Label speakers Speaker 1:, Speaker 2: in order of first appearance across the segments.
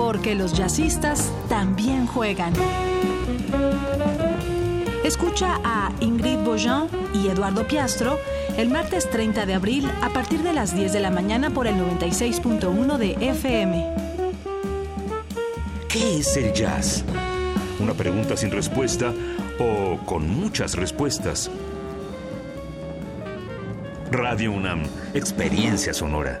Speaker 1: porque los jazzistas también juegan. Escucha a Ingrid Bojan y Eduardo Piastro el martes 30 de abril a partir de las 10 de la mañana por el 96.1 de FM.
Speaker 2: ¿Qué es el jazz? ¿Una pregunta sin respuesta o con muchas respuestas? Radio UNAM, experiencia sonora.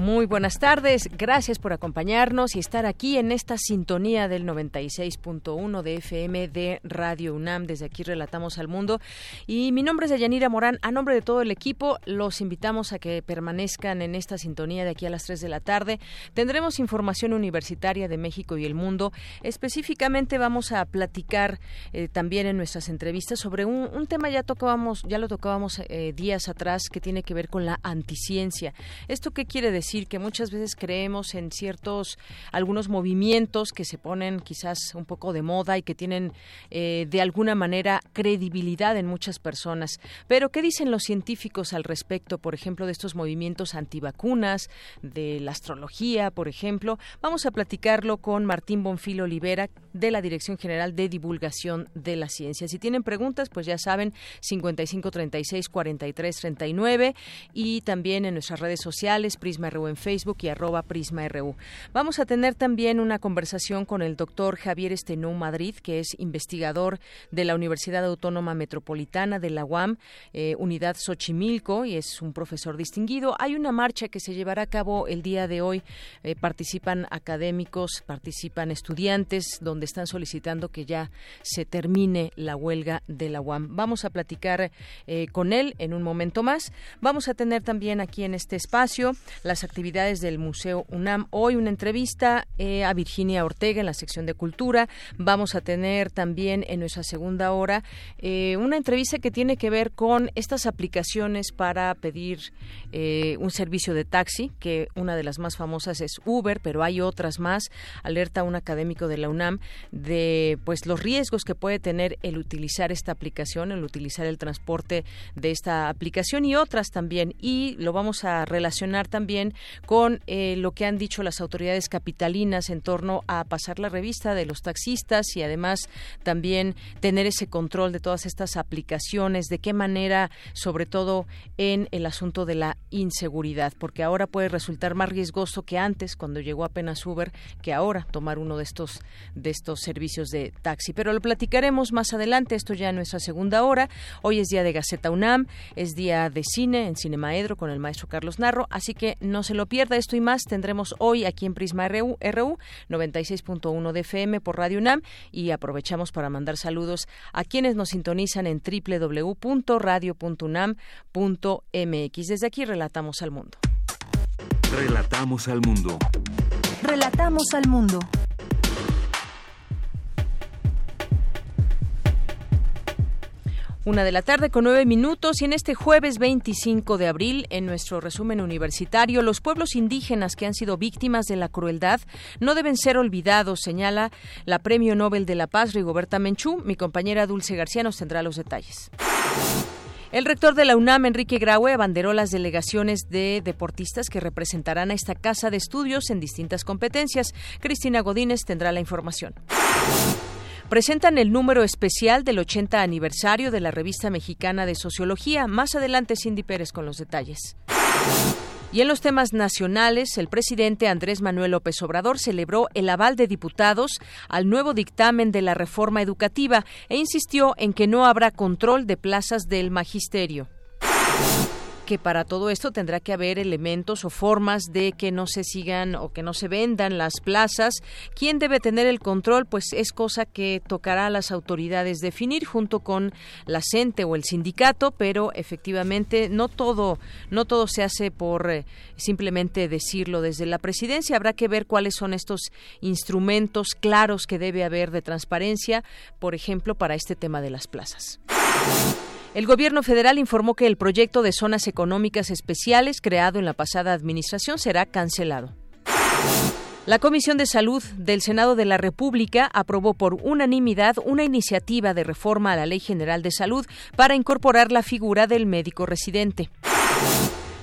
Speaker 3: Muy buenas tardes, gracias por acompañarnos y estar aquí en esta sintonía del 96.1 de FM de Radio UNAM. Desde aquí relatamos al mundo. Y mi nombre es Yanira Morán. A nombre de todo el equipo, los invitamos a que permanezcan en esta sintonía de aquí a las 3 de la tarde. Tendremos información universitaria de México y el mundo. Específicamente vamos a platicar eh, también en nuestras entrevistas sobre un, tema ya tocábamos, ya lo tocábamos eh, días atrás que tiene que ver con la anticiencia. ¿Esto qué quiere decir? Que muchas veces creemos en ciertos, algunos movimientos que se ponen quizás un poco de moda y que tienen eh, de alguna manera credibilidad en muchas personas. Pero, ¿qué dicen los científicos al respecto, por ejemplo, de estos movimientos antivacunas, de la astrología, por ejemplo? Vamos a platicarlo con Martín Bonfilo Olivera, de la Dirección General de Divulgación de la Ciencia. Si tienen preguntas, pues ya saben, 55 36 43 39 y también en nuestras redes sociales, Prisma en Facebook y arroba Prisma RU. Vamos a tener también una conversación con el doctor Javier Estenú Madrid, que es investigador de la Universidad Autónoma Metropolitana de la UAM, eh, Unidad Xochimilco, y es un profesor distinguido. Hay una marcha que se llevará a cabo el día de hoy. Eh, participan académicos, participan estudiantes, donde están solicitando que ya se termine la huelga de la UAM. Vamos a platicar eh, con él en un momento más. Vamos a tener también aquí en este espacio las actividades del Museo UNAM. Hoy una entrevista eh, a Virginia Ortega en la sección de Cultura. Vamos a tener también en nuestra segunda hora eh, una entrevista que tiene que ver con estas aplicaciones para pedir eh, un servicio de taxi, que una de las más famosas es Uber, pero hay otras más. Alerta un académico de la UNAM de pues los riesgos que puede tener el utilizar esta aplicación, el utilizar el transporte de esta aplicación y otras también. Y lo vamos a relacionar también con eh, lo que han dicho las autoridades capitalinas en torno a pasar la revista de los taxistas y además también tener ese control de todas estas aplicaciones, de qué manera, sobre todo en el asunto de la inseguridad, porque ahora puede resultar más riesgoso que antes, cuando llegó apenas Uber, que ahora tomar uno de estos, de estos servicios de taxi. Pero lo platicaremos más adelante, esto ya en nuestra segunda hora. Hoy es día de Gaceta UNAM, es día de cine en Cinemaedro con el maestro Carlos Narro, así que no se lo pierda. Esto y más tendremos hoy aquí en Prisma RU, RU 96.1 de FM por Radio UNAM y aprovechamos para mandar saludos a quienes nos sintonizan en www.radio.unam.mx. Desde aquí relatamos al mundo.
Speaker 2: Relatamos al mundo.
Speaker 1: Relatamos al mundo.
Speaker 3: Una de la tarde con nueve minutos y en este jueves 25 de abril, en nuestro resumen universitario, los pueblos indígenas que han sido víctimas de la crueldad no deben ser olvidados, señala la Premio Nobel de la Paz, Rigoberta Menchú. Mi compañera Dulce García nos tendrá los detalles. El rector de la UNAM, Enrique Graue, abanderó las delegaciones de deportistas que representarán a esta casa de estudios en distintas competencias. Cristina Godínez tendrá la información presentan el número especial del 80 aniversario de la revista mexicana de sociología. Más adelante, Cindy Pérez con los detalles. Y en los temas nacionales, el presidente Andrés Manuel López Obrador celebró el aval de diputados al nuevo dictamen de la reforma educativa e insistió en que no habrá control de plazas del magisterio. Que para todo esto tendrá que haber elementos o formas de que no se sigan o que no se vendan las plazas. ¿Quién debe tener el control? Pues es cosa que tocará a las autoridades definir junto con la CENTE o el sindicato, pero efectivamente no todo, no todo se hace por eh, simplemente decirlo desde la presidencia. Habrá que ver cuáles son estos instrumentos claros que debe haber de transparencia, por ejemplo, para este tema de las plazas. El gobierno federal informó que el proyecto de zonas económicas especiales creado en la pasada administración será cancelado. La Comisión de Salud del Senado de la República aprobó por unanimidad una iniciativa de reforma a la Ley General de Salud para incorporar la figura del médico residente.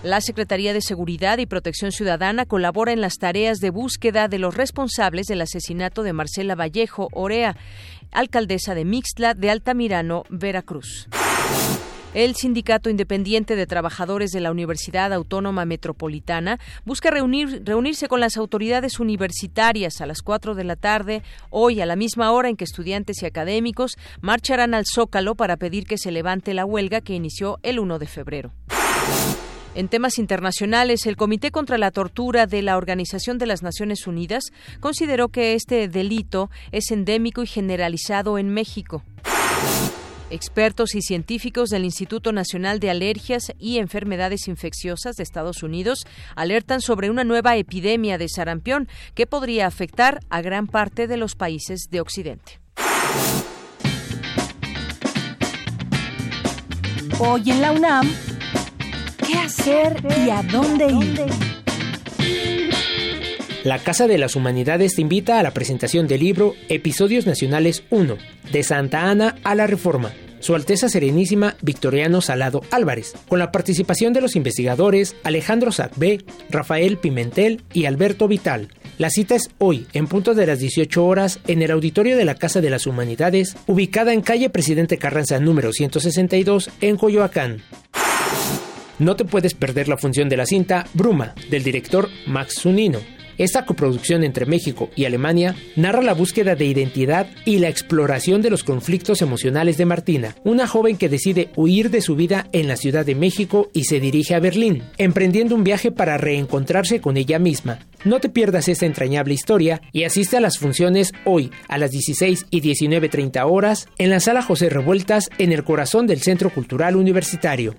Speaker 3: La Secretaría de Seguridad y Protección Ciudadana colabora en las tareas de búsqueda de los responsables del asesinato de Marcela Vallejo Orea, alcaldesa de Mixtla de Altamirano, Veracruz. El Sindicato Independiente de Trabajadores de la Universidad Autónoma Metropolitana busca reunirse con las autoridades universitarias a las 4 de la tarde, hoy a la misma hora en que estudiantes y académicos marcharán al Zócalo para pedir que se levante la huelga que inició el 1 de febrero. En temas internacionales, el Comité contra la Tortura de la Organización de las Naciones Unidas consideró que este delito es endémico y generalizado en México. Expertos y científicos del Instituto Nacional de Alergias y Enfermedades Infecciosas de Estados Unidos alertan sobre una nueva epidemia de sarampión que podría afectar a gran parte de los países de Occidente.
Speaker 1: Hoy en la UNAM, ¿qué hacer y a dónde ir?
Speaker 4: La Casa de las Humanidades te invita a la presentación del libro Episodios Nacionales 1, de Santa Ana a la Reforma. Su Alteza Serenísima Victoriano Salado Álvarez, con la participación de los investigadores Alejandro Sacbé, Rafael Pimentel y Alberto Vital. La cita es hoy, en punto de las 18 horas, en el auditorio de la Casa de las Humanidades, ubicada en calle Presidente Carranza número 162, en Coyoacán. No te puedes perder la función de la cinta Bruma, del director Max Zunino, esta coproducción entre México y Alemania narra la búsqueda de identidad y la exploración de los conflictos emocionales de Martina, una joven que decide huir de su vida en la Ciudad de México y se dirige a Berlín, emprendiendo un viaje para reencontrarse con ella misma. No te pierdas esta entrañable historia y asiste a las funciones hoy a las 16 y 19.30 horas en la sala José Revueltas en el corazón del Centro Cultural Universitario.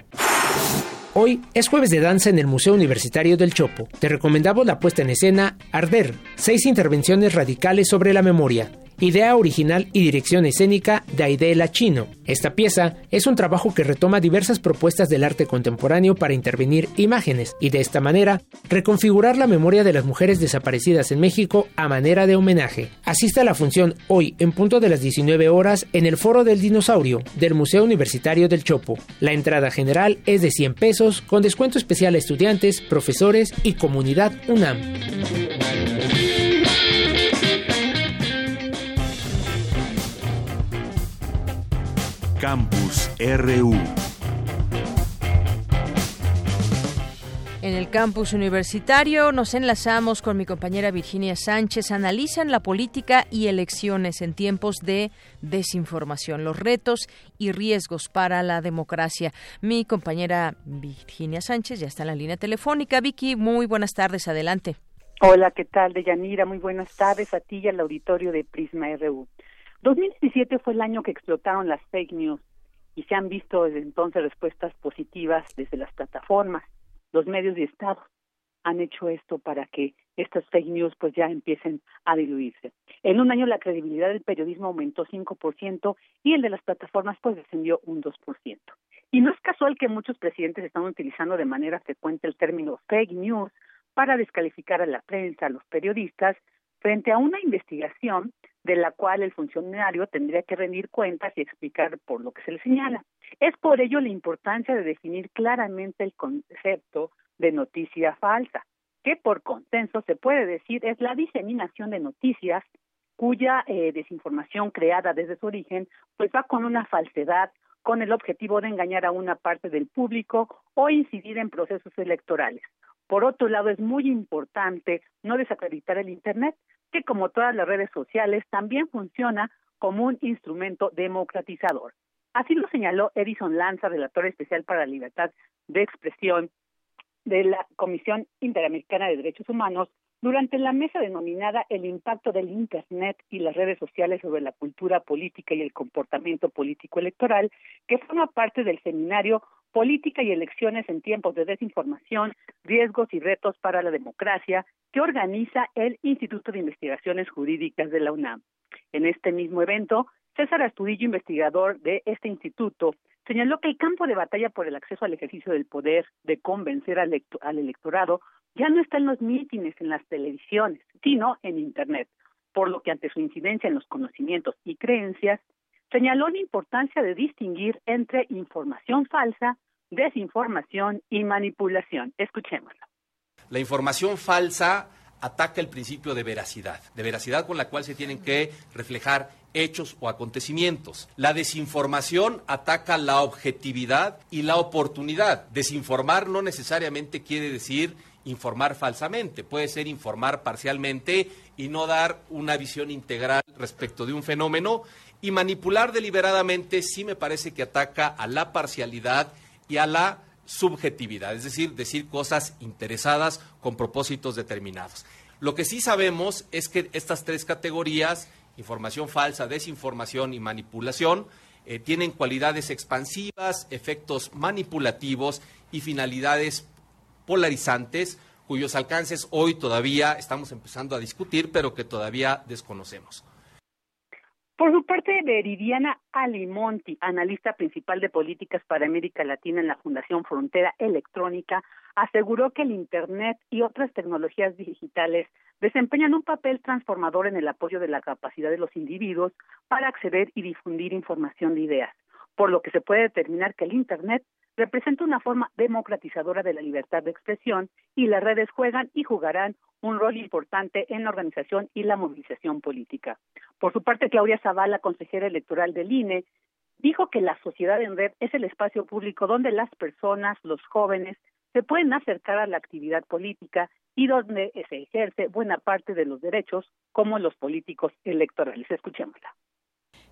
Speaker 4: Hoy es jueves de danza en el Museo Universitario del Chopo. Te recomendamos la puesta en escena Arder, seis intervenciones radicales sobre la memoria idea original y dirección escénica de Aidela Chino. Esta pieza es un trabajo que retoma diversas propuestas del arte contemporáneo para intervenir imágenes y de esta manera reconfigurar la memoria de las mujeres desaparecidas en México a manera de homenaje. Asista a la función hoy en punto de las 19 horas en el Foro del Dinosaurio del Museo Universitario del Chopo. La entrada general es de 100 pesos con descuento especial a estudiantes, profesores y comunidad UNAM.
Speaker 2: Campus RU.
Speaker 3: En el campus universitario nos enlazamos con mi compañera Virginia Sánchez. Analizan la política y elecciones en tiempos de desinformación, los retos y riesgos para la democracia. Mi compañera Virginia Sánchez ya está en la línea telefónica. Vicky, muy buenas tardes, adelante.
Speaker 5: Hola, ¿qué tal, Deyanira? Muy buenas tardes a ti y al auditorio de Prisma RU. 2017 fue el año que explotaron las fake news y se han visto desde entonces respuestas positivas desde las plataformas. Los medios de Estado han hecho esto para que estas fake news pues ya empiecen a diluirse. En un año la credibilidad del periodismo aumentó 5% y el de las plataformas pues descendió un 2%. Y no es casual que muchos presidentes están utilizando de manera frecuente el término fake news para descalificar a la prensa, a los periodistas, frente a una investigación de la cual el funcionario tendría que rendir cuentas y explicar por lo que se le señala. Es por ello la importancia de definir claramente el concepto de noticia falsa, que por consenso se puede decir es la diseminación de noticias cuya eh, desinformación creada desde su origen pues va con una falsedad con el objetivo de engañar a una parte del público o incidir en procesos electorales. Por otro lado, es muy importante no desacreditar el Internet, que como todas las redes sociales también funciona como un instrumento democratizador. Así lo señaló Edison Lanza, relator especial para la libertad de expresión de la Comisión Interamericana de Derechos Humanos, durante la mesa denominada El impacto del Internet y las redes sociales sobre la cultura política y el comportamiento político electoral, que forma parte del seminario Política y elecciones en tiempos de desinformación, riesgos y retos para la democracia, que organiza el Instituto de Investigaciones Jurídicas de la UNAM. En este mismo evento, César Astudillo, investigador de este instituto, señaló que el campo de batalla por el acceso al ejercicio del poder, de convencer al, al electorado, ya no está en los mítines, en las televisiones, sino en Internet, por lo que ante su incidencia en los conocimientos y creencias, señaló la importancia de distinguir entre información falsa, desinformación y manipulación. Escuchémoslo.
Speaker 6: La información falsa ataca el principio de veracidad, de veracidad con la cual se tienen que reflejar hechos o acontecimientos. La desinformación ataca la objetividad y la oportunidad. Desinformar no necesariamente quiere decir informar falsamente, puede ser informar parcialmente y no dar una visión integral respecto de un fenómeno. Y manipular deliberadamente sí me parece que ataca a la parcialidad y a la subjetividad, es decir, decir cosas interesadas con propósitos determinados. Lo que sí sabemos es que estas tres categorías, información falsa, desinformación y manipulación, eh, tienen cualidades expansivas, efectos manipulativos y finalidades polarizantes cuyos alcances hoy todavía estamos empezando a discutir, pero que todavía desconocemos.
Speaker 5: Por su parte, Veridiana Alimonti, analista principal de políticas para América Latina en la Fundación Frontera Electrónica, aseguró que el Internet y otras tecnologías digitales desempeñan un papel transformador en el apoyo de la capacidad de los individuos para acceder y difundir información de ideas, por lo que se puede determinar que el Internet representa una forma democratizadora de la libertad de expresión y las redes juegan y jugarán un rol importante en la organización y la movilización política. Por su parte, Claudia Zavala, consejera electoral del INE, dijo que la sociedad en red es el espacio público donde las personas, los jóvenes, se pueden acercar a la actividad política y donde se ejerce buena parte de los derechos, como los políticos electorales. Escuchémosla.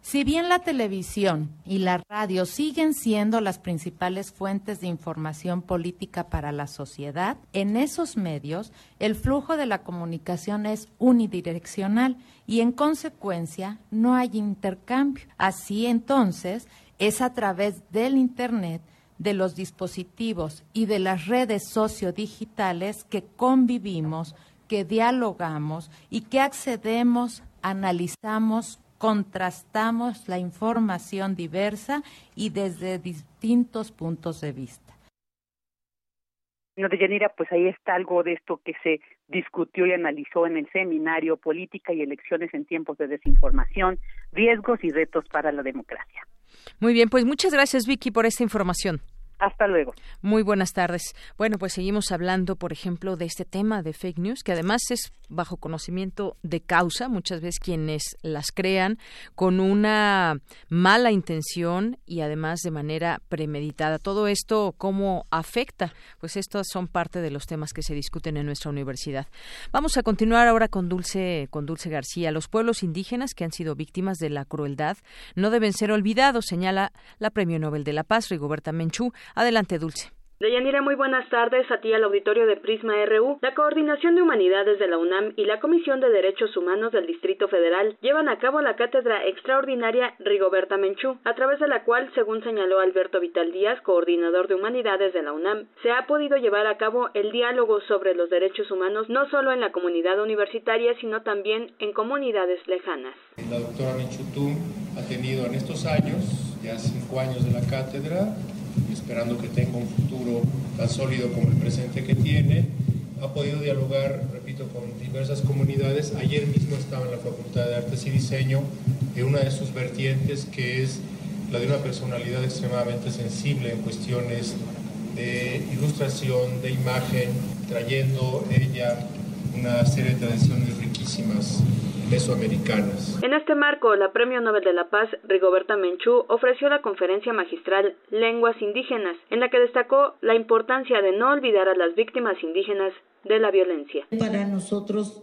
Speaker 7: Si bien la televisión y la radio siguen siendo las principales fuentes de información política para la sociedad, en esos medios el flujo de la comunicación es unidireccional y en consecuencia no hay intercambio. Así entonces es a través del Internet de los dispositivos y de las redes sociodigitales que convivimos, que dialogamos y que accedemos, analizamos, contrastamos la información diversa y desde distintos puntos de vista.
Speaker 5: No, Deyanira, pues ahí está algo de esto que se discutió y analizó en el seminario Política y Elecciones en tiempos de desinformación, riesgos y retos para la democracia.
Speaker 3: Muy bien, pues muchas gracias Vicky por esta información.
Speaker 5: Hasta luego.
Speaker 3: Muy buenas tardes. Bueno, pues seguimos hablando, por ejemplo, de este tema de fake news, que además es bajo conocimiento de causa, muchas veces quienes las crean con una mala intención y además de manera premeditada. Todo esto, ¿cómo afecta? Pues estos son parte de los temas que se discuten en nuestra universidad. Vamos a continuar ahora con Dulce, con Dulce García. Los pueblos indígenas que han sido víctimas de la crueldad no deben ser olvidados, señala la Premio Nobel de la Paz, Rigoberta Menchú. Adelante, Dulce.
Speaker 8: Deyanira, muy buenas tardes a ti al auditorio de Prisma RU. La Coordinación de Humanidades de la UNAM y la Comisión de Derechos Humanos del Distrito Federal llevan a cabo la cátedra extraordinaria Rigoberta Menchú, a través de la cual, según señaló Alberto Vital Díaz, coordinador de Humanidades de la UNAM, se ha podido llevar a cabo el diálogo sobre los derechos humanos no solo en la comunidad universitaria, sino también en comunidades lejanas.
Speaker 9: La doctora Menchú ha tenido en estos años, ya cinco años de la cátedra, esperando que tenga un futuro tan sólido como el presente que tiene. Ha podido dialogar, repito, con diversas comunidades. Ayer mismo estaba en la Facultad de Artes y Diseño en una de sus vertientes, que es la de una personalidad extremadamente sensible en cuestiones de ilustración, de imagen, trayendo ella una serie de tradiciones riquísimas mesoamericanas.
Speaker 8: En este marco, la Premio Nobel de la Paz, Rigoberta Menchú, ofreció la conferencia magistral Lenguas Indígenas, en la que destacó la importancia de no olvidar a las víctimas indígenas de la violencia.
Speaker 10: Para nosotros,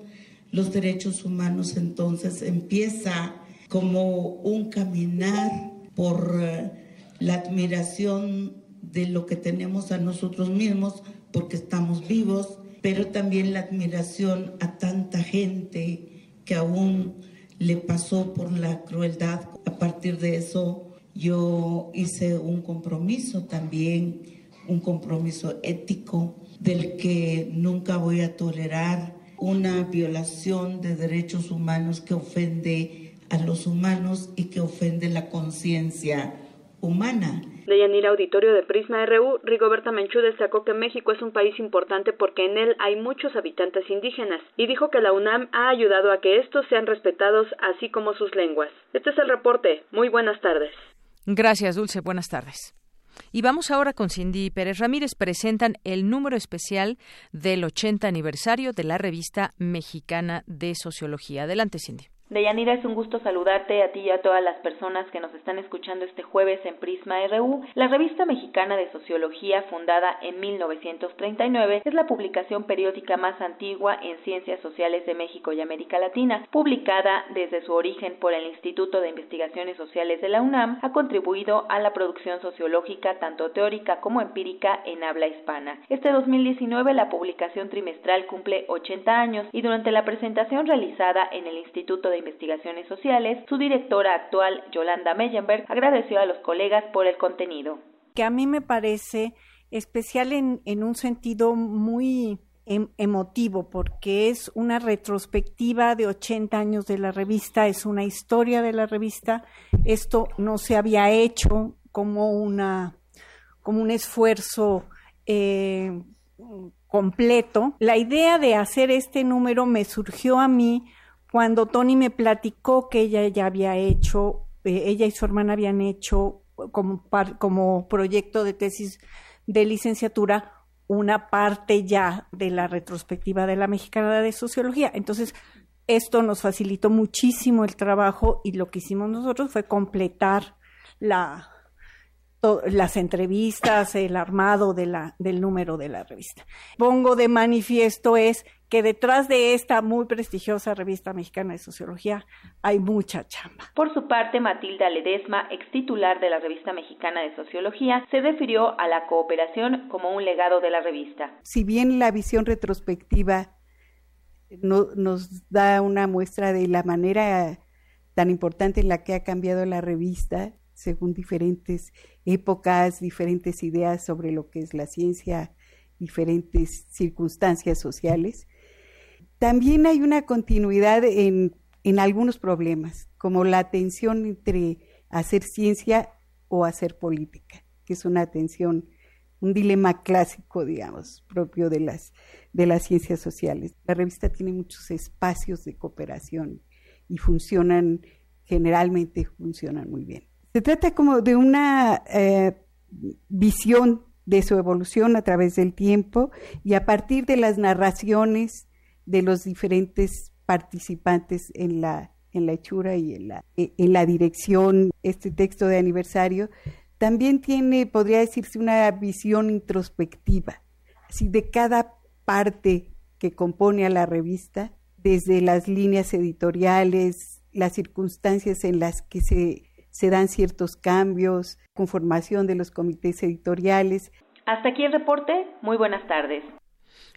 Speaker 10: los derechos humanos entonces empieza como un caminar por eh, la admiración de lo que tenemos a nosotros mismos porque estamos vivos, pero también la admiración a tanta gente que aún le pasó por la crueldad. A partir de eso yo hice un compromiso también, un compromiso ético del que nunca voy a tolerar una violación de derechos humanos que ofende a los humanos y que ofende la conciencia humana.
Speaker 8: De Yanira Auditorio de Prisma RU, Rigoberta Menchú destacó que México es un país importante porque en él hay muchos habitantes indígenas y dijo que la UNAM ha ayudado a que estos sean respetados así como sus lenguas. Este es el reporte. Muy buenas tardes.
Speaker 3: Gracias, Dulce. Buenas tardes. Y vamos ahora con Cindy Pérez Ramírez. Presentan el número especial del 80 aniversario de la revista mexicana de sociología. Adelante, Cindy.
Speaker 8: Deyanira, es un gusto saludarte a ti y a todas las personas que nos están escuchando este jueves en Prisma RU. La revista mexicana de sociología, fundada en 1939, es la publicación periódica más antigua en ciencias sociales de México y América Latina. Publicada desde su origen por el Instituto de Investigaciones Sociales de la UNAM, ha contribuido a la producción sociológica tanto teórica como empírica en habla hispana. Este 2019 la publicación trimestral cumple 80 años y durante la presentación realizada en el Instituto de Investigaciones Sociales, su directora actual, Yolanda Meyenberg, agradeció a los colegas por el contenido.
Speaker 11: Que a mí me parece especial en, un sentido muy em, emotivo porque es una retrospectiva de 80 años de la revista, es una historia de la revista. Esto no se había hecho como una como un esfuerzo eh, completo. La idea de hacer este número me surgió a mí cuando Tony me platicó que ella ya había hecho, eh, ella y su hermana habían hecho como, proyecto de tesis de licenciatura una parte ya de la retrospectiva de la mexicana de sociología. Entonces, esto nos facilitó muchísimo el trabajo y lo que hicimos nosotros fue completar la, las entrevistas, el armado del número de la revista. Pongo de manifiesto es que detrás de esta muy prestigiosa revista mexicana de sociología hay mucha chamba.
Speaker 8: Por su parte, Matilda Ledesma, ex titular de la revista mexicana de sociología, se refirió a la cooperación como un legado de la revista.
Speaker 12: Si bien la visión retrospectiva no, nos da una muestra de la manera tan importante en la que ha cambiado la revista según diferentes épocas, diferentes ideas sobre lo que es la ciencia, diferentes circunstancias sociales, también hay una continuidad en, en algunos problemas, como la tensión entre hacer ciencia o hacer política, que es una tensión, un dilema clásico, digamos, propio de las, de las ciencias sociales. La revista tiene muchos espacios de cooperación y funcionan, generalmente funcionan muy bien. Se trata como de una eh, visión de su evolución a través del tiempo y a partir de las narraciones de los diferentes participantes en la, en la hechura y en la, e, en la dirección, este texto de aniversario, también tiene, podría decirse, una visión introspectiva, así de cada parte que compone a la revista, desde las líneas editoriales, las circunstancias en las que se, se dan ciertos cambios, conformación de los comités editoriales.
Speaker 8: Hasta aquí el reporte. Muy buenas tardes.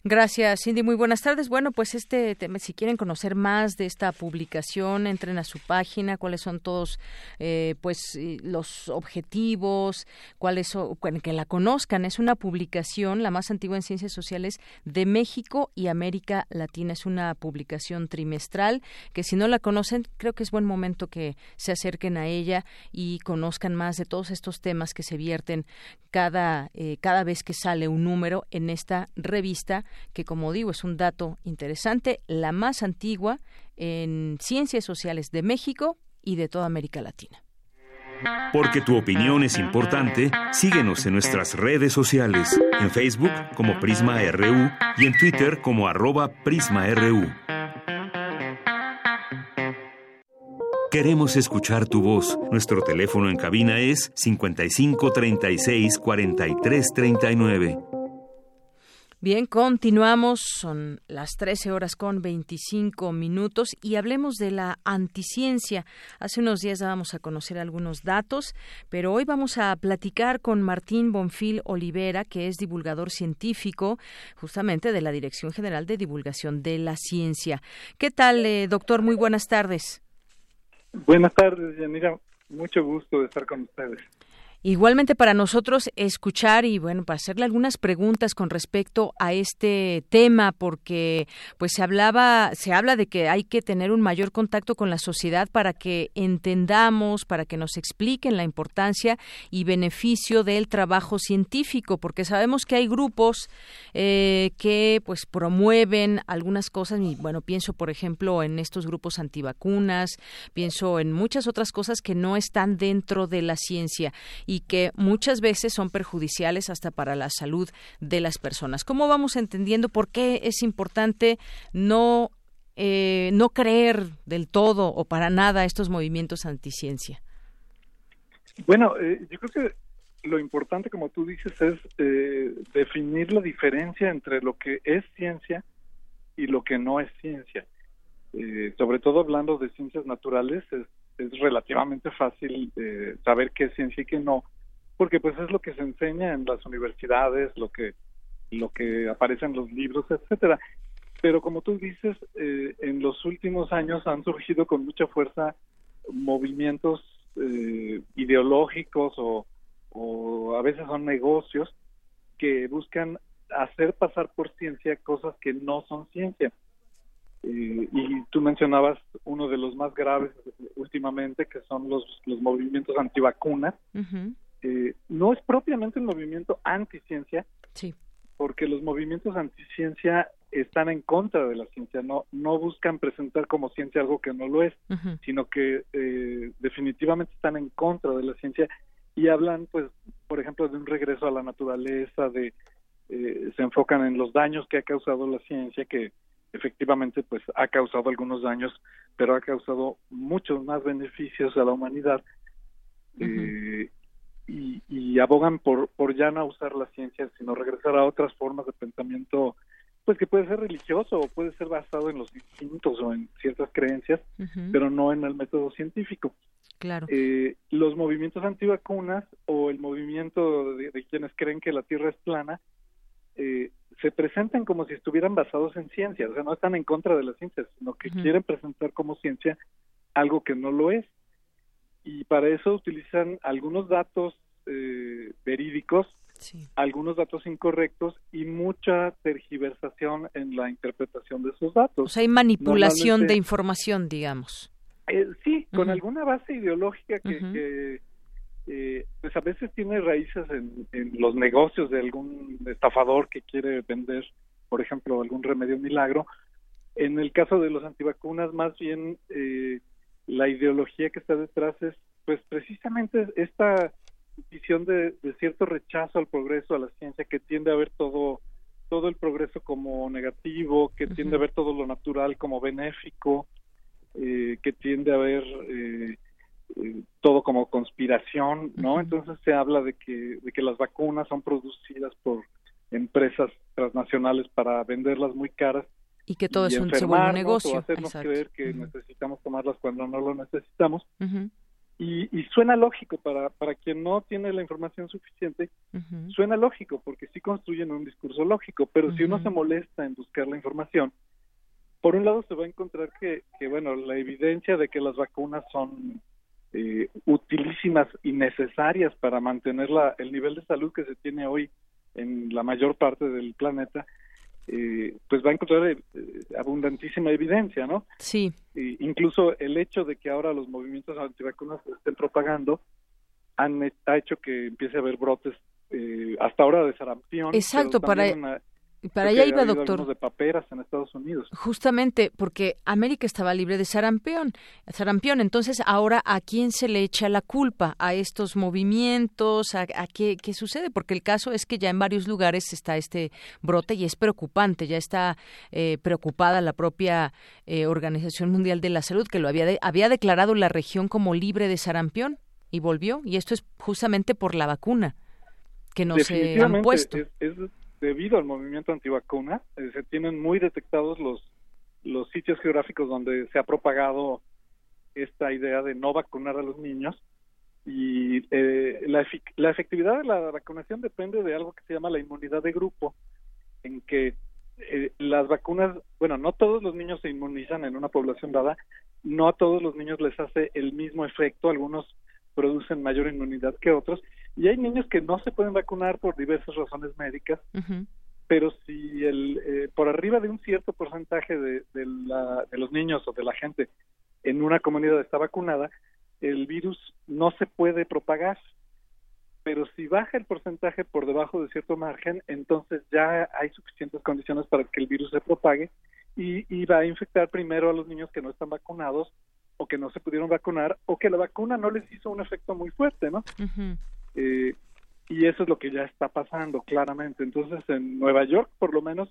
Speaker 3: Gracias, Cindy. Muy buenas tardes. Bueno, pues este tema, si quieren conocer más de esta publicación, entren a su página, cuáles son todos, eh, pues, los objetivos, cuáles son, que la conozcan. Es una publicación, la más antigua en ciencias sociales de México y América Latina. Es una publicación trimestral que si no la conocen, creo que es buen momento que se acerquen a ella y conozcan más de todos estos temas que se vierten cada, eh, cada vez que sale un número en esta revista que como digo es un dato interesante, la más antigua en ciencias sociales de México y de toda América Latina.
Speaker 2: Porque tu opinión es importante, síguenos en nuestras redes sociales, en Facebook como Prisma RU y en Twitter como arroba PrismaRU. Queremos escuchar tu voz. Nuestro teléfono en cabina es 55 36 43 39.
Speaker 3: Bien, continuamos, son las 13 horas con 25 minutos y hablemos de la anticiencia. Hace unos días dábamos a conocer algunos datos, pero hoy vamos a platicar con Martín Bonfil Olivera, que es divulgador científico justamente de la Dirección General de Divulgación de la Ciencia. ¿Qué tal, eh, doctor? Muy buenas tardes.
Speaker 13: Buenas tardes, Yanira. Mucho gusto de estar con ustedes.
Speaker 3: Igualmente para nosotros escuchar y bueno, para hacerle algunas preguntas con respecto a este tema porque pues se hablaba se habla de que hay que tener un mayor contacto con la sociedad para que entendamos, para que nos expliquen la importancia y beneficio del trabajo científico, porque sabemos que hay grupos eh, que pues promueven algunas cosas y bueno, pienso por ejemplo en estos grupos antivacunas, pienso en muchas otras cosas que no están dentro de la ciencia y que muchas veces son perjudiciales hasta para la salud de las personas. ¿Cómo vamos entendiendo por qué es importante no eh, no creer del todo o para nada estos movimientos anticiencia?
Speaker 13: Bueno, eh, yo creo que lo importante, como tú dices, es eh, definir la diferencia entre lo que es ciencia y lo que no es ciencia. sobre todo hablando de ciencias naturales, es es relativamente fácil eh, saber qué es ciencia y qué no, porque pues es lo que se enseña en las universidades, lo que lo que aparece en los libros, etcétera. Pero como tú dices, eh, en los últimos años han surgido con mucha fuerza movimientos eh, ideológicos o, o a veces son negocios que buscan hacer pasar por ciencia cosas que no son ciencia. Eh, y tú mencionabas uno de los más graves últimamente, que son los, los movimientos antivacunas. eh, no es propiamente el movimiento anticiencia,
Speaker 3: sí.
Speaker 13: porque los movimientos anticiencia están en contra de la ciencia, no, no buscan presentar como ciencia algo que no lo es, sino que eh, definitivamente están en contra de la ciencia y hablan, pues, por ejemplo, de un regreso a la naturaleza, de eh, se enfocan en los daños que ha causado la ciencia, que efectivamente pues ha causado algunos daños, pero ha causado muchos más beneficios a la humanidad eh, y, y, abogan por, por ya no usar la ciencia, sino regresar a otras formas de pensamiento, pues que puede ser religioso o puede ser basado en los instintos o en ciertas creencias, pero no en el método científico.
Speaker 3: Claro.
Speaker 13: Eh, los movimientos antivacunas o el movimiento de, de, quienes creen que la Tierra es plana eh, se presentan como si estuvieran basados en ciencia, o sea, no están en contra de la ciencia, sino que quieren presentar como ciencia algo que no lo es. Y para eso utilizan algunos datos eh, verídicos, algunos datos incorrectos y mucha tergiversación en la interpretación de esos datos.
Speaker 3: O sea, hay manipulación de información, digamos.
Speaker 13: Eh, sí, con alguna base ideológica que, que eh, pues a veces tiene raíces en, los negocios de algún estafador que quiere vender, por ejemplo, algún remedio milagro. En el caso de los antivacunas, más bien eh, la ideología que está detrás es, pues precisamente esta visión de, cierto rechazo al progreso, a la ciencia, que tiende a ver todo todo el progreso como negativo, que tiende a ver todo lo natural como benéfico, eh, que tiende a ver eh, eh, todo como conspiración, ¿no? Entonces se habla de que, de que las vacunas son producidas por empresas transnacionales para venderlas muy caras
Speaker 3: y que todo es un, un negocio.
Speaker 13: O hacernos creer que necesitamos tomarlas cuando no lo necesitamos. y, y, suena lógico para, para quien no tiene la información suficiente, suena lógico porque sí construyen un discurso lógico, pero si uno se molesta en buscar la información, por un lado se va a encontrar que, que bueno, la evidencia de que las vacunas son eh, utilísimas y necesarias para mantener la, el nivel de salud que se tiene hoy en la mayor parte del planeta, eh, pues va a encontrar eh, abundantísima evidencia, ¿no?
Speaker 3: Sí.
Speaker 13: incluso el hecho de que ahora los movimientos antivacunas se estén propagando han ha hecho que empiece a haber brotes eh, hasta ahora de sarampión.
Speaker 3: Exacto, para para allá iba, doctor.
Speaker 13: de paperas en Estados Unidos.
Speaker 3: Justamente porque América estaba libre de sarampión. Sarampión. Entonces, ahora, ¿a quién se le echa la culpa? ¿A estos movimientos? ¿A, qué, qué, sucede? Porque el caso es que ya en varios lugares está este brote y es preocupante. Ya está eh, preocupada la propia eh, Organización Mundial de la Salud, que lo había, había declarado la región como libre de sarampión y volvió. Y esto es justamente por la vacuna que no se han puesto.
Speaker 13: es debido al movimiento antivacuna, eh, se tienen muy detectados los, los sitios geográficos donde se ha propagado esta idea de no vacunar a los niños. Y eh, la, la efectividad de la vacunación depende de algo que se llama la inmunidad de grupo, en que eh, las vacunas, bueno, no todos los niños se inmunizan en una población dada, no a todos los niños les hace el mismo efecto, algunos producen mayor inmunidad que otros, y hay niños que no se pueden vacunar por diversas razones médicas, pero si el, eh, por arriba de un cierto porcentaje de, de, la, de los niños o de la gente en una comunidad está vacunada, el virus no se puede propagar. Pero si baja el porcentaje por debajo de cierto margen, entonces ya hay suficientes condiciones para que el virus se propague y, va a infectar primero a los niños que no están vacunados o que no se pudieron vacunar o que la vacuna no les hizo un efecto muy fuerte, ¿no? Eh, y eso es lo que ya está pasando claramente. Entonces, en Nueva York, por lo menos,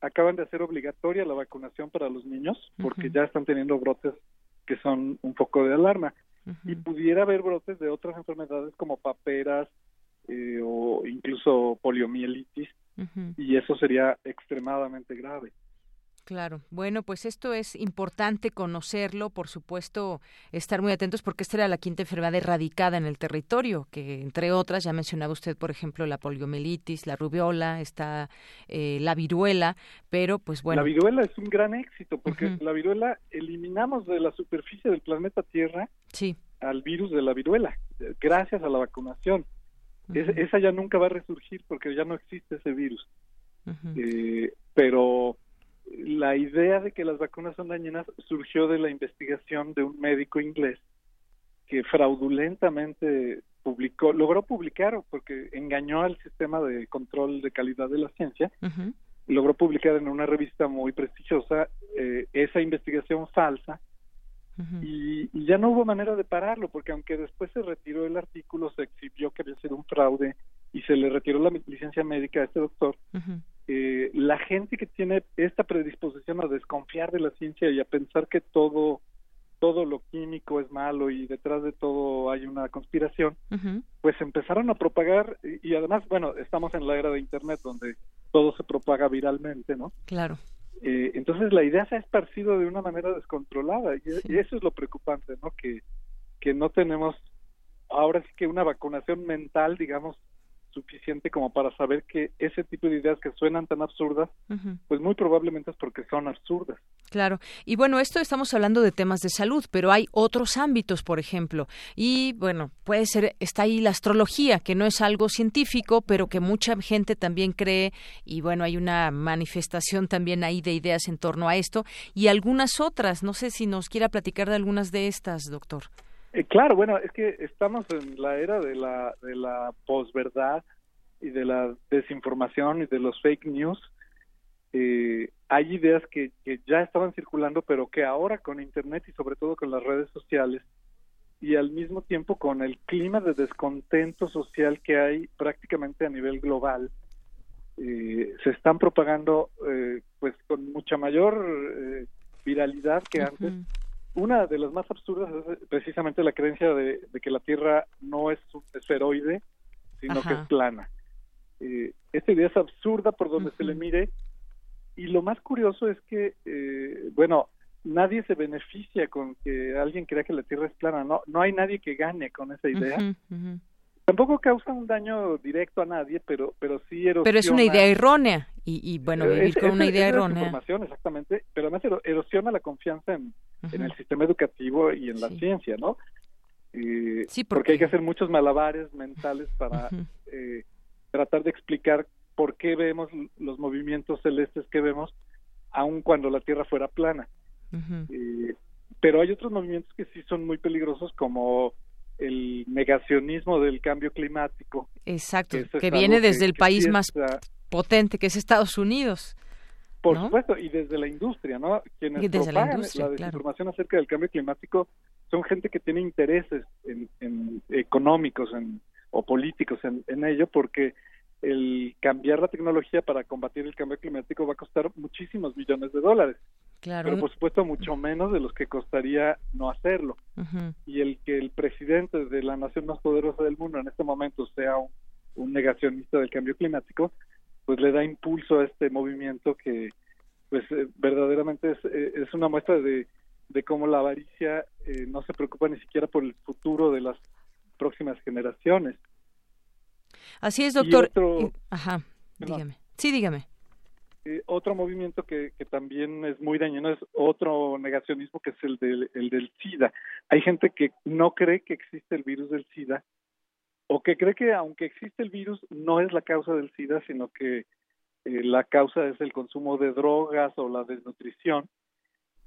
Speaker 13: acaban de hacer obligatoria la vacunación para los niños porque ya están teniendo brotes que son un poco de alarma y pudiera haber brotes de otras enfermedades como paperas eh, o incluso poliomielitis y eso sería extremadamente grave.
Speaker 3: Claro. Bueno, pues esto es importante conocerlo, por supuesto, estar muy atentos porque esta era la quinta enfermedad erradicada en el territorio, que entre otras, ya mencionaba usted, por ejemplo, la poliomielitis, la rubiola, está eh, la viruela, pero pues bueno.
Speaker 13: La viruela es un gran éxito porque la viruela eliminamos de la superficie del planeta Tierra
Speaker 3: sí.
Speaker 13: al virus de la viruela, gracias a la vacunación. esa ya nunca va a resurgir porque ya no existe ese virus. Eh, pero la idea de que las vacunas son dañinas surgió de la investigación de un médico inglés que fraudulentamente publicó, logró publicar porque engañó al sistema de control de calidad de la ciencia, logró publicar en una revista muy prestigiosa eh, esa investigación falsa y, y, ya no hubo manera de pararlo porque aunque después se retiró el artículo, se exhibió que había sido un fraude y se le retiró la licencia médica a este doctor, eh, la gente que tiene esta predisposición a desconfiar de la ciencia y a pensar que todo todo lo químico es malo y detrás de todo hay una conspiración, pues empezaron a propagar y, además, bueno, estamos en la era de Internet donde todo se propaga viralmente, ¿no?
Speaker 3: Claro.
Speaker 13: Eh, entonces la idea se ha esparcido de una manera descontrolada y, y, eso es lo preocupante, ¿no? Que, que no tenemos ahora sí que una vacunación mental, digamos, suficiente como para saber que ese tipo de ideas que suenan tan absurdas, pues muy probablemente es porque son absurdas.
Speaker 3: Claro. Y bueno, esto estamos hablando de temas de salud, pero hay otros ámbitos, por ejemplo. Y bueno, puede ser, está ahí la astrología, que no es algo científico, pero que mucha gente también cree. Y bueno, hay una manifestación también ahí de ideas en torno a esto. Y algunas otras. No sé si nos quiera platicar de algunas de estas, doctor.
Speaker 13: Eh, claro, bueno, es que estamos en la era de la, de la posverdad y de la desinformación y de los fake news. Eh, hay ideas que, que ya estaban circulando, pero que ahora con Internet y sobre todo con las redes sociales y al mismo tiempo con el clima de descontento social que hay prácticamente a nivel global, eh, se están propagando pues con mucha mayor viralidad que antes una de las más absurdas es precisamente la creencia de, que la Tierra no es un esferoide, sino que es plana. Eh, esta idea es absurda por donde se le mire. Y lo más curioso es que, eh, bueno, nadie se beneficia con que alguien crea que la Tierra es plana, no, no hay nadie que gane con esa idea. Tampoco causa un daño directo a nadie, pero pero sí erosiona.
Speaker 3: Pero es una idea errónea y, bueno, vivir con una idea errónea.
Speaker 13: Información, exactamente, pero además erosiona la confianza en, en el sistema educativo y en la ciencia, ¿no? sí, porque... hay que hacer muchos malabares mentales para eh, tratar de explicar por qué vemos los movimientos celestes que vemos, aun cuando la Tierra fuera plana. pero hay otros movimientos que sí son muy peligrosos, como el negacionismo del cambio climático.
Speaker 3: Exacto, que, viene desde el país más potente, que es Estados Unidos.
Speaker 13: Por supuesto, y desde la industria, ¿no? Quienes propagan la, desinformación acerca del cambio climático son gente que tiene intereses en, económicos o políticos en, ello, porque el cambiar la tecnología para combatir el cambio climático va a costar muchísimos millones de dólares.
Speaker 3: Claro.
Speaker 13: Pero por supuesto mucho menos de los que costaría no hacerlo. Y el que el presidente de la nación más poderosa del mundo en este momento sea un negacionista del cambio climático, pues le da impulso a este movimiento que pues eh, verdaderamente es, eh, es una muestra de, de cómo la avaricia eh, no se preocupa ni siquiera por el futuro de las próximas generaciones.
Speaker 3: Así es, doctor. Ajá, dígame. Sí, dígame.
Speaker 13: Otro movimiento que, que, también es muy dañino es otro negacionismo que es el del, el del SIDA. Hay gente que no cree que existe el virus del SIDA o que cree que aunque existe el virus no es la causa del SIDA, sino que eh, la causa es el consumo de drogas o la desnutrición.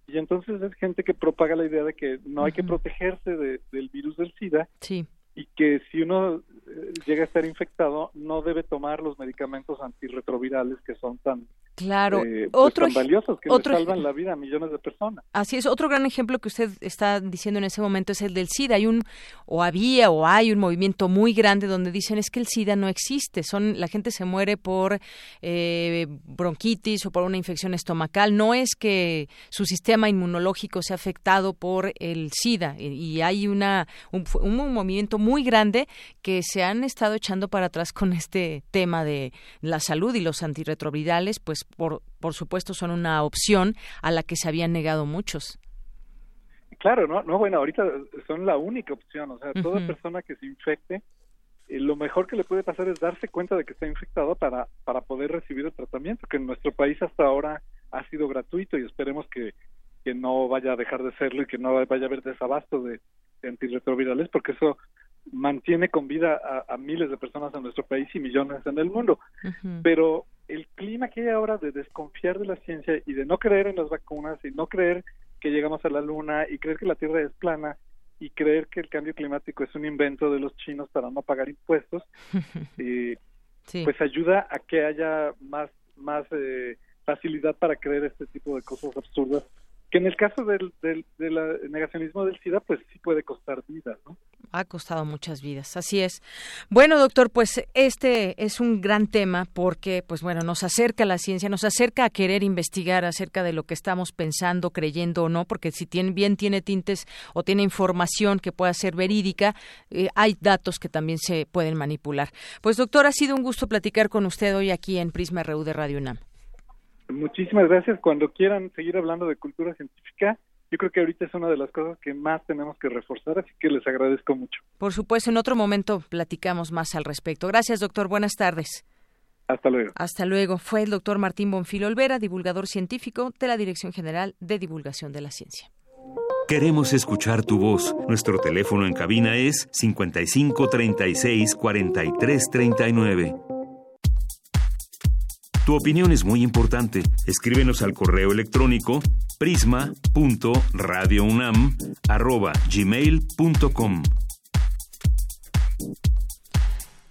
Speaker 13: Y entonces es gente que propaga la idea de que no hay que protegerse del virus del SIDA
Speaker 3: sí
Speaker 13: y que si uno eh, llega a estar infectado no debe tomar los medicamentos antirretrovirales que son tan
Speaker 3: Claro,
Speaker 13: eh, pues,
Speaker 3: otro,
Speaker 13: valiosos que otro, salvan la vida a millones de personas.
Speaker 3: Así es, otro gran ejemplo que usted está diciendo en ese momento es el del SIDA. Hay un, o había, o hay un movimiento muy grande donde dicen es que el SIDA no existe. Son, la gente se muere por eh, bronquitis o por una infección estomacal. No es que su sistema inmunológico sea afectado por el SIDA. Y, hay una, un, un movimiento muy grande que se han estado echando para atrás con este tema de la salud y los antirretrovirales, pues por, por supuesto son una opción a la que se habían negado muchos.
Speaker 13: Claro, no, no, bueno, ahorita son la única opción, o sea, toda persona que se infecte, eh, lo mejor que le puede pasar es darse cuenta de que está infectado para, para poder recibir el tratamiento, que en nuestro país hasta ahora ha sido gratuito y esperemos que, que no vaya a dejar de serlo y que no vaya a haber desabasto de, de antirretrovirales, porque eso mantiene con vida a, miles de personas en nuestro país y millones en el mundo. Pero el clima que hay ahora de desconfiar de la ciencia y de no creer en las vacunas y no creer que llegamos a la luna y creer que la Tierra es plana y creer que el cambio climático es un invento de los chinos para no pagar impuestos, eh, pues ayuda a que haya más, más eh, facilidad para creer este tipo de cosas absurdas que en el caso del, del, negacionismo del SIDA, pues sí puede costar vidas, ¿no?
Speaker 3: Ha costado muchas vidas, así es. Bueno, doctor, pues este es un gran tema porque, pues bueno, nos acerca a la ciencia, nos acerca a querer investigar acerca de lo que estamos pensando, creyendo o no, porque si tiene, bien tiene tintes o tiene información que pueda ser verídica, eh, hay datos que también se pueden manipular. Pues doctor, ha sido un gusto platicar con usted hoy aquí en Prisma RU de Radio UNAM.
Speaker 13: Muchísimas gracias. Cuando quieran seguir hablando de cultura científica, yo creo que ahorita es una de las cosas que más tenemos que reforzar, así que les agradezco mucho.
Speaker 3: Por supuesto, en otro momento platicamos más al respecto. Gracias, doctor. Buenas tardes.
Speaker 13: Hasta luego.
Speaker 3: Hasta luego. Fue el doctor Martín Bonfil Olvera, divulgador científico de la Dirección General de Divulgación de la Ciencia.
Speaker 2: Queremos escuchar tu voz. Nuestro teléfono en cabina es 55 36 43 39. Tu opinión es muy importante. Escríbenos al correo electrónico prisma.radiounam@gmail.com.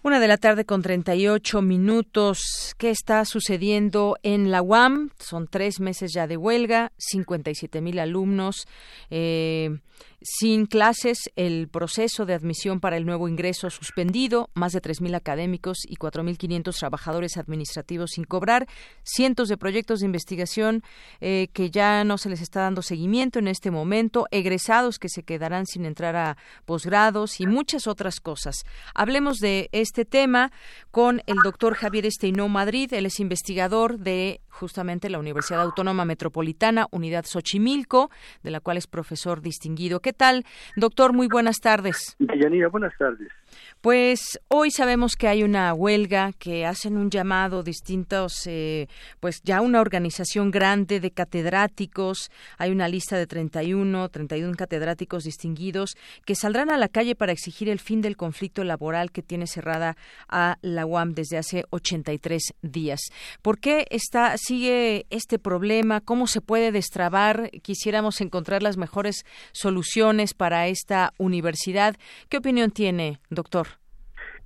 Speaker 3: Una de la tarde con 38 minutos. ¿Qué está sucediendo en la UAM? Son tres meses ya de huelga, 57 mil alumnos. Eh, sin clases, el proceso de admisión para el nuevo ingreso suspendido, más de 3.000 académicos y 4.500 trabajadores administrativos sin cobrar, cientos de proyectos de investigación eh, que ya no se les está dando seguimiento en este momento, egresados que se quedarán sin entrar a posgrados y muchas otras cosas. Hablemos de este tema con el doctor Javier Esteinó Madrid, él es investigador de justamente la Universidad Autónoma Metropolitana, Unidad Xochimilco, de la cual es profesor distinguido. ¿Qué tal, doctor? Muy buenas tardes.
Speaker 14: Yanira, buenas tardes.
Speaker 3: Pues hoy sabemos que hay una huelga que hacen un llamado distintos, eh, pues ya una organización grande de catedráticos, hay una lista de 31, 31 catedráticos distinguidos que saldrán a la calle para exigir el fin del conflicto laboral que tiene cerrada a la UAM desde hace 83 días. ¿Por qué está sigue este problema? ¿Cómo se puede destrabar? Quisiéramos encontrar las mejores soluciones para esta universidad. ¿Qué opinión tiene, doctor?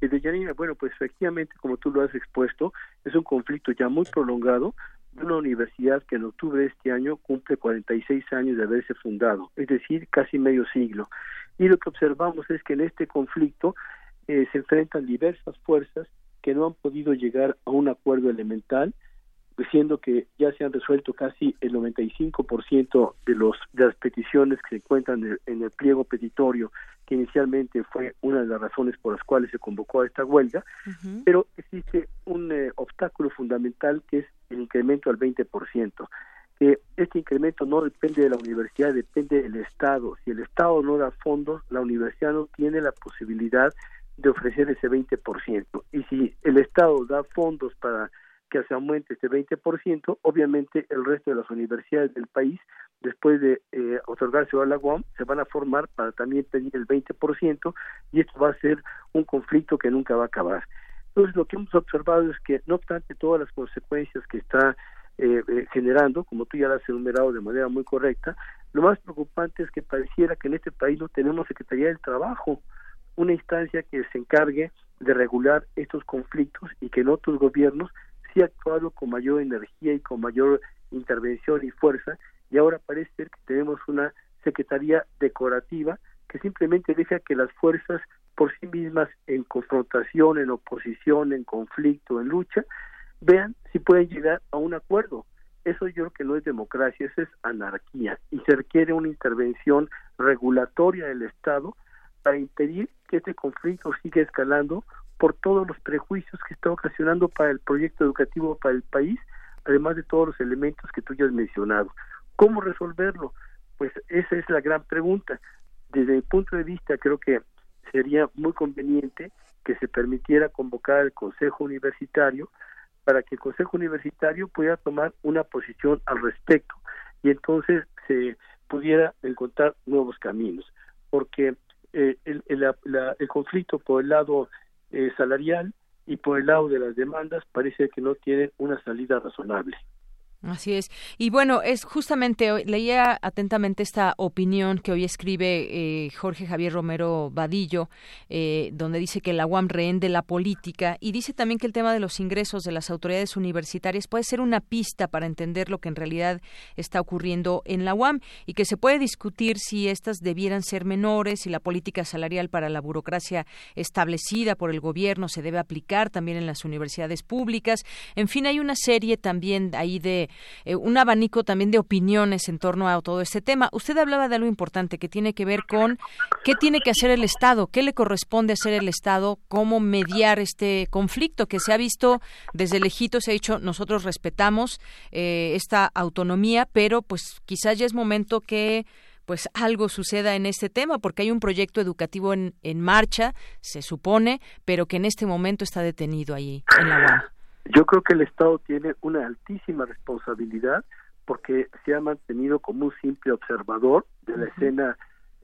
Speaker 14: de Yanina, bueno, pues efectivamente, como tú lo has expuesto, es un conflicto ya muy prolongado de una universidad que en octubre de este año cumple 46 años de haberse fundado, es decir, casi medio siglo. Y lo que observamos es que en este conflicto eh, se enfrentan diversas fuerzas que no han podido llegar a un acuerdo elemental siendo que ya se han resuelto casi el 95% de, los, de las peticiones que se encuentran en el, pliego petitorio, que inicialmente fue una de las razones por las cuales se convocó a esta huelga, pero existe un eh, obstáculo fundamental que es el incremento al 20%, que este incremento no depende de la universidad, depende del Estado. Si el Estado no da fondos, la universidad no tiene la posibilidad de ofrecer ese 20%. Y si el Estado da fondos para que se aumente este 20%, obviamente el resto de las universidades del país, después de eh, otorgarse a la UAM, se van a formar para también pedir el 20% y esto va a ser un conflicto que nunca va a acabar. Entonces, lo que hemos observado es que, no obstante todas las consecuencias que está eh, eh, generando, como tú ya lo has enumerado de manera muy correcta, lo más preocupante es que pareciera que en este país no tenemos Secretaría del Trabajo, una instancia que se encargue de regular estos conflictos y que en otros gobiernos sí actuado con mayor energía y con mayor intervención y fuerza y ahora parece ser que tenemos una secretaría decorativa que simplemente deja que las fuerzas por sí mismas en confrontación, en oposición, en conflicto, en lucha, vean si pueden llegar a un acuerdo. Eso yo creo que no es democracia, eso es anarquía y se requiere una intervención regulatoria del Estado para impedir que este conflicto siga escalando por todos los prejuicios que está ocasionando para el proyecto educativo para el país, además de todos los elementos que tú ya has mencionado. ¿Cómo resolverlo? Pues esa es la gran pregunta. Desde mi punto de vista, creo que sería muy conveniente que se permitiera convocar al Consejo Universitario para que el Consejo Universitario pudiera tomar una posición al respecto y entonces se pudiera encontrar nuevos caminos, porque eh, el, el conflicto por el lado eh, salarial y por el lado de las demandas parece que no tienen una salida razonable.
Speaker 3: Así es. Y bueno, es justamente, leía atentamente esta opinión que hoy escribe eh, Jorge Javier Romero Vadillo, eh, donde dice que la UAM rehende la política y dice también que el tema de los ingresos de las autoridades universitarias puede ser una pista para entender lo que en realidad está ocurriendo en la UAM y que se puede discutir si estas debieran ser menores, si la política salarial para la burocracia establecida por el gobierno se debe aplicar también en las universidades públicas. En fin, hay una serie también ahí de eh, un abanico también de opiniones en torno a todo este tema. Usted hablaba de algo importante que tiene que ver con qué tiene que hacer el Estado, qué le corresponde hacer el Estado, cómo mediar este conflicto que se ha visto desde lejitos, se ha dicho nosotros respetamos eh, esta autonomía, pero pues quizás ya es momento que pues algo suceda en este tema, porque hay un proyecto educativo en, en marcha, se supone, pero que en este momento está detenido ahí en la UAM.
Speaker 14: Yo creo que el Estado tiene una altísima responsabilidad porque se ha mantenido como un simple observador de la escena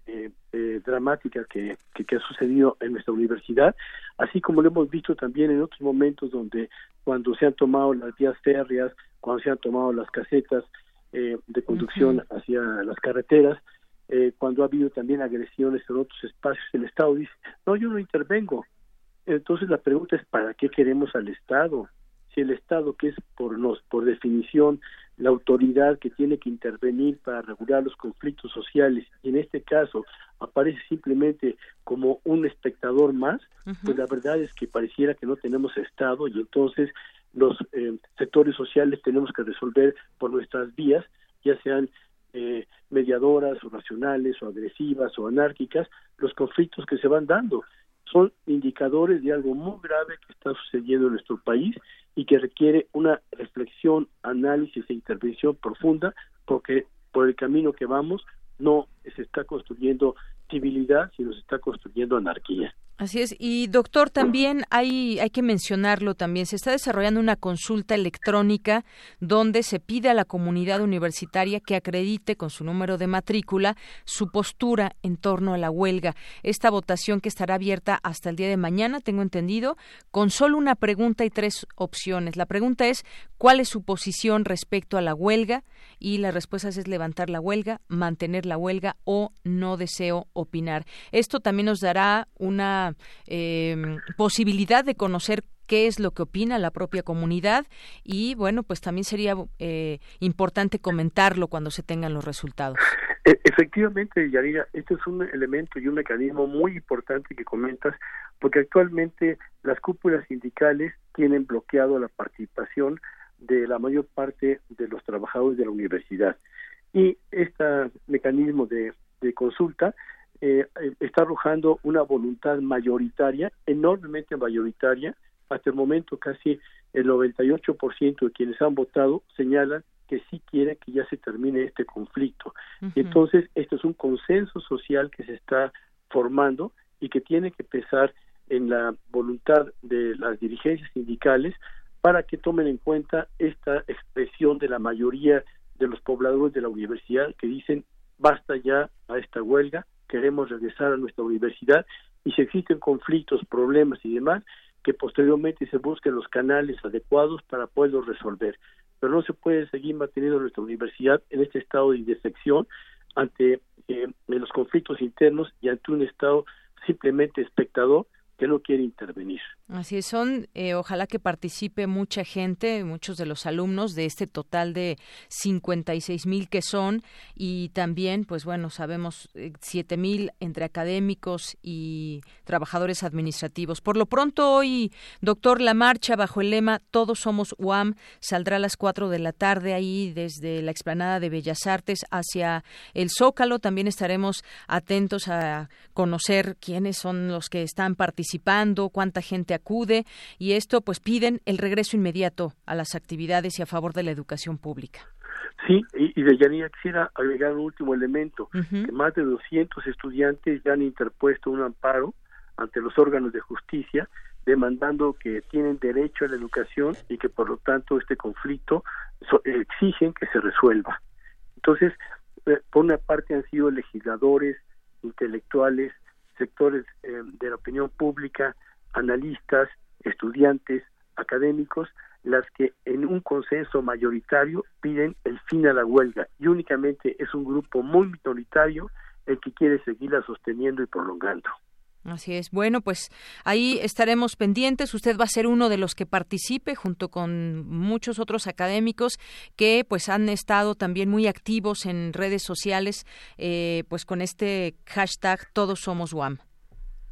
Speaker 14: eh, eh, dramática que, que, ha sucedido en nuestra universidad, así como lo hemos visto también en otros momentos donde cuando se han tomado las vías férreas, cuando se han tomado las casetas eh, de conducción hacia las carreteras, cuando ha habido también agresiones en otros espacios, el Estado dice, no, yo no intervengo. Entonces la pregunta es, ¿para qué queremos al Estado? El Estado, que es por, nos, por definición la autoridad que tiene que intervenir para regular los conflictos sociales, y en este caso aparece simplemente como un espectador más, pues la verdad es que pareciera que no tenemos Estado y entonces los eh, sectores sociales tenemos que resolver por nuestras vías, ya sean eh, mediadoras o racionales o agresivas o anárquicas, los conflictos que se van dando son indicadores de algo muy grave que está sucediendo en nuestro país y que requiere una reflexión, análisis e intervención profunda porque por el camino que vamos no se está construyendo civilidad, sino se está construyendo anarquía.
Speaker 3: Así es. Y doctor, también hay, hay que mencionarlo también, se está desarrollando una consulta electrónica donde se pide a la comunidad universitaria que acredite con su número de matrícula su postura en torno a la huelga. Esta votación que estará abierta hasta el día de mañana, tengo entendido, con solo una pregunta y tres opciones. La pregunta es cuál es su posición respecto a la huelga y la respuesta es levantar la huelga, mantener la huelga o no deseo opinar. Esto también nos dará una Em, posibilidad de conocer qué es lo que opina la propia comunidad y bueno pues también sería eh, importante comentarlo cuando se tengan los resultados
Speaker 14: e, efectivamente Yarira este es un elemento y un mecanismo muy importante que comentas porque actualmente las cúpulas sindicales tienen bloqueado la participación de la mayor parte de los trabajadores de la universidad. Y este mecanismo de, consulta eh, está arrojando una voluntad mayoritaria, enormemente mayoritaria. Hasta el momento casi el 98% de quienes han votado señalan que sí quieren que ya se termine este conflicto. Entonces, esto es un consenso social que se está formando y que tiene que pesar en la voluntad de las dirigencias sindicales para que tomen en cuenta esta expresión de la mayoría de los pobladores de la universidad que dicen basta ya a esta huelga, queremos regresar a nuestra universidad y si existen conflictos, problemas y demás, que posteriormente se busquen los canales adecuados para poderlos resolver. Pero no se puede seguir manteniendo nuestra universidad en este estado de indefección ante eh, los conflictos internos y ante un estado simplemente espectador que no quiere intervenir.
Speaker 3: Así son, eh, ojalá que participe mucha gente, muchos de los alumnos de este total de 56 mil que son y también, pues bueno, sabemos eh, siete mil entre académicos y trabajadores administrativos. Por lo pronto hoy, doctor, la marcha bajo el lema Todos somos UAM saldrá a las 4 de la tarde ahí desde la explanada de Bellas Artes hacia el Zócalo. También estaremos atentos a conocer quiénes son los que están participando, cuánta gente acude y esto pues piden el regreso inmediato a las actividades y a favor de la educación pública.
Speaker 14: Sí, y, de Yanira quisiera agregar un último elemento, que más de 200 estudiantes ya han interpuesto un amparo ante los órganos de justicia demandando que tienen derecho a la educación y que por lo tanto este conflicto exigen que se resuelva. Entonces, eh, por una parte han sido legisladores, intelectuales, sectores eh, de la opinión pública, analistas, estudiantes, académicos, las que en un consenso mayoritario piden el fin a la huelga y únicamente es un grupo muy minoritario el que quiere seguirla sosteniendo y prolongando.
Speaker 3: Así es. Bueno, pues ahí estaremos pendientes. Usted va a ser uno de los que participe junto con muchos otros académicos que pues han estado también muy activos en redes sociales, eh, pues con este hashtag Todos somos UAM.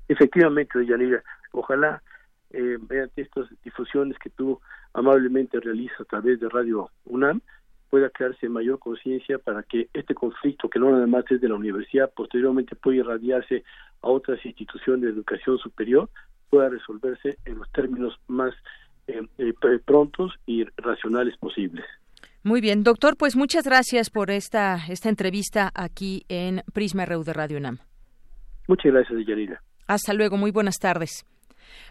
Speaker 14: Efectivamente, Yanira ojalá eh, mediante estas difusiones que tú amablemente realizas a través de Radio UNAM pueda crearse mayor conciencia para que este conflicto, que no nada más es de la universidad, posteriormente puede irradiarse a otras instituciones de educación superior, pueda resolverse en los términos más eh, eh, prontos y racionales posibles.
Speaker 3: Muy bien, doctor, pues muchas gracias por esta, esta entrevista aquí en Prisma RU de Radio UNAM.
Speaker 14: Muchas gracias, Yanira.
Speaker 3: Hasta luego, muy buenas tardes.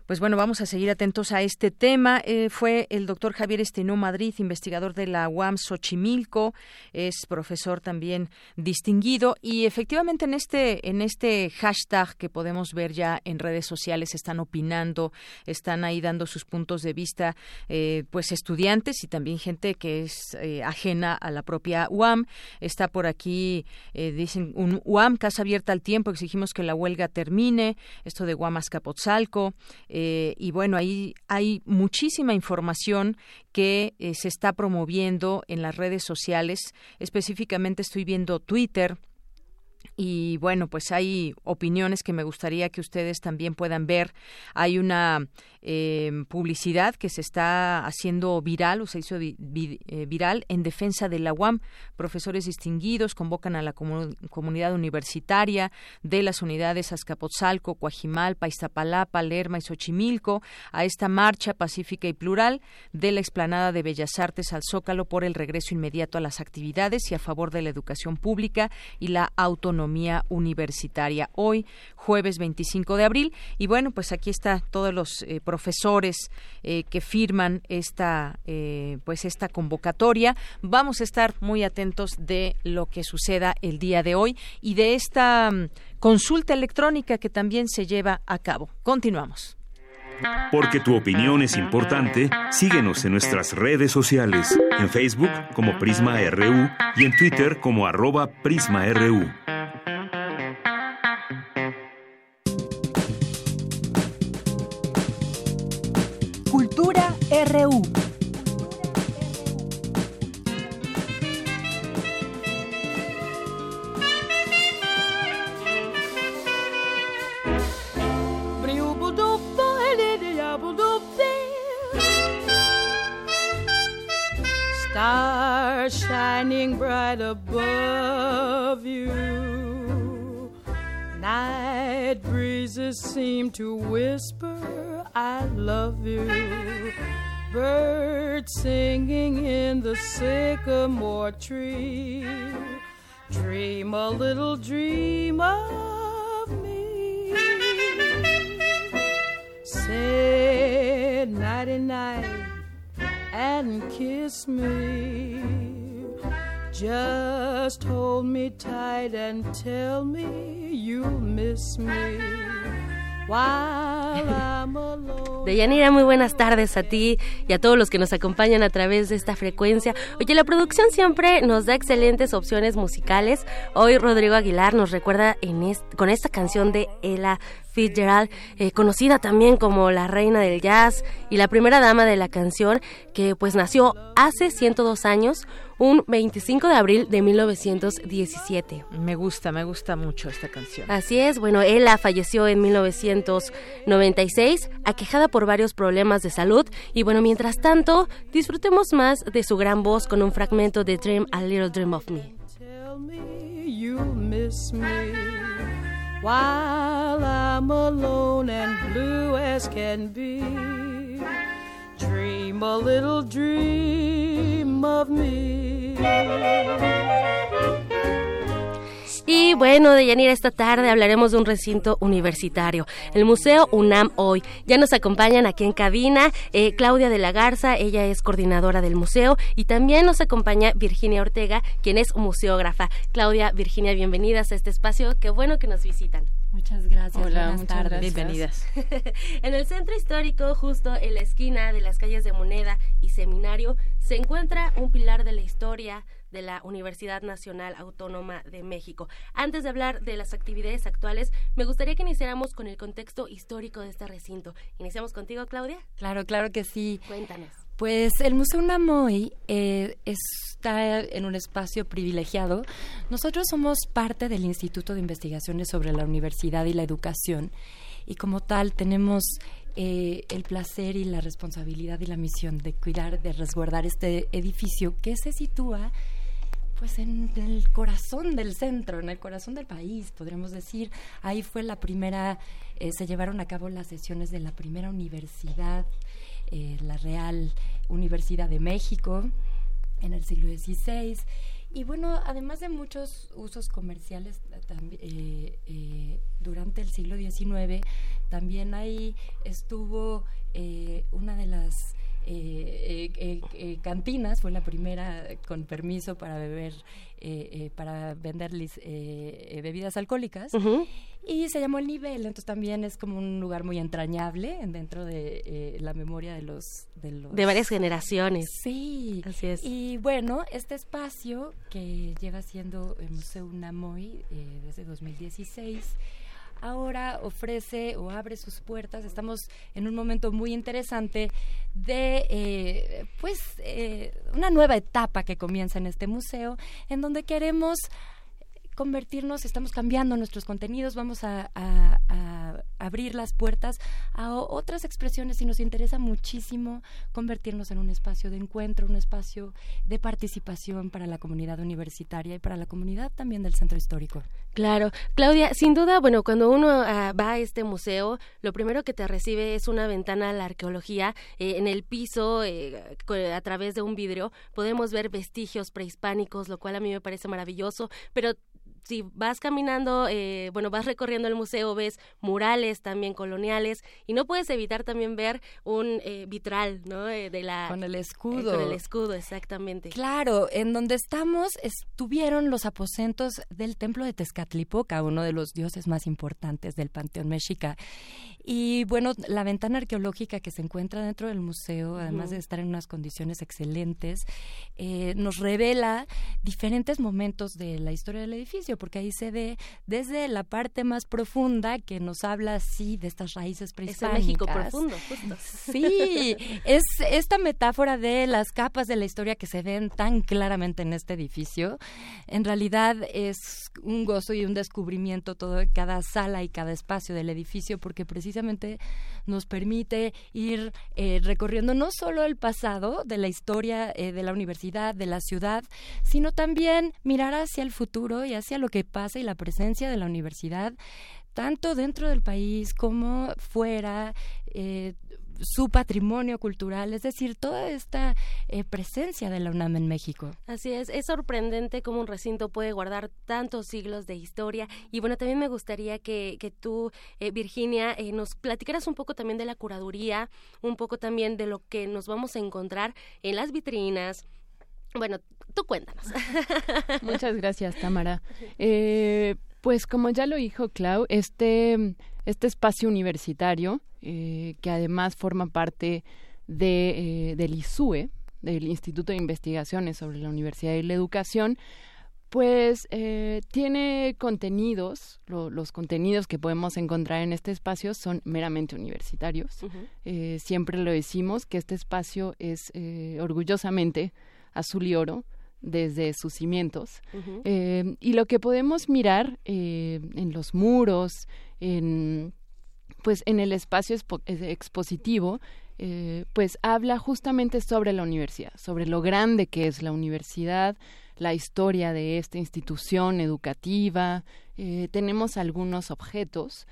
Speaker 3: Pues bueno, vamos a seguir atentos a este tema. Eh, fue el doctor Javier Estenó Madrid, investigador de la UAM Xochimilco, es profesor también distinguido y efectivamente en este en este hashtag que podemos ver ya en redes sociales están opinando, están ahí dando sus puntos de vista, eh, pues estudiantes y también gente que es eh, ajena a la propia UAM. Está por aquí, dicen, un UAM casa abierta al tiempo. Exigimos que la huelga termine. Esto de UAM Azcapotzalco. Eh, y bueno, ahí hay muchísima información que eh, se está promoviendo en las redes sociales. Específicamente estoy viendo Twitter y bueno, pues hay opiniones que me gustaría que ustedes también puedan ver. Hay una eh, publicidad que se está haciendo viral o se hizo eh, viral en defensa de la UAM. Profesores distinguidos convocan a la comunidad universitaria de las unidades Azcapotzalco, Coajimalpa, Iztapalapa, Lerma y Xochimilco a esta marcha pacífica y plural de la explanada de Bellas Artes al Zócalo por el regreso inmediato a las actividades y a favor de la educación pública y la autonomía universitaria. Hoy, jueves 25 de abril. Y bueno, pues aquí está todos los eh, profesores eh, que firman esta, eh, pues esta convocatoria. Vamos a estar muy atentos de lo que suceda el día de hoy y de esta mm, consulta electrónica que también se lleva a cabo. Continuamos.
Speaker 2: Porque tu opinión es importante, síguenos en nuestras redes sociales, en Facebook como Prisma RU y en Twitter como arroba PrismaRU.
Speaker 1: RU.
Speaker 15: right above you. Night breezes seem to whisper, I love you. Birds singing in the sycamore tree. Dream a little dream of me. Say nighty night and kiss me. Just hold me tight and tell me you'll miss me.
Speaker 16: Deyanira, muy buenas tardes a ti y a todos los que nos acompañan a través de esta frecuencia. Oye, la producción siempre nos da excelentes opciones musicales. Hoy Rodrigo Aguilar nos recuerda con esta canción de Ella Fitzgerald, eh, conocida también como la reina del jazz y la primera dama de la canción, que pues nació hace 102 años, un 25 de abril de 1917.
Speaker 3: Me gusta, me gusta mucho esta canción.
Speaker 16: Así es, bueno, ella falleció en 1996, aquejada por varios problemas de salud, y bueno, mientras tanto, disfrutemos más de su gran voz con un fragmento de Dream a Little Dream of Me.
Speaker 15: while I'm alone and blue as can be. Dream a little dream of me.
Speaker 16: Y bueno, de Yanira, esta tarde hablaremos de un recinto universitario, el Museo UNAM hoy. Ya nos acompañan aquí en cabina eh, Claudia de la Garza, ella es coordinadora del museo, y también nos acompaña Virginia Ortega, quien es museógrafa. Claudia, Virginia, bienvenidas a este espacio. Qué bueno que nos visitan.
Speaker 17: Muchas gracias.
Speaker 3: Hola, buenas tardes. Bienvenidas.
Speaker 16: en el centro histórico, justo en la esquina de las calles de Moneda y Seminario, se encuentra un pilar de la historia de la Universidad Nacional Autónoma de México. Antes de hablar de las actividades actuales, me gustaría que iniciáramos con el contexto histórico de este recinto. ¿Iniciamos contigo, Claudia?
Speaker 17: Claro, claro que sí.
Speaker 16: Cuéntanos.
Speaker 17: Pues el Museo Namoy eh, está en un espacio privilegiado. Nosotros somos parte del Instituto de Investigaciones sobre la Universidad y la Educación y como tal tenemos eh, el placer y la responsabilidad y la misión de cuidar, de resguardar este edificio que se sitúa pues en, el corazón del centro, en el corazón del país, podríamos decir. Ahí fue la primera, eh, se llevaron a cabo las sesiones de la primera universidad, eh, la Real Universidad de México, en el siglo XVI. Y bueno, además de muchos usos comerciales eh, durante el siglo XIX, también ahí estuvo una de las eh, eh, eh, cantinas, fue la primera con permiso para beber, para vender bebidas alcohólicas. Y se llamó El Nivel, entonces también es como un lugar muy entrañable dentro de la memoria de los, de los...
Speaker 16: De varias generaciones.
Speaker 17: Sí.
Speaker 16: Así es.
Speaker 17: Y bueno, este espacio que lleva siendo el Museo Unamoy desde 2016 ahora ofrece o abre sus puertas. Estamos en un momento muy interesante de, eh, pues, eh, una nueva etapa que comienza en este museo, en donde queremos convertirnos, estamos cambiando nuestros contenidos, vamos a, abrir las puertas a otras expresiones y nos interesa muchísimo convertirnos en un espacio de encuentro, un espacio de participación para la comunidad universitaria y para la comunidad también del centro histórico.
Speaker 16: Claro, Claudia, sin duda, bueno, cuando uno ah, va a este museo, lo primero que te recibe es una ventana a la arqueología. Eh, en el piso, eh, a través de un vidrio, podemos ver vestigios prehispánicos, lo cual a mí me parece maravilloso, pero si vas caminando, eh, bueno, vas recorriendo el museo, ves murales también coloniales y no puedes evitar también ver un eh, vitral, ¿no? Eh, de la
Speaker 17: con el escudo.
Speaker 16: con el escudo, exactamente.
Speaker 17: Claro, en donde estamos estuvieron los aposentos del templo de Tezcatlipoca, uno de los dioses más importantes del panteón mexica. Y bueno, la ventana arqueológica que se encuentra dentro del museo, además de estar en unas condiciones excelentes, nos revela diferentes momentos de la historia del edificio porque ahí se ve desde la parte más profunda que nos habla así de estas raíces prehispánicas.
Speaker 16: Ese México profundo, justo.
Speaker 17: Sí, es esta metáfora de las capas de la historia que se ven tan claramente en este edificio. En realidad es un gozo y un descubrimiento todo cada sala y cada espacio del edificio, porque precisamente nos permite ir eh, recorriendo no solo el pasado de la historia eh, de la universidad, de la ciudad, sino también mirar hacia el futuro y hacia lo que pasa y la presencia de la universidad tanto dentro del país como fuera, eh, su patrimonio cultural, es decir, toda esta eh, presencia de la UNAM en México.
Speaker 16: Así es, es sorprendente cómo un recinto puede guardar tantos siglos de historia. Y bueno, también me gustaría que, que tú, eh, Virginia, eh, nos platicaras un poco también de la curaduría, un poco también de lo que nos vamos a encontrar en las vitrinas. Bueno, tú cuéntanos.
Speaker 18: Muchas gracias, Tamara. pues como ya lo dijo Clau, este, este espacio universitario eh, que además forma parte de, eh, del ISUE, del Instituto de Investigaciones sobre la Universidad y la Educación, pues eh, tiene contenidos, los contenidos que podemos encontrar en este espacio son meramente universitarios. siempre lo decimos que este espacio es orgullosamente azul y oro desde sus cimientos. y lo que podemos mirar en los muros, en pues en el espacio expositivo, eh, pues habla justamente sobre la universidad, sobre lo grande que es la universidad, la historia de esta institución educativa. Eh, tenemos algunos objetos,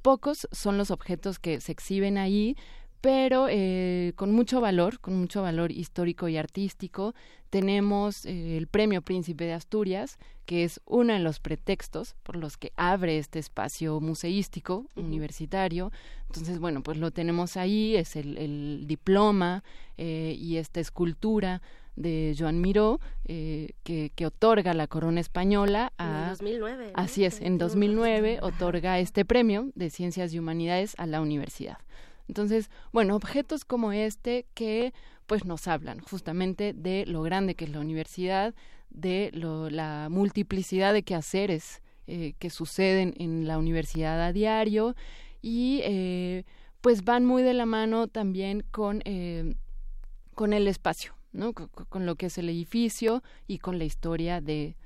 Speaker 18: pocos son los objetos que se exhiben ahí, pero eh, con mucho valor, con mucho valor histórico y artístico. Tenemos eh, el Premio Príncipe de Asturias, que es uno de los pretextos por los que abre este espacio museístico universitario. Entonces, bueno, pues lo tenemos ahí, es el, diploma eh, y esta escultura de Joan Miró, que, que, otorga la corona española
Speaker 16: a... En 2009.
Speaker 18: Así es, en 2009 otorga este premio de Ciencias y Humanidades a la universidad. Entonces, bueno, objetos como este que pues nos hablan justamente de lo grande que es la universidad, de la multiplicidad de quehaceres eh, que suceden en la universidad a diario y eh, pues van muy de la mano también con, eh, con el espacio, ¿no? con, lo que es el edificio y con la historia de,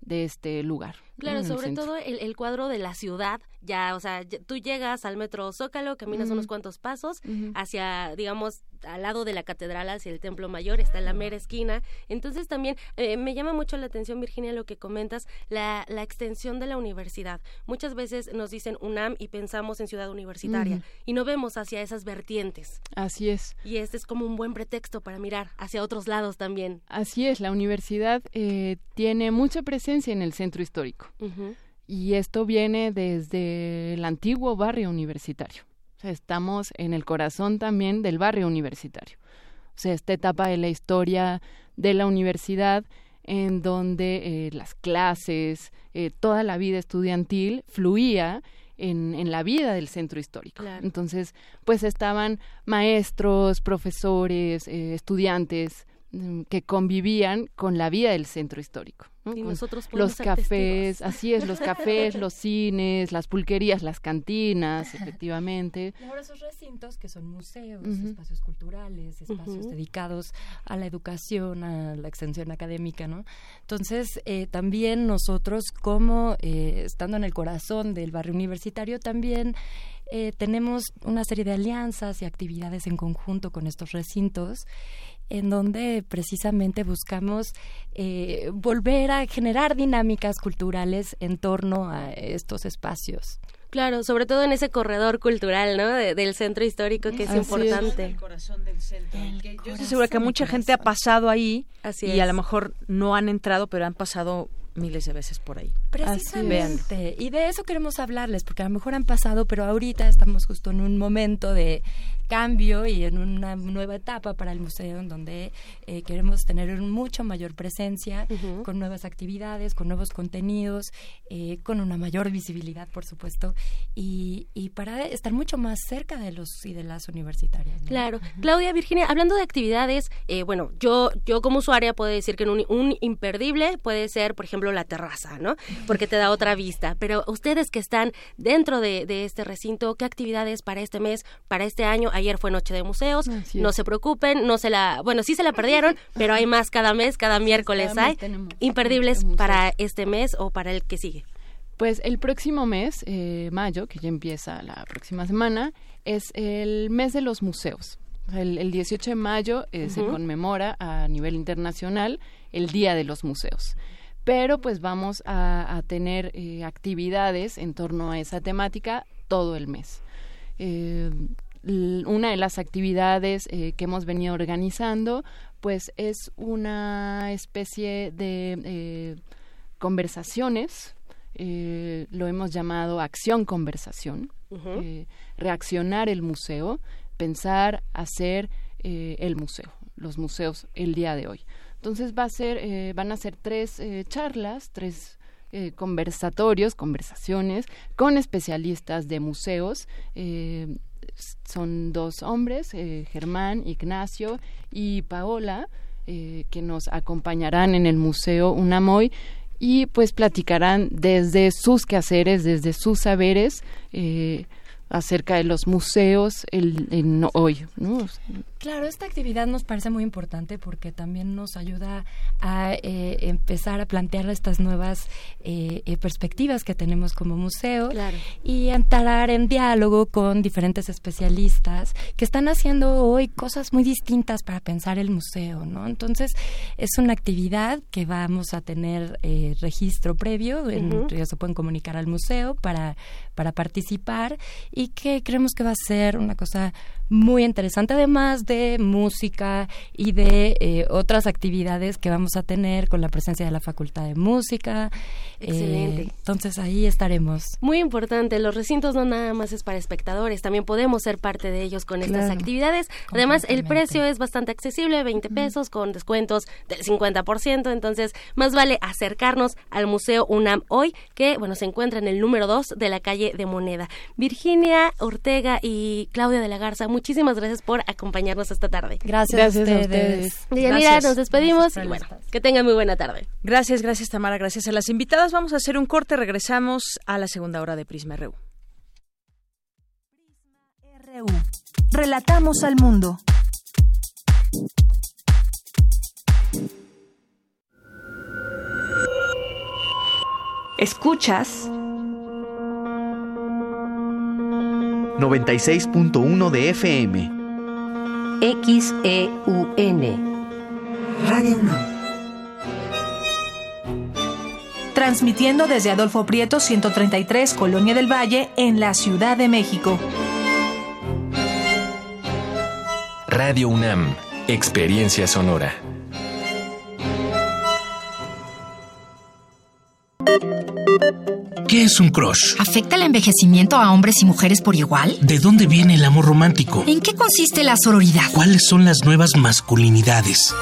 Speaker 18: de este lugar.
Speaker 16: Claro, sobre todo el, cuadro de la ciudad, ya, o sea, tú llegas al metro Zócalo, caminas unos cuantos pasos hacia, digamos, al lado de la catedral, hacia el templo mayor, está la mera esquina. Entonces también eh, me llama mucho la atención, Virginia, lo que comentas, la, la, extensión de la universidad. Muchas veces nos dicen UNAM y pensamos en ciudad universitaria y no vemos hacia esas vertientes.
Speaker 18: Así es.
Speaker 16: Y este es como un buen pretexto para mirar hacia otros lados también.
Speaker 18: Así es, la universidad eh, tiene mucha presencia en el centro histórico. Y esto viene desde el antiguo barrio universitario. O sea, estamos en el corazón también del barrio universitario. O sea, esta etapa de la historia de la universidad en donde eh, las clases, eh, toda la vida estudiantil fluía en, en, la vida del centro histórico. Entonces, pues estaban maestros, profesores, eh, estudiantes mm, que convivían con la vida del centro histórico los cafés, así es, los cafés, los cines, las pulquerías, las cantinas, efectivamente.
Speaker 17: Y ahora esos recintos que son museos, espacios culturales, espacios dedicados a la educación, a la extensión académica, ¿no? Entonces, eh, también nosotros, como eh, estando en el corazón del barrio universitario, también eh, tenemos una serie de alianzas y actividades en conjunto con estos recintos en donde precisamente buscamos eh, volver a generar dinámicas culturales en torno a estos espacios.
Speaker 16: Claro, sobre todo en ese corredor cultural, ¿no? del centro histórico que es importante.
Speaker 19: el corazón del centro. yo estoy segura que mucha gente ha pasado ahí y a lo mejor no han entrado, pero han pasado miles de veces por ahí.
Speaker 17: Precisamente. Y de eso queremos hablarles, porque a lo mejor han pasado, pero ahorita estamos justo en un momento de cambio y en una nueva etapa para el museo en donde eh, queremos tener mucho mayor presencia con nuevas actividades, con nuevos contenidos, eh, con una mayor visibilidad, por supuesto, y, y, para estar mucho más cerca de los y de las universitarias.
Speaker 16: Claro. Claudia, Virginia, hablando de actividades, eh, bueno, yo, yo como usuaria puedo decir que un, un imperdible puede ser, por ejemplo, ejemplo, la terraza, ¿no? Porque te da otra vista. Pero ustedes que están dentro de, este recinto, ¿qué actividades para este mes, para este año? Ayer fue Noche de Museos, no se preocupen, no se la, bueno, sí se la perdieron, pero hay más cada mes, cada miércoles hay. imperdibles para este mes o para el que sigue.
Speaker 18: Pues el próximo mes, eh, mayo, que ya empieza la próxima semana, es el mes de los museos. El, 18 de mayo eh, se conmemora a nivel internacional el Día de los Museos. Pero pues vamos a, tener eh, actividades en torno a esa temática todo el mes. Una de las actividades que hemos venido organizando pues es una especie de conversaciones eh, lo hemos llamado acción conversación, eh, reaccionar el museo, pensar, hacer eh, el museo, los museos el día de hoy. Entonces va a ser, van a ser tres charlas, tres conversatorios, conversaciones con especialistas de museos. Son dos hombres, Germán, Ignacio y Paola, que nos acompañarán en el Museo UNAMOY y pues platicarán desde sus quehaceres, desde sus saberes, eh, acerca de los museos el, hoy. ¿no?
Speaker 17: Claro, esta actividad nos parece muy importante porque también nos ayuda a eh, empezar a plantear estas nuevas eh, eh, perspectivas que tenemos como museo y entrar en diálogo con diferentes especialistas que están haciendo hoy cosas muy distintas para pensar el museo, ¿no? Entonces es una actividad que vamos a tener registro previo, ya se pueden comunicar al museo para para participar y que creemos que va a ser una cosa muy interesante, además de música y de eh, otras actividades que vamos a tener con la presencia de la Facultad de Música.
Speaker 16: Excelente.
Speaker 17: Eh, entonces ahí estaremos.
Speaker 16: Muy importante, los recintos no nada más es para espectadores, también podemos ser parte de ellos con estas actividades. Además, el precio es bastante accesible, 20 pesos con descuentos del 50%, entonces más vale acercarnos al Museo UNAM hoy, que bueno, se encuentra en el número 2 de la calle de Moneda. Virginia Ortega y Claudia de la Garza, muchísimas gracias por acompañarnos esta tarde.
Speaker 17: Gracias, a ustedes.
Speaker 16: Yanira, nos despedimos y bueno, que tengan muy buena tarde.
Speaker 19: Gracias, gracias Tamara, gracias a las invitadas. Vamos a hacer un corte, regresamos a la segunda hora de Prisma RU.
Speaker 1: RU. Relatamos al mundo.
Speaker 20: Escuchas 96.1 de FM.
Speaker 16: XEUN.
Speaker 20: Radio 1.
Speaker 1: Transmitiendo desde Adolfo Prieto 133, Colonia del Valle, en la Ciudad de México.
Speaker 20: Radio UNAM. Experiencia sonora.
Speaker 21: ¿Qué es un crush?
Speaker 22: ¿Afecta el envejecimiento a hombres y mujeres por igual?
Speaker 21: ¿De dónde viene el amor romántico?
Speaker 22: ¿En qué consiste la sororidad?
Speaker 21: ¿Cuáles son las nuevas masculinidades?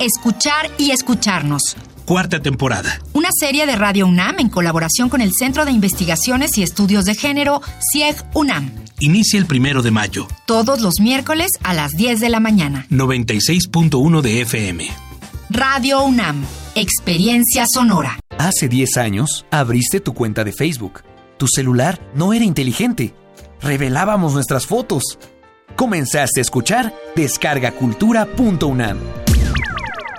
Speaker 22: Escuchar y escucharnos.
Speaker 21: Cuarta temporada.
Speaker 22: Una serie de Radio UNAM en colaboración con el Centro de Investigaciones y Estudios de Género, CIEG UNAM.
Speaker 21: Inicia el primero de mayo.
Speaker 22: Todos los miércoles a las 10 de la mañana.
Speaker 21: 96.1 de FM.
Speaker 22: Radio UNAM. Experiencia sonora.
Speaker 23: Hace 10 años abriste tu cuenta de Facebook. Tu celular no era inteligente. Revelábamos nuestras fotos. Comenzaste a escuchar descargacultura.unam.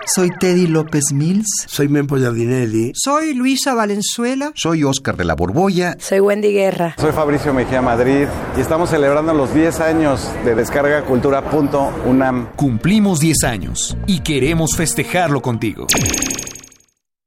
Speaker 24: Soy Teddy López Mills.
Speaker 25: Soy Mempo Giardinelli.
Speaker 26: Soy Luisa Valenzuela.
Speaker 27: Soy Oscar de la Borbolla.
Speaker 28: Soy Wendy Guerra.
Speaker 29: Soy Fabricio Mejía Madrid y estamos celebrando los 10 años de descargacultura.unam.
Speaker 23: Cumplimos 10 años y queremos festejarlo contigo.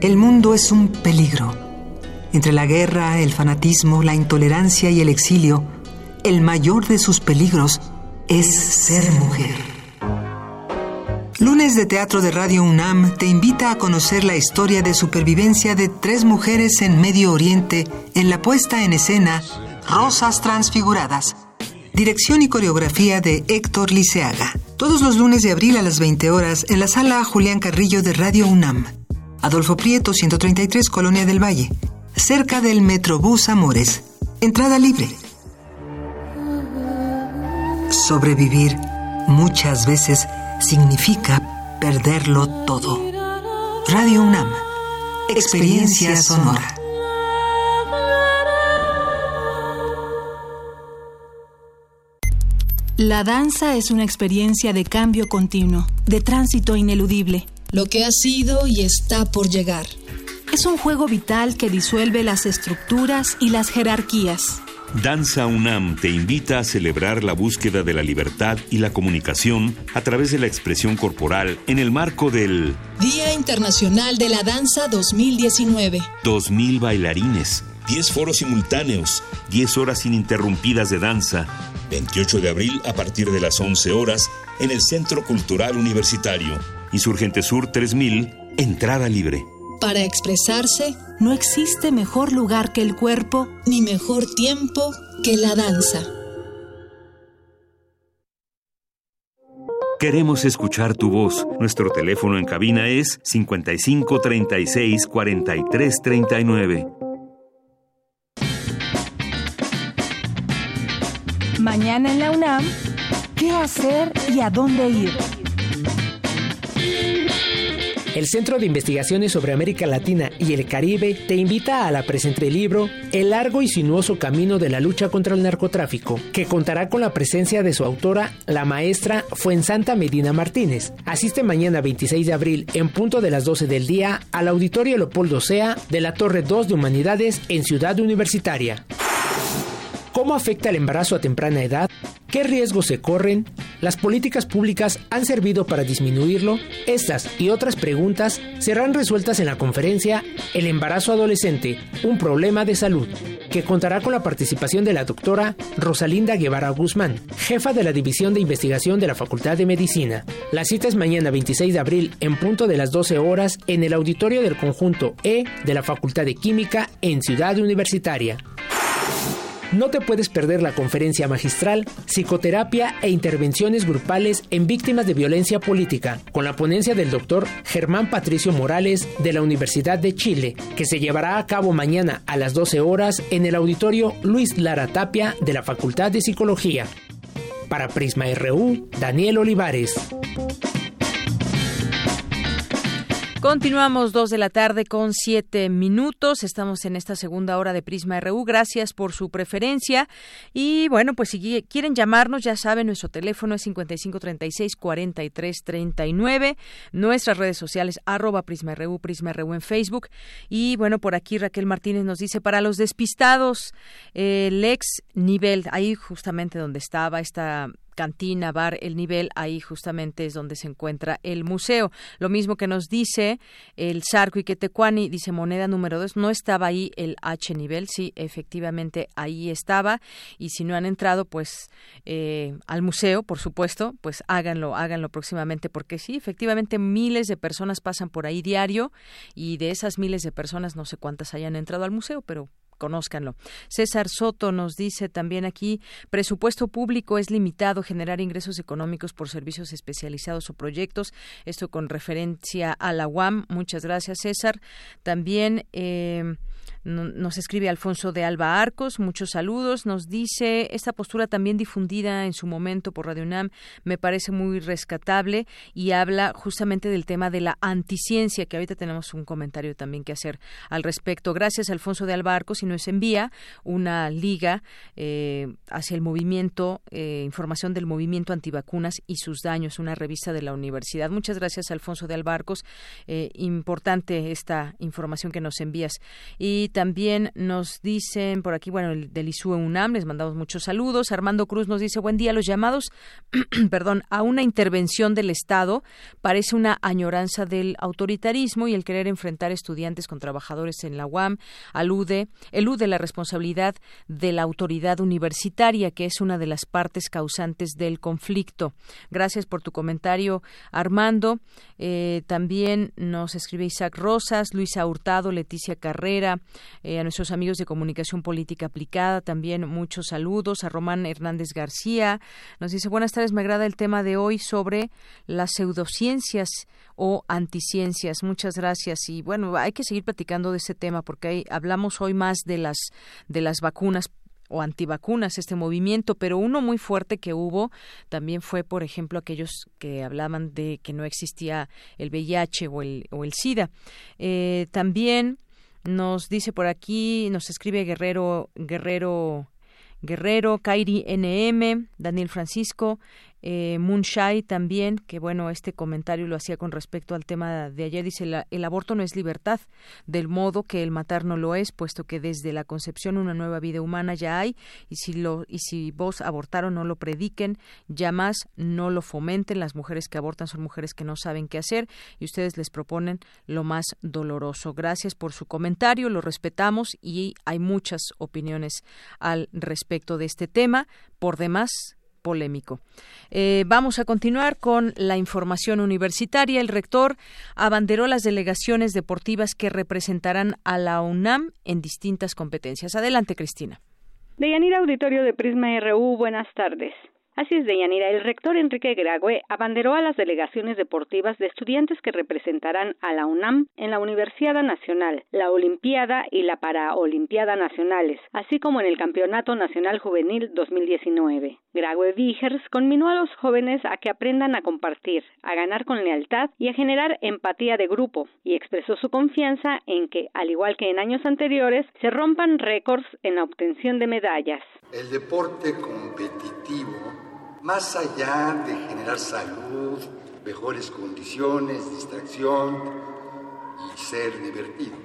Speaker 30: El mundo es un peligro. Entre la guerra, el fanatismo, la intolerancia y el exilio, el mayor de sus peligros es ser mujer. Lunes de Teatro de Radio UNAM te invita a conocer la historia de supervivencia de tres mujeres en Medio Oriente en la puesta en escena Rosas Transfiguradas. Dirección y coreografía de Héctor Liceaga. Todos los lunes de abril a las 20 horas en la sala Julián Carrillo de Radio UNAM. Adolfo Prieto, 133, Colonia del Valle. Cerca del Metrobús Amores. Entrada libre. Sobrevivir muchas veces significa perderlo todo. Radio UNAM. Experiencia sonora.
Speaker 1: La danza es una experiencia de cambio continuo, de tránsito ineludible.
Speaker 31: Lo que ha sido y está por llegar.
Speaker 1: Es un juego vital que disuelve las estructuras y las jerarquías.
Speaker 2: Danza UNAM te invita a celebrar la búsqueda de la libertad y la comunicación a través de la expresión corporal en el marco del
Speaker 31: Día Internacional de la Danza 2019.
Speaker 2: 2000 bailarines, 10 foros simultáneos, 10 horas ininterrumpidas de danza. 28 de abril a partir de las 11 horas en el Centro Cultural Universitario. Insurgente Sur 3000, entrada libre.
Speaker 31: Para expresarse,
Speaker 1: no existe mejor lugar que el cuerpo,
Speaker 31: ni mejor tiempo que la danza.
Speaker 2: Queremos escuchar tu voz. Nuestro teléfono en cabina es 55 36 43 39.
Speaker 1: Mañana en la UNAM, ¿qué hacer y a dónde ir?
Speaker 4: El Centro de Investigaciones sobre América Latina y el Caribe te invita a la presente del libro El largo y sinuoso camino de la lucha contra el narcotráfico, que contará con la presencia de su autora, la maestra Fuensanta Medina Martínez. Asiste mañana 26 de abril en punto de las 12 del día al Auditorio Leopoldo Sea de la Torre 2 de Humanidades en Ciudad Universitaria. ¿Cómo afecta el embarazo a temprana edad? ¿Qué riesgos se corren? ¿Las políticas públicas han servido para disminuirlo? Estas y otras preguntas serán resueltas en la conferencia El embarazo adolescente, un problema de salud, que contará con la participación de la doctora Rosalinda Guevara Guzmán, jefa de la División de Investigación de la Facultad de Medicina. La cita es mañana 26 de abril en punto de las 12 horas en el auditorio del conjunto E de la Facultad de Química en Ciudad Universitaria. No te puedes perder la conferencia magistral Psicoterapia e Intervenciones Grupales en Víctimas de Violencia Política, con la ponencia del doctor Germán Patricio Morales de la Universidad de Chile, que se llevará a cabo mañana a las 12 horas en el auditorio Luis Lara Tapia de la Facultad de Psicología. Para Prisma RU, Daniel Olivares.
Speaker 3: Continuamos dos de la tarde con siete minutos. Estamos en esta segunda hora de Prisma RU. Gracias por su preferencia. Y bueno, pues si quieren llamarnos, ya saben, nuestro teléfono es 5536-4339. Nuestras redes sociales, arroba Prisma RU, Prisma RU en Facebook. Y bueno, por aquí Raquel Martínez nos dice, para los despistados, el ex nivel, ahí justamente donde estaba esta cantina, bar, el nivel, ahí justamente es donde se encuentra el museo. Lo mismo que nos dice el Sarco y Quetecuani, dice moneda número dos, no estaba ahí el H nivel, sí, efectivamente ahí estaba, y si no han entrado, pues eh, al museo, por supuesto, pues háganlo, háganlo próximamente, porque sí, efectivamente miles de personas pasan por ahí diario, y de esas miles de personas no sé cuántas hayan entrado al museo, pero conózcanlo. César Soto nos dice también aquí, presupuesto público es limitado generar ingresos económicos por servicios especializados o proyectos. Esto con referencia a la UAM. Muchas gracias, César. También eh, nos escribe Alfonso de Alba Arcos, muchos saludos. Nos dice, esta postura también difundida en su momento por Radio UNAM me parece muy rescatable y habla justamente del tema de la anticiencia, que ahorita tenemos un comentario también que hacer al respecto. Gracias, Alfonso de Alba Arcos, y nos envía una liga eh, hacia el movimiento, eh, información del movimiento antivacunas y sus daños, una revista de la universidad. Muchas gracias, Alfonso de Alba Arcos. Eh, importante esta información que nos envías. Y también nos dicen por aquí, bueno, el del ISUE UNAM, les mandamos muchos saludos. Armando Cruz nos dice, buen día, los llamados, perdón, a una intervención del Estado parece una añoranza del autoritarismo y el querer enfrentar estudiantes con trabajadores en la UAM alude, elude la responsabilidad de la autoridad universitaria, que es una de las partes causantes del conflicto. Gracias por tu comentario, Armando. Eh, también nos escribe Isaac Rosas, Luisa Hurtado, Leticia Carrera, eh, a nuestros amigos de Comunicación Política Aplicada, también muchos saludos, a Román Hernández García, nos dice, buenas tardes, me agrada el tema de hoy sobre las pseudociencias o anticiencias. Muchas gracias y bueno, hay que seguir platicando de ese tema porque hablamos hoy más de las de las vacunas o antivacunas este movimiento, pero uno muy fuerte que hubo también fue, por ejemplo, aquellos que hablaban de que no existía el VIH o el, o el SIDA. Eh, también nos dice por aquí, nos escribe Guerrero, Guerrero Guerrero, Kairi NM, Daniel Francisco, eh, también, que bueno, este comentario lo hacía con respecto al tema de ayer, dice, el aborto no es libertad, del modo que el matar no lo es, puesto que desde la concepción una nueva vida humana ya hay, y si, lo, y si vos abortaron no lo prediquen, ya más no lo fomenten, las mujeres que abortan son mujeres que no saben qué hacer, y ustedes les proponen lo más doloroso. Gracias por su comentario, lo respetamos y hay muchas opiniones al respecto de este tema. Por demás, polémico. Eh, vamos a continuar con la información universitaria. El rector abanderó las delegaciones deportivas que representarán a la UNAM en distintas competencias. Adelante, Cristina.
Speaker 32: Deyanira Auditorio de Prisma RU, buenas tardes. Así es, Deyanira. El rector Enrique Grague abanderó a las delegaciones deportivas de estudiantes que representarán a la UNAM en la Universidad Nacional, la Olimpiada y la Paraolimpiada Nacionales, así como en el Campeonato Nacional Juvenil 2019. Grague Vigers conminó a los jóvenes a que aprendan a compartir, a ganar con lealtad y a generar empatía de grupo, y expresó su confianza en que, al igual que en años anteriores, se rompan récords en la obtención de medallas.
Speaker 33: El deporte competitivo más allá de generar salud, mejores condiciones, distracción y ser divertido.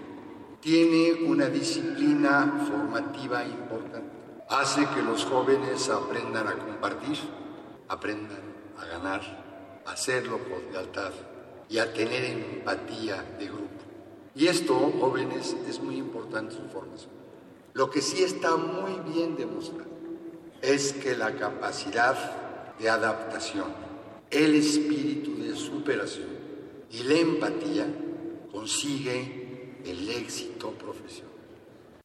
Speaker 33: Tiene una disciplina formativa importante. Hace que los jóvenes aprendan a compartir, aprendan a ganar, a hacerlo con lealtad y a tener empatía de grupo. Y esto, jóvenes, es muy importante su formación. Lo que sí está muy bien demostrado es que la capacidad de adaptación, el espíritu de superación y la empatía consigue el éxito profesional.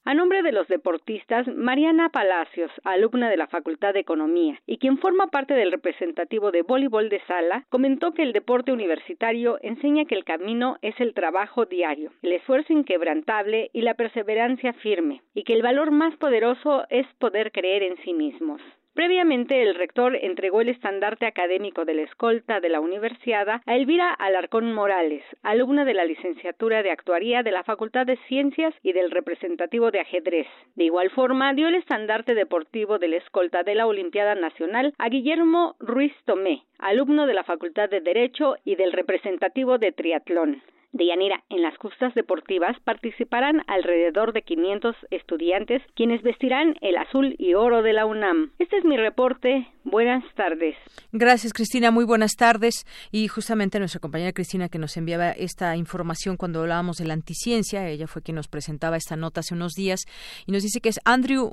Speaker 32: A nombre de los deportistas, Mariana Palacios, alumna de la Facultad de Economía y quien forma parte del representativo de voleibol de sala, comentó que el deporte universitario enseña que el camino es el trabajo diario, el esfuerzo inquebrantable y la perseverancia firme, y que el valor más poderoso es poder creer en sí mismos. Previamente, el rector entregó el estandarte académico de la escolta de la universidad a Elvira Alarcón Morales, alumna de la licenciatura de Actuaría de la Facultad de Ciencias y del representativo de ajedrez. De igual forma, dio el estandarte deportivo de la escolta de la Olimpiada Nacional a Guillermo Ruiz Tomé, alumno de la Facultad de Derecho y del representativo de triatlón. De Yanira, en las justas deportivas participarán alrededor de 500 estudiantes quienes vestirán el azul y oro de la UNAM. Este es mi reporte. Buenas tardes.
Speaker 3: Gracias, Cristina. Muy buenas tardes. Y justamente nuestra compañera Cristina que nos enviaba esta información cuando hablábamos de la anticiencia, ella fue quien nos presentaba esta nota hace unos días y nos dice que es Andrew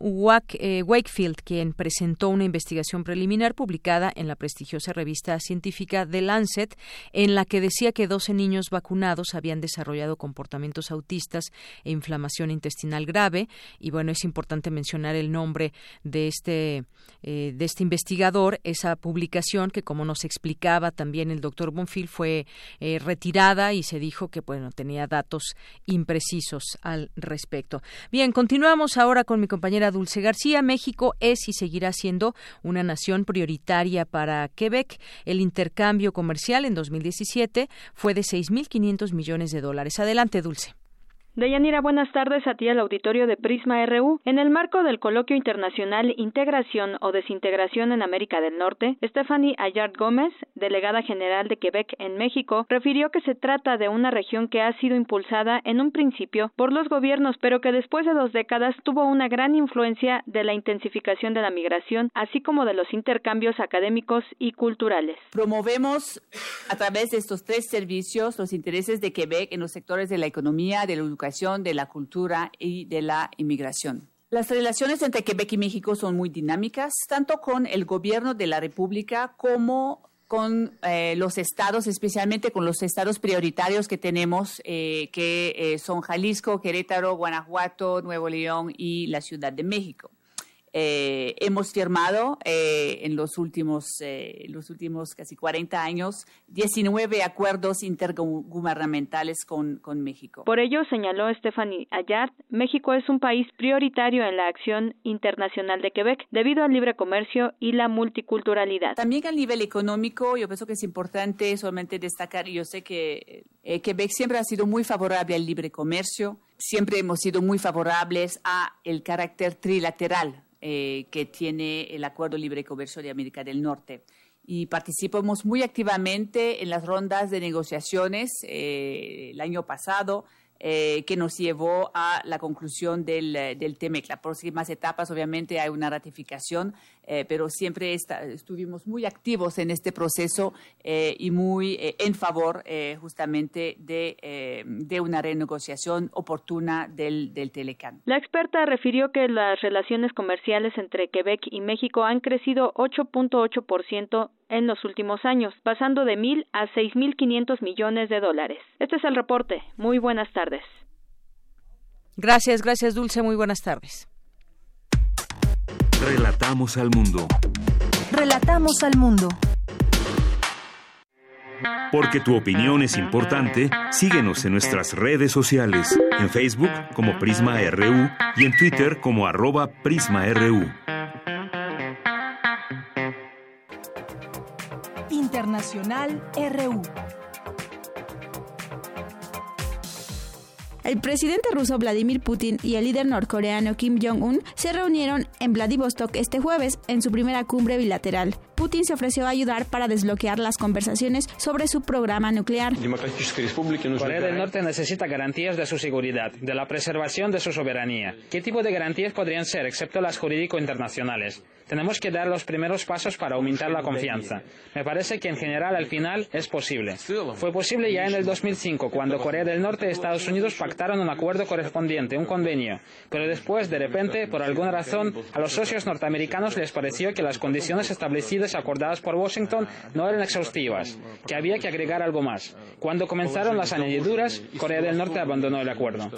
Speaker 3: eh, Wakefield quien presentó una investigación preliminar publicada en la prestigiosa revista científica The Lancet en la que decía que 12 niños vacunados habían desarrollado comportamientos autistas e inflamación intestinal grave. Y bueno, es importante mencionar el nombre de este, eh, de este investigador. Esa publicación que, como nos explicaba también el doctor Bonfil, fue eh, retirada y se dijo que bueno, tenía datos imprecisos al respecto. Bien, continuamos ahora con mi compañera Dulce García. México es y seguirá siendo una nación prioritaria para Quebec. El intercambio comercial en 2017 fue de 6.500 millones de dólares. Adelante, Dulce.
Speaker 8: Deyanira, buenas tardes a ti al auditorio de Prisma RU. En el marco del coloquio internacional Integración o Desintegración en América del Norte, Stephanie Ayard Gómez, delegada general de Quebec en México, refirió que se trata de una región que ha sido impulsada en un principio por los gobiernos, pero que después de dos décadas tuvo una gran influencia de la intensificación de la migración, así como de los intercambios académicos y culturales.
Speaker 34: Promovemos a través de estos tres servicios los intereses de Quebec en los sectores de la economía, de la educación, de la cultura y de la inmigración. Las relaciones entre Quebec y México son muy dinámicas, tanto con el gobierno de la República como con eh, los estados, especialmente con los estados prioritarios que tenemos, eh, que eh, son Jalisco, Querétaro, Guanajuato, Nuevo León y la Ciudad de México. Eh, hemos firmado eh, en los últimos, eh, los últimos casi 40 años 19 acuerdos intergubernamentales con, con México.
Speaker 8: Por ello, señaló Stephanie Ayard, México es un país prioritario en la acción internacional de Quebec debido al libre comercio y la multiculturalidad.
Speaker 34: También a nivel económico, yo pienso que es importante solamente destacar, yo sé que Quebec siempre ha sido muy favorable al libre comercio, siempre hemos sido muy favorables a el carácter trilateral eh, que tiene el Acuerdo Libre de Comercio de América del Norte. Y participamos muy activamente en las rondas de negociaciones eh, el año pasado eh, que nos llevó a la conclusión del, eh, del TEMEC. Las próximas etapas, obviamente, hay una ratificación, eh, pero siempre estuvimos muy activos en este proceso y muy en favor justamente de, una renegociación oportuna del, del Telecan.
Speaker 8: La experta refirió que las relaciones comerciales entre Quebec y México han crecido 8.8% en los últimos años, pasando de mil a seis mil quinientos millones de dólares. Este es el reporte. Muy buenas tardes.
Speaker 3: Gracias, gracias Dulce. Muy buenas tardes.
Speaker 2: Relatamos al mundo.
Speaker 1: Relatamos al mundo.
Speaker 2: Porque tu opinión es importante, síguenos en nuestras redes sociales, en Facebook como Prisma RU y en Twitter como arroba PrismaRU.
Speaker 1: Internacional RU.
Speaker 35: El presidente ruso Vladimir Putin y el líder norcoreano Kim Jong-un se reunieron en Vladivostok este jueves en su primera cumbre bilateral. Putin se ofreció a ayudar para desbloquear las conversaciones sobre su programa nuclear.
Speaker 36: Corea del Norte necesita garantías de su seguridad, de la preservación de su soberanía. ¿Qué tipo de garantías podrían ser, excepto las jurídico-internacionales? Tenemos que dar los primeros pasos para aumentar la confianza. Me parece que en general al final es posible. Fue posible ya en el 2005, cuando Corea del Norte y Estados Unidos pactaron un acuerdo correspondiente, un convenio. Pero después, de repente, por alguna razón, a los socios norteamericanos les pareció que las condiciones establecidas y acordadas por Washington no eran exhaustivas, que había que agregar algo más. Cuando comenzaron las añadiduras, Corea del Norte abandonó el acuerdo.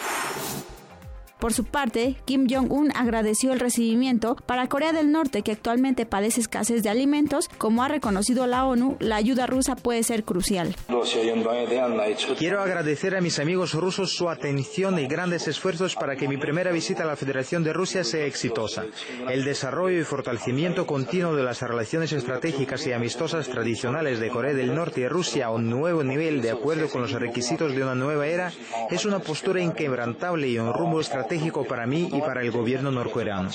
Speaker 35: Por su parte, Kim Jong-un agradeció el recibimiento para Corea del Norte, que actualmente padece escasez de alimentos. Como ha reconocido la ONU, la ayuda rusa puede ser crucial.
Speaker 37: Quiero agradecer a mis amigos rusos su atención y grandes esfuerzos para que mi primera visita a la Federación de Rusia sea exitosa. El desarrollo y fortalecimiento continuo de las relaciones estratégicas y amistosas tradicionales de Corea del Norte y Rusia a un nuevo nivel de acuerdo con los requisitos de una nueva era es una postura inquebrantable y un rumbo estratégico estratégico para mí y para el gobierno norcoreano.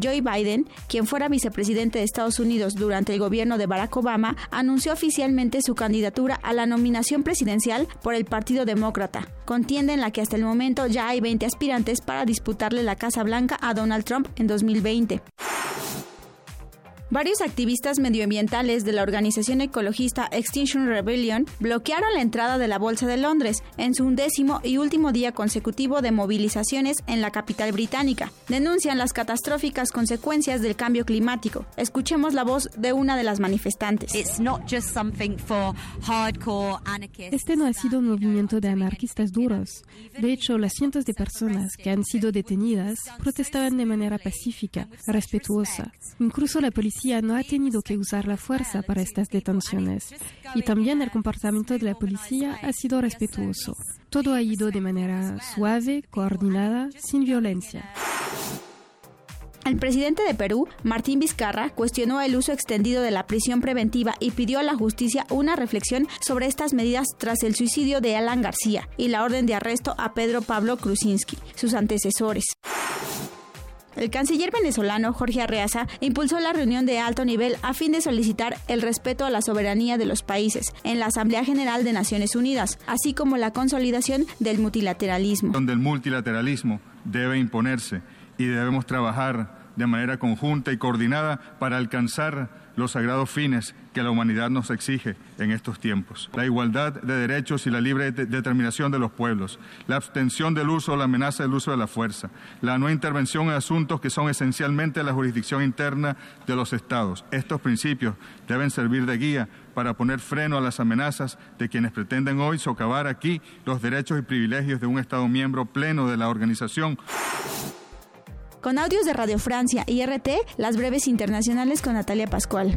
Speaker 35: Joe Biden, quien fuera vicepresidente de Estados Unidos durante el gobierno de Barack Obama, anunció oficialmente su candidatura a la nominación presidencial por el Partido Demócrata, contienda en la que hasta el momento ya hay 20 aspirantes para disputarle la Casa Blanca a Donald Trump en 2020. Varios activistas medioambientales de la organización ecologista Extinction Rebellion bloquearon la entrada de la Bolsa de Londres en su undécimo y último día consecutivo de movilizaciones en la capital británica. Denuncian las catastróficas consecuencias del cambio climático. Escuchemos la voz de una de las manifestantes.
Speaker 38: Este no ha sido un movimiento de anarquistas duros. De hecho, las cientos de personas que han sido detenidas protestaban de manera pacífica, respetuosa. Incluso la policía no ha tenido que usar la fuerza para estas detenciones y también el comportamiento de la policía ha sido respetuoso. Todo ha ido de manera suave, coordinada, sin violencia.
Speaker 35: El presidente de Perú, Martín Vizcarra, cuestionó el uso extendido de la prisión preventiva y pidió a la justicia una reflexión sobre estas medidas tras el suicidio de Alan García y la orden de arresto a Pedro Pablo Krusinski, sus antecesores. El canciller venezolano Jorge Arreaza impulsó la reunión de alto nivel a fin de solicitar el respeto a la soberanía de los países en la Asamblea General de Naciones Unidas, así como la consolidación del multilateralismo.
Speaker 39: Donde el multilateralismo debe imponerse y debemos trabajar de manera conjunta y coordinada para alcanzar los sagrados fines que la humanidad nos exige en estos tiempos. La igualdad de derechos y la libre determinación de los pueblos, la abstención del uso o la amenaza del uso de la fuerza, la no intervención en asuntos que son esencialmente la jurisdicción interna de los estados. Estos principios deben servir de guía para poner freno a las amenazas de quienes pretenden hoy socavar aquí los derechos y privilegios de un Estado miembro pleno de la organización.
Speaker 35: Con audios de Radio Francia y RT, las breves internacionales con Natalia Pascual.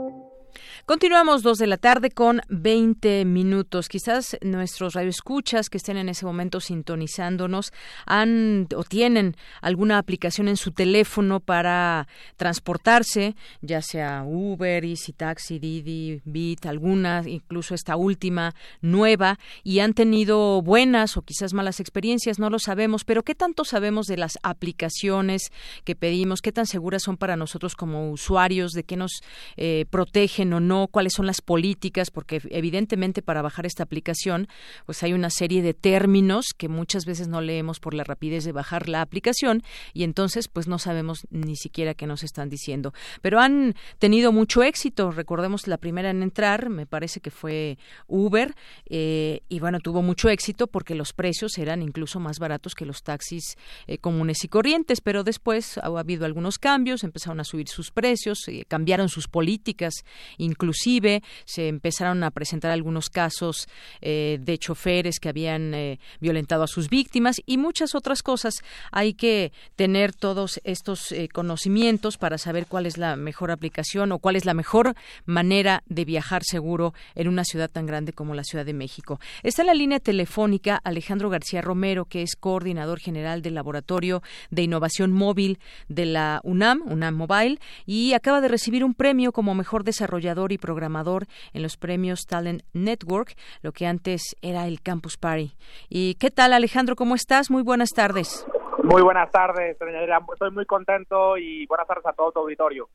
Speaker 3: Continuamos dos de la tarde con 20 minutos. Quizás nuestros radioescuchas que estén en ese momento sintonizándonos han o tienen alguna aplicación en su teléfono para transportarse, ya sea Uber, Easy Taxi, Didi, Bit, alguna, incluso esta última nueva, y han tenido buenas o quizás malas experiencias, no lo sabemos, pero ¿qué tanto sabemos de las aplicaciones que pedimos? ¿Qué tan seguras son para nosotros como usuarios? ¿De qué nos eh, protegen o no? Cuáles son las políticas, porque evidentemente para bajar esta aplicación, pues hay una serie de términos que muchas veces no leemos por la rapidez de bajar la aplicación y entonces pues no sabemos ni siquiera qué nos están diciendo. Pero han tenido mucho éxito. Recordemos la primera en entrar, me parece que fue Uber, eh, y bueno, tuvo mucho éxito porque los precios eran incluso más baratos que los taxis eh, comunes y corrientes, pero después ha habido algunos cambios, empezaron a subir sus precios, eh, cambiaron sus políticas, incluso inclusive se empezaron a presentar algunos casos eh, de choferes que habían eh, violentado a sus víctimas y muchas otras cosas. Hay que tener todos estos eh, conocimientos para saber cuál es la mejor aplicación o cuál es la mejor manera de viajar seguro en una ciudad tan grande como la Ciudad de México. Está en la línea telefónica Alejandro García Romero, que es coordinador general del Laboratorio de Innovación Móvil de la UNAM, UNAM Mobile, y acaba de recibir un premio como mejor desarrollador y programador en los premios Talent Network, lo que antes era el Campus Party. ¿Y qué tal, Alejandro? ¿Cómo estás? Muy buenas tardes.
Speaker 40: Muy buenas tardes, Estoy muy contento y buenas tardes a todo tu auditorio.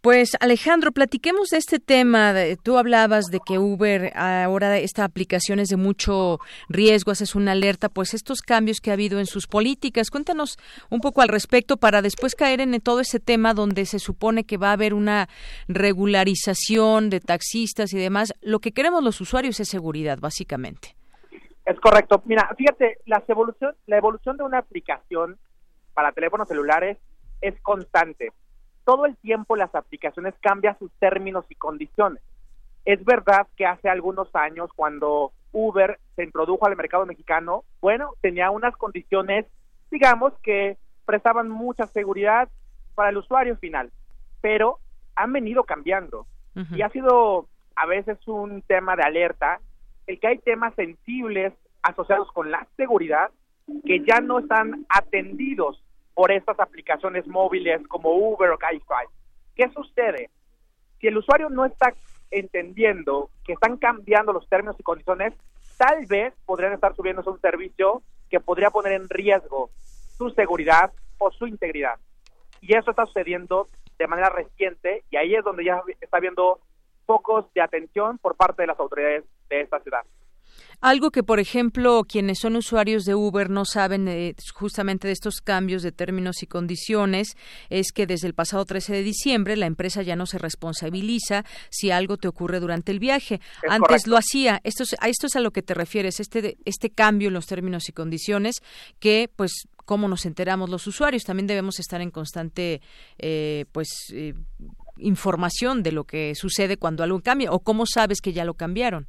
Speaker 3: Pues Alejandro, platiquemos de este tema. Tú hablabas de que Uber ahora esta aplicación es de mucho riesgo, haces una alerta, pues estos cambios que ha habido en sus políticas. Cuéntanos un poco al respecto para después caer en todo ese tema donde se supone que va a haber una regularización de taxistas y demás. Lo que queremos los usuarios es seguridad, básicamente.
Speaker 40: Es correcto. Mira, fíjate, la evolución, la evolución de una aplicación para teléfonos celulares es constante. Todo el tiempo las aplicaciones cambian sus términos y condiciones. Es verdad que hace algunos años, cuando Uber se introdujo al mercado mexicano, bueno, tenía unas condiciones, digamos, que prestaban mucha seguridad para el usuario final, pero han venido cambiando. Y ha sido a veces un tema de alerta el que hay temas sensibles asociados con la seguridad que ya no están atendidos por estas aplicaciones móviles como Uber o Cabify. ¿Qué sucede? Si el usuario no está entendiendo que están cambiando los términos y condiciones, tal vez podrían estar subiendo un servicio que podría poner en riesgo su seguridad o su integridad. Y eso está sucediendo de manera reciente y ahí es donde ya está habiendo focos de atención por parte de las autoridades de esta ciudad.
Speaker 3: Algo que, por ejemplo, quienes son usuarios de Uber no saben eh, justamente de estos cambios de términos y condiciones es que desde el pasado 13 de diciembre la empresa ya no se responsabiliza si algo te ocurre durante el viaje. Antes lo hacía. Esto es, a esto es a lo que te refieres, este, este cambio en los términos y condiciones que, pues, cómo nos enteramos los usuarios. También debemos estar en constante, eh, pues, eh, información de lo que sucede cuando algo cambia o cómo sabes que ya lo cambiaron.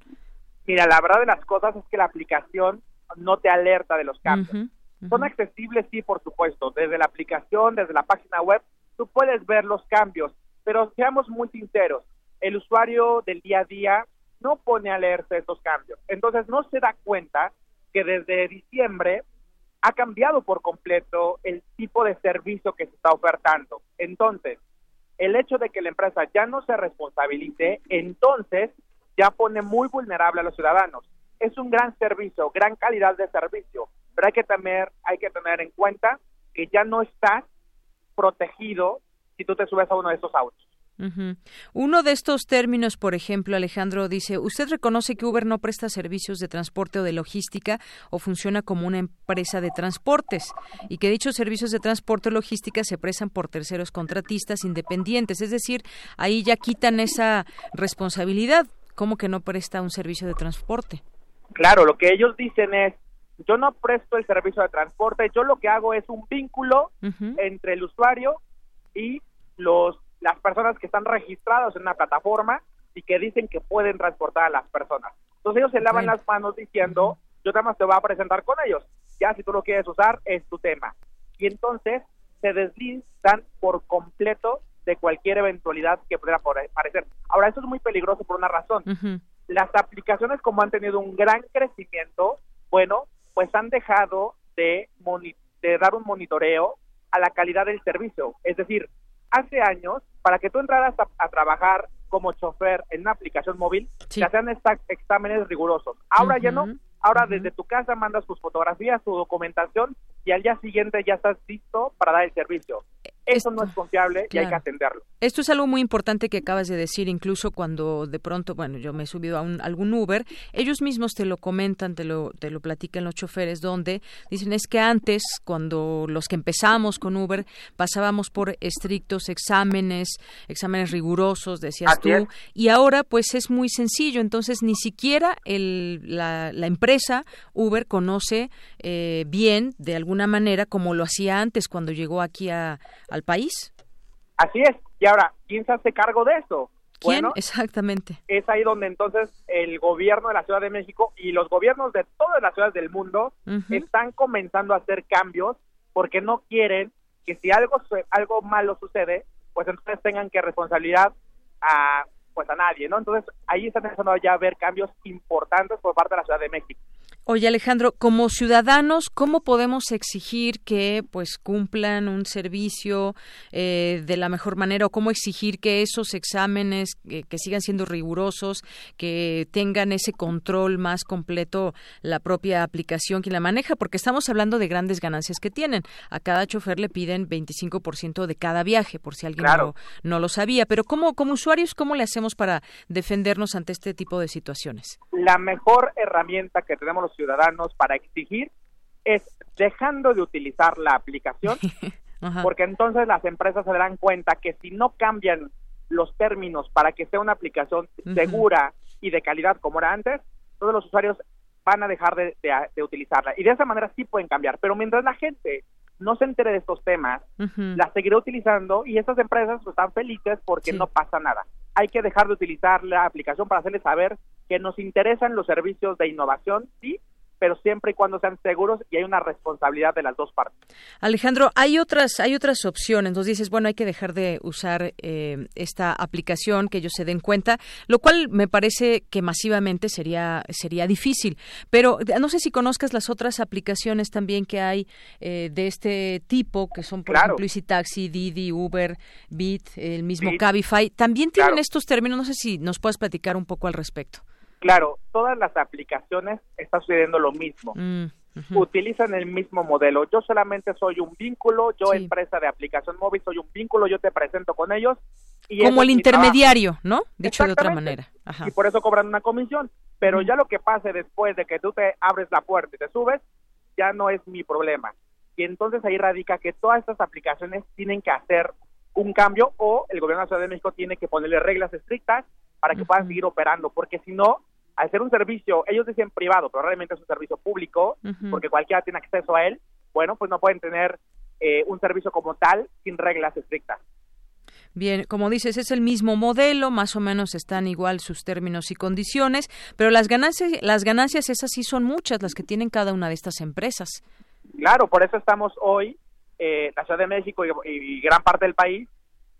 Speaker 40: Mira, la verdad de las cosas es que la aplicación no te alerta de los cambios. Son accesibles, sí, por supuesto, desde la aplicación, desde la página web, tú puedes ver los cambios, pero seamos muy sinceros, el usuario del día a día no pone alerta de estos cambios. Entonces no se da cuenta que desde diciembre ha cambiado por completo el tipo de servicio que se está ofertando. Entonces, el hecho de que la empresa ya no se responsabilice, entonces ya pone muy vulnerable a los ciudadanos. Es un gran servicio, gran calidad de servicio, pero hay que tener, hay que tener en cuenta que ya no estás protegido si tú te subes a uno de esos autos.
Speaker 3: Uno de estos términos, por ejemplo, Alejandro dice, ¿usted reconoce que Uber no presta servicios de transporte o de logística o funciona como una empresa de transportes? Y que dichos servicios de transporte o logística se prestan por terceros contratistas independientes. Es decir, ahí ya quitan esa responsabilidad. ¿Cómo que no presta un servicio de transporte?
Speaker 40: Claro, lo que ellos dicen es, yo no presto el servicio de transporte, yo lo que hago es un vínculo entre el usuario y los las personas que están registradas en una plataforma y que dicen que pueden transportar a las personas. Entonces ellos se lavan las manos diciendo, yo nada más te voy a presentar con ellos. Ya si tú lo quieres usar, es tu tema. Y entonces se deslizan por completo de cualquier eventualidad que pudiera parecer. Ahora, eso es muy peligroso por una razón. Las aplicaciones, como han tenido un gran crecimiento, bueno, pues han dejado de, de dar un monitoreo a la calidad del servicio. Es decir, hace años, para que tú entraras a, trabajar como chofer en una aplicación móvil, se hacían exámenes rigurosos. Ahora ya no. Ahora desde tu casa mandas tus fotografías, tu documentación y al día siguiente ya estás listo para dar el servicio. Eso no es confiable y hay que atenderlo.
Speaker 3: Esto es algo muy importante que acabas de decir, incluso cuando de pronto, bueno, yo me he subido a un, algún Uber, ellos mismos te lo comentan, te lo, te lo platican los choferes, donde dicen es que antes, cuando los que empezamos con Uber, pasábamos por estrictos exámenes, exámenes rigurosos, decías tú, y ahora pues es muy sencillo, entonces ni siquiera el, la, la empresa Uber conoce eh, bien, de alguna manera, como lo hacía antes cuando llegó aquí a al país.
Speaker 40: Así es. Y ahora, ¿quién se hace cargo de eso?
Speaker 3: ¿Quién? Exactamente.
Speaker 40: Es ahí donde entonces el gobierno de la Ciudad de México y los gobiernos de todas las ciudades del mundo están comenzando a hacer cambios porque no quieren que si algo algo malo sucede, pues entonces tengan que responsabilidad a pues a nadie, ¿no? Entonces ahí están empezando ya a ver cambios importantes por parte de la Ciudad de México.
Speaker 3: Oye Alejandro, como ciudadanos, ¿cómo podemos exigir que pues cumplan un servicio eh, de la mejor manera o cómo exigir que esos exámenes eh, que sigan siendo rigurosos, que tengan ese control más completo la propia aplicación quien la maneja? Porque estamos hablando de grandes ganancias que tienen. A cada chofer le piden 25% de cada viaje, por si alguien no, no, lo sabía. Pero ¿cómo, como usuarios, cómo le hacemos para defendernos ante este tipo de situaciones?
Speaker 40: La mejor herramienta que tenemos los ciudadanos para exigir es dejando de utilizar la aplicación, porque entonces las empresas se darán cuenta que si no cambian los términos para que sea una aplicación segura y de calidad como era antes, todos los usuarios van a dejar de, utilizarla. Y de esa manera sí pueden cambiar. Pero mientras la gente no se entere de estos temas, la seguirá utilizando y estas empresas pues, están felices porque no pasa nada. Hay que dejar de utilizar la aplicación para hacerles saber que nos interesan los servicios de innovación, sí, pero siempre y cuando sean seguros y hay una responsabilidad de las dos partes.
Speaker 3: Alejandro, hay otras hay otras opciones. Nos dices, bueno, hay que dejar de usar eh, esta aplicación, que ellos se den cuenta, lo cual me parece que masivamente sería sería difícil. Pero no sé si conozcas las otras aplicaciones también que hay eh, de este tipo, que son, por ejemplo, Easy Taxi, Didi, Uber, Bit, el mismo Cabify. También tienen estos términos. No sé si nos puedes platicar un poco al respecto.
Speaker 40: Claro, todas las aplicaciones está sucediendo lo mismo. Mm, Utilizan el mismo modelo. Yo solamente soy un vínculo, yo empresa de aplicación móvil soy un vínculo, yo te presento con ellos.
Speaker 3: Y Como el intermediario, ¿no? Dicho de otra manera.
Speaker 40: Y por eso cobran una comisión. Pero ya lo que pase después de que tú te abres la puerta y te subes, ya no es mi problema. Y entonces ahí radica que todas estas aplicaciones tienen que hacer un cambio o el gobierno de la Ciudad de México tiene que ponerle reglas estrictas para que puedan seguir operando, porque si no, al ser un servicio, ellos dicen privado, pero realmente es un servicio público, porque cualquiera tiene acceso a él, bueno, pues no pueden tener eh, un servicio como tal sin reglas estrictas.
Speaker 3: Bien, como dices, es el mismo modelo, más o menos están igual sus términos y condiciones, pero las ganancias, las ganancias esas sí son muchas, las que tienen cada una de estas empresas.
Speaker 40: Claro, por eso estamos hoy, eh, la Ciudad de México y, gran parte del país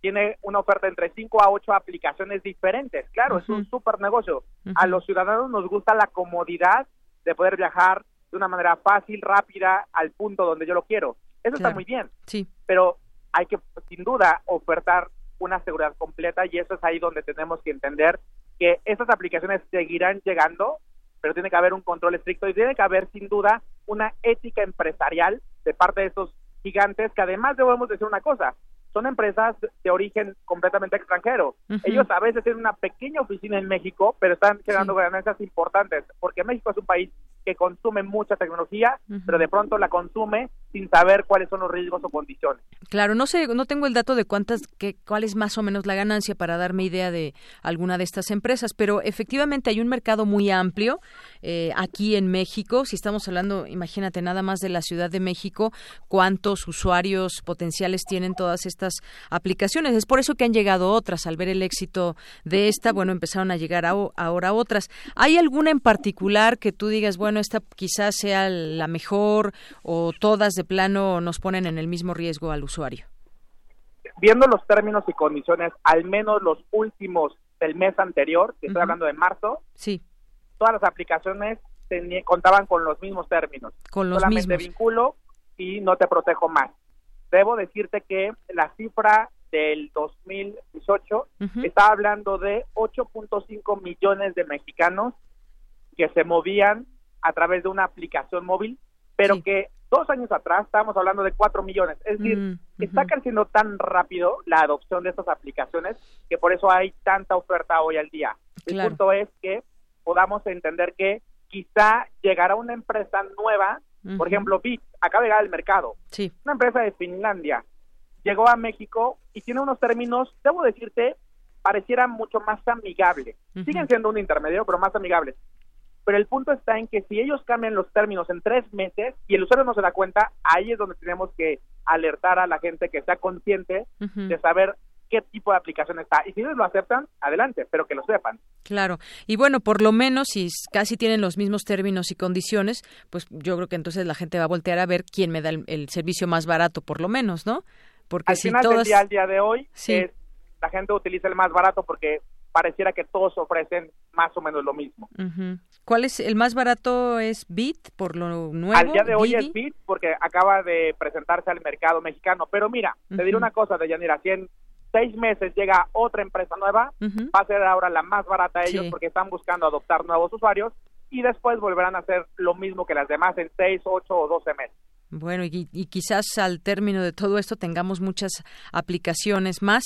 Speaker 40: tiene una oferta entre 5 a 8 aplicaciones diferentes. Claro, es un súper negocio. A los ciudadanos nos gusta la comodidad de poder viajar de una manera fácil, rápida, al punto donde yo lo quiero. Eso está muy bien.
Speaker 3: Sí.
Speaker 40: Pero hay que, sin duda, ofertar una seguridad completa y eso es ahí donde tenemos que entender que esas aplicaciones seguirán llegando, pero tiene que haber un control estricto y tiene que haber sin duda una ética empresarial de parte de esos gigantes que además debemos decir una cosa, son empresas de origen completamente extranjero. Ellos a veces tienen una pequeña oficina en México, pero están generando ganancias importantes, porque México es un país que consume mucha tecnología, pero de pronto la consume sin saber cuáles son los riesgos o condiciones.
Speaker 3: Claro, no sé, no tengo el dato de cuántas, que, cuál es más o menos la ganancia para darme idea de alguna de estas empresas, pero efectivamente hay un mercado muy amplio eh, aquí en México. Si estamos hablando, imagínate nada más de la Ciudad de México, cuántos usuarios potenciales tienen todas estas aplicaciones. Es por eso que han llegado otras. Al ver el éxito de esta, bueno, empezaron a llegar ahora otras. ¿Hay alguna en particular que tú digas, bueno, esta quizás sea la mejor o todas de plano nos ponen en el mismo riesgo al usuario?
Speaker 40: Viendo los términos y condiciones, al menos los últimos del mes anterior, que estoy hablando de marzo,
Speaker 3: sí.
Speaker 40: todas las aplicaciones contaban con los mismos términos.
Speaker 3: Con los
Speaker 40: Solamente vinculo y no te protejo más. Debo decirte que la cifra del 2018 está hablando de 8.5 millones de mexicanos que se movían a través de una aplicación móvil, pero que dos años atrás estábamos hablando de 4 millones. Es decir, mm, está creciendo tan rápido la adopción de estas aplicaciones que por eso hay tanta oferta hoy al día. El punto es que podamos entender que quizá llegará una empresa nueva, por ejemplo, Bit, acaba de llegar al mercado.
Speaker 3: Sí.
Speaker 40: Una empresa de Finlandia llegó a México y tiene unos términos, debo decirte, parecieran mucho más amigables. Siguen siendo un intermedio, pero más amigables pero el punto está en que si ellos cambian los términos en tres meses y el usuario no se da cuenta, ahí es donde tenemos que alertar a la gente que está consciente de saber qué tipo de aplicación está. Y si ellos lo aceptan, adelante, pero que lo sepan.
Speaker 3: Claro. Y bueno, por lo menos, si casi tienen los mismos términos y condiciones, pues yo creo que entonces la gente va a voltear a ver quién me da el, servicio más barato, por lo menos, ¿no?
Speaker 40: Porque al si final del día, al día de hoy, es, la gente utiliza el más barato porque pareciera que todos ofrecen más o menos lo mismo.
Speaker 3: ¿Cuál es el más barato? ¿Es Bit por lo nuevo?
Speaker 40: Al día de hoy es Bit porque acaba de presentarse al mercado mexicano. Pero mira, te diré una cosa, de Yanira, si en seis meses llega otra empresa nueva, va a ser ahora la más barata de ellos porque están buscando adoptar nuevos usuarios y después volverán a hacer lo mismo que las demás en seis, ocho o doce meses.
Speaker 3: Bueno, y, y quizás al término de todo esto tengamos muchas aplicaciones más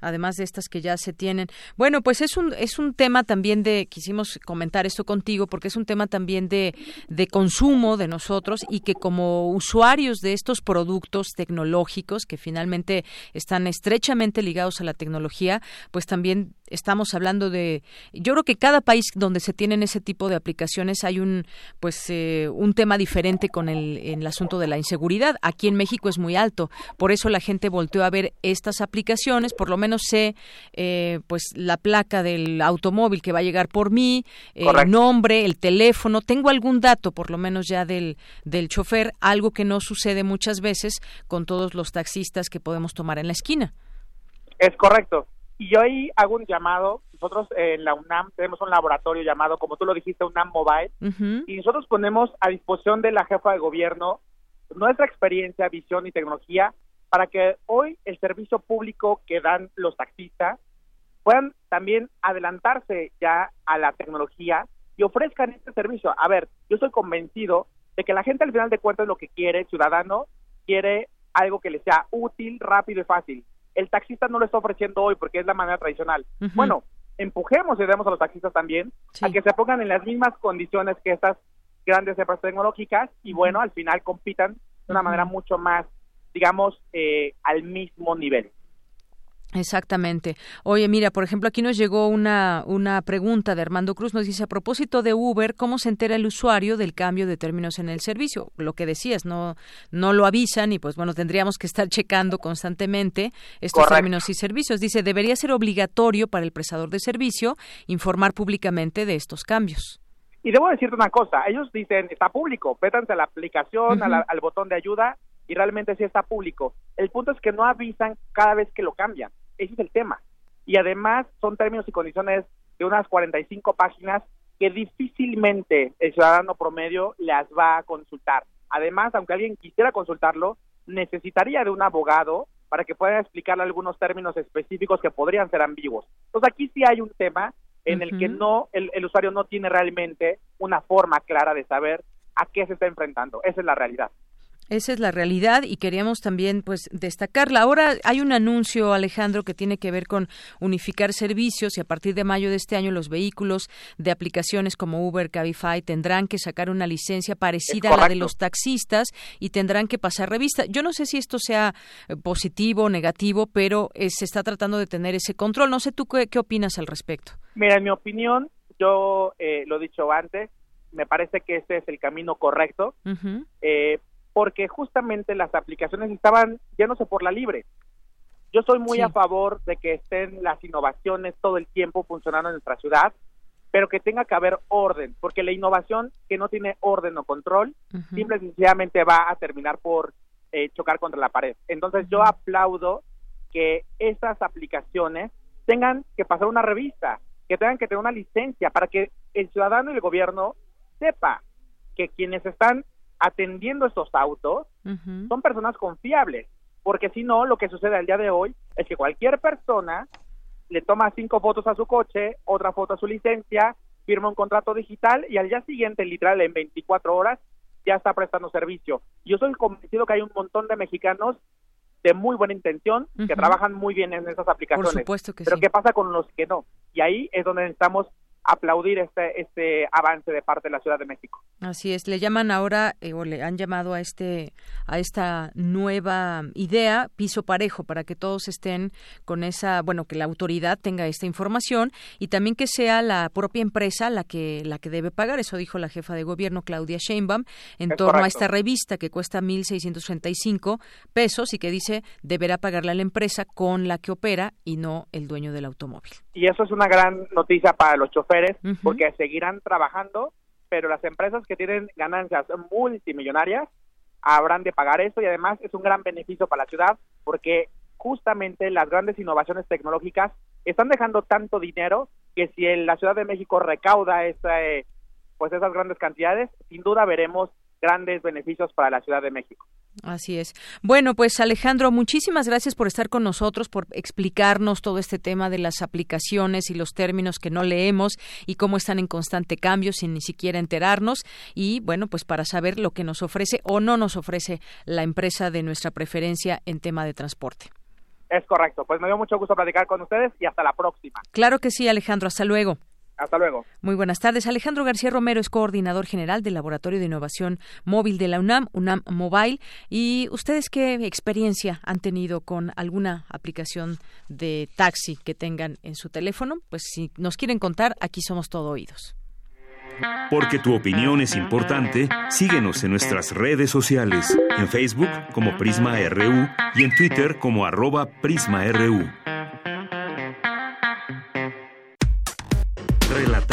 Speaker 3: además de estas que ya se tienen. Bueno, pues es un, es un tema también de, quisimos comentar esto contigo, porque es un tema también de, de consumo de nosotros y que como usuarios de estos productos tecnológicos que finalmente están estrechamente ligados a la tecnología, pues también estamos hablando de yo creo que cada país donde se tienen ese tipo de aplicaciones hay un pues eh, un tema diferente con el, el, asunto de la inseguridad. Aquí en México es muy alto. Por eso la gente volteó a ver estas aplicaciones. Por lo menos sé eh, pues la placa del automóvil que va a llegar por mí el nombre el teléfono. Tengo algún dato por lo menos ya del del chofer algo que no sucede muchas veces con todos los taxistas que podemos tomar en la esquina.
Speaker 40: Es correcto y yo ahí hago un llamado, nosotros en la UNAM tenemos un laboratorio llamado, como tú lo dijiste, UNAM Mobile, y nosotros ponemos a disposición de la jefa de gobierno nuestra experiencia, visión y tecnología para que hoy el servicio público que dan los taxistas puedan también adelantarse ya a la tecnología y ofrezcan este servicio. A ver, yo estoy convencido de que la gente al final de cuentas lo que quiere, ciudadano, quiere algo que le sea útil, rápido y fácil el taxista no lo está ofreciendo hoy porque es la manera tradicional. Bueno, empujemos y demos a los taxistas también a que se pongan en las mismas condiciones que estas grandes empresas tecnológicas y bueno, al final compitan de una manera mucho más, digamos, eh, al mismo nivel.
Speaker 3: Exactamente. Oye, mira, por ejemplo, aquí nos llegó una, una pregunta de Armando Cruz. Nos dice, a propósito de Uber, ¿cómo se entera el usuario del cambio de términos en el servicio? Lo que decías, no, no lo avisan y pues bueno, tendríamos que estar checando constantemente estos términos y servicios. Dice, debería ser obligatorio para el prestador de servicio informar públicamente de estos cambios.
Speaker 40: Y debo decirte una cosa, ellos dicen, está público, pétanse a la aplicación, al botón de ayuda y realmente sí está público. El punto es que no avisan cada vez que lo cambian. Ese es el tema. Y además son términos y condiciones de unas 45 páginas que difícilmente el ciudadano promedio las va a consultar. Además, aunque alguien quisiera consultarlo, necesitaría de un abogado para que pueda explicarle algunos términos específicos que podrían ser ambiguos. Entonces aquí sí hay un tema en el que no el, el usuario no tiene realmente una forma clara de saber a qué se está enfrentando. Esa es la realidad.
Speaker 3: Esa es la realidad y queríamos también pues destacarla. Ahora hay un anuncio, Alejandro, que tiene que ver con unificar servicios y a partir de mayo de este año los vehículos de aplicaciones como Uber, Cabify tendrán que sacar una licencia parecida a la de los taxistas y tendrán que pasar revista. Yo no sé si esto sea eh, positivo o negativo, pero eh, se está tratando de tener ese control. No sé tú qué, opinas al respecto.
Speaker 40: Mira, en mi opinión, yo eh, lo he dicho antes, me parece que ese es el camino correcto porque justamente las aplicaciones estaban yéndose por la libre. Yo soy muy a favor de que estén las innovaciones todo el tiempo funcionando en nuestra ciudad, pero que tenga que haber orden, porque la innovación que no tiene orden o control, simple y sencillamente va a terminar por eh, chocar contra la pared. Entonces yo aplaudo que estas aplicaciones tengan que pasar una revista, que tengan que tener una licencia para que el ciudadano y el gobierno sepa que quienes están atendiendo estos autos son personas confiables, porque si no, lo que sucede al día de hoy es que cualquier persona le toma cinco fotos a su coche, otra foto a su licencia, firma un contrato digital y al día siguiente, literal, en 24 horas, ya está prestando servicio. Yo soy convencido que hay un montón de mexicanos de muy buena intención que trabajan muy bien en esas aplicaciones.
Speaker 3: Por supuesto que
Speaker 40: pero ¿qué pasa con los que no? Y ahí es donde necesitamos aplaudir este, este avance de parte de la Ciudad de México.
Speaker 3: Así es, le llaman ahora eh, o le han llamado a este a esta nueva idea piso parejo para que todos estén con esa, bueno, que la autoridad tenga esta información y también que sea la propia empresa la que la que debe pagar, eso dijo la jefa de gobierno Claudia Sheinbaum en torno a esta revista que cuesta 1635 pesos y que dice deberá pagarle a la empresa con la que opera y no el dueño del automóvil.
Speaker 40: Y eso es una gran noticia para los choferes porque seguirán trabajando, pero las empresas que tienen ganancias multimillonarias habrán de pagar eso y además es un gran beneficio para la ciudad porque justamente las grandes innovaciones tecnológicas están dejando tanto dinero que si la Ciudad de México recauda esa, pues esas grandes cantidades, sin duda veremos grandes beneficios para la Ciudad de México.
Speaker 3: Así es. Bueno, pues Alejandro, muchísimas gracias por estar con nosotros, por explicarnos todo este tema de las aplicaciones y los términos que no leemos y cómo están en constante cambio sin ni siquiera enterarnos y bueno, pues para saber lo que nos ofrece o no nos ofrece la empresa de nuestra preferencia en tema de transporte.
Speaker 40: Es correcto. Pues me dio mucho gusto platicar con ustedes y hasta la próxima.
Speaker 3: Claro que sí, Alejandro. Hasta luego.
Speaker 40: Hasta luego.
Speaker 3: Muy buenas tardes. Alejandro García Romero es coordinador general del Laboratorio de Innovación Móvil de la UNAM, UNAM Mobile. ¿Y ustedes qué experiencia han tenido con alguna aplicación de taxi que tengan en su teléfono? Pues si nos quieren contar, aquí somos todo oídos.
Speaker 2: Porque tu opinión es importante, síguenos en nuestras redes sociales, en Facebook como Prisma RU y en Twitter como arroba PrismaRU.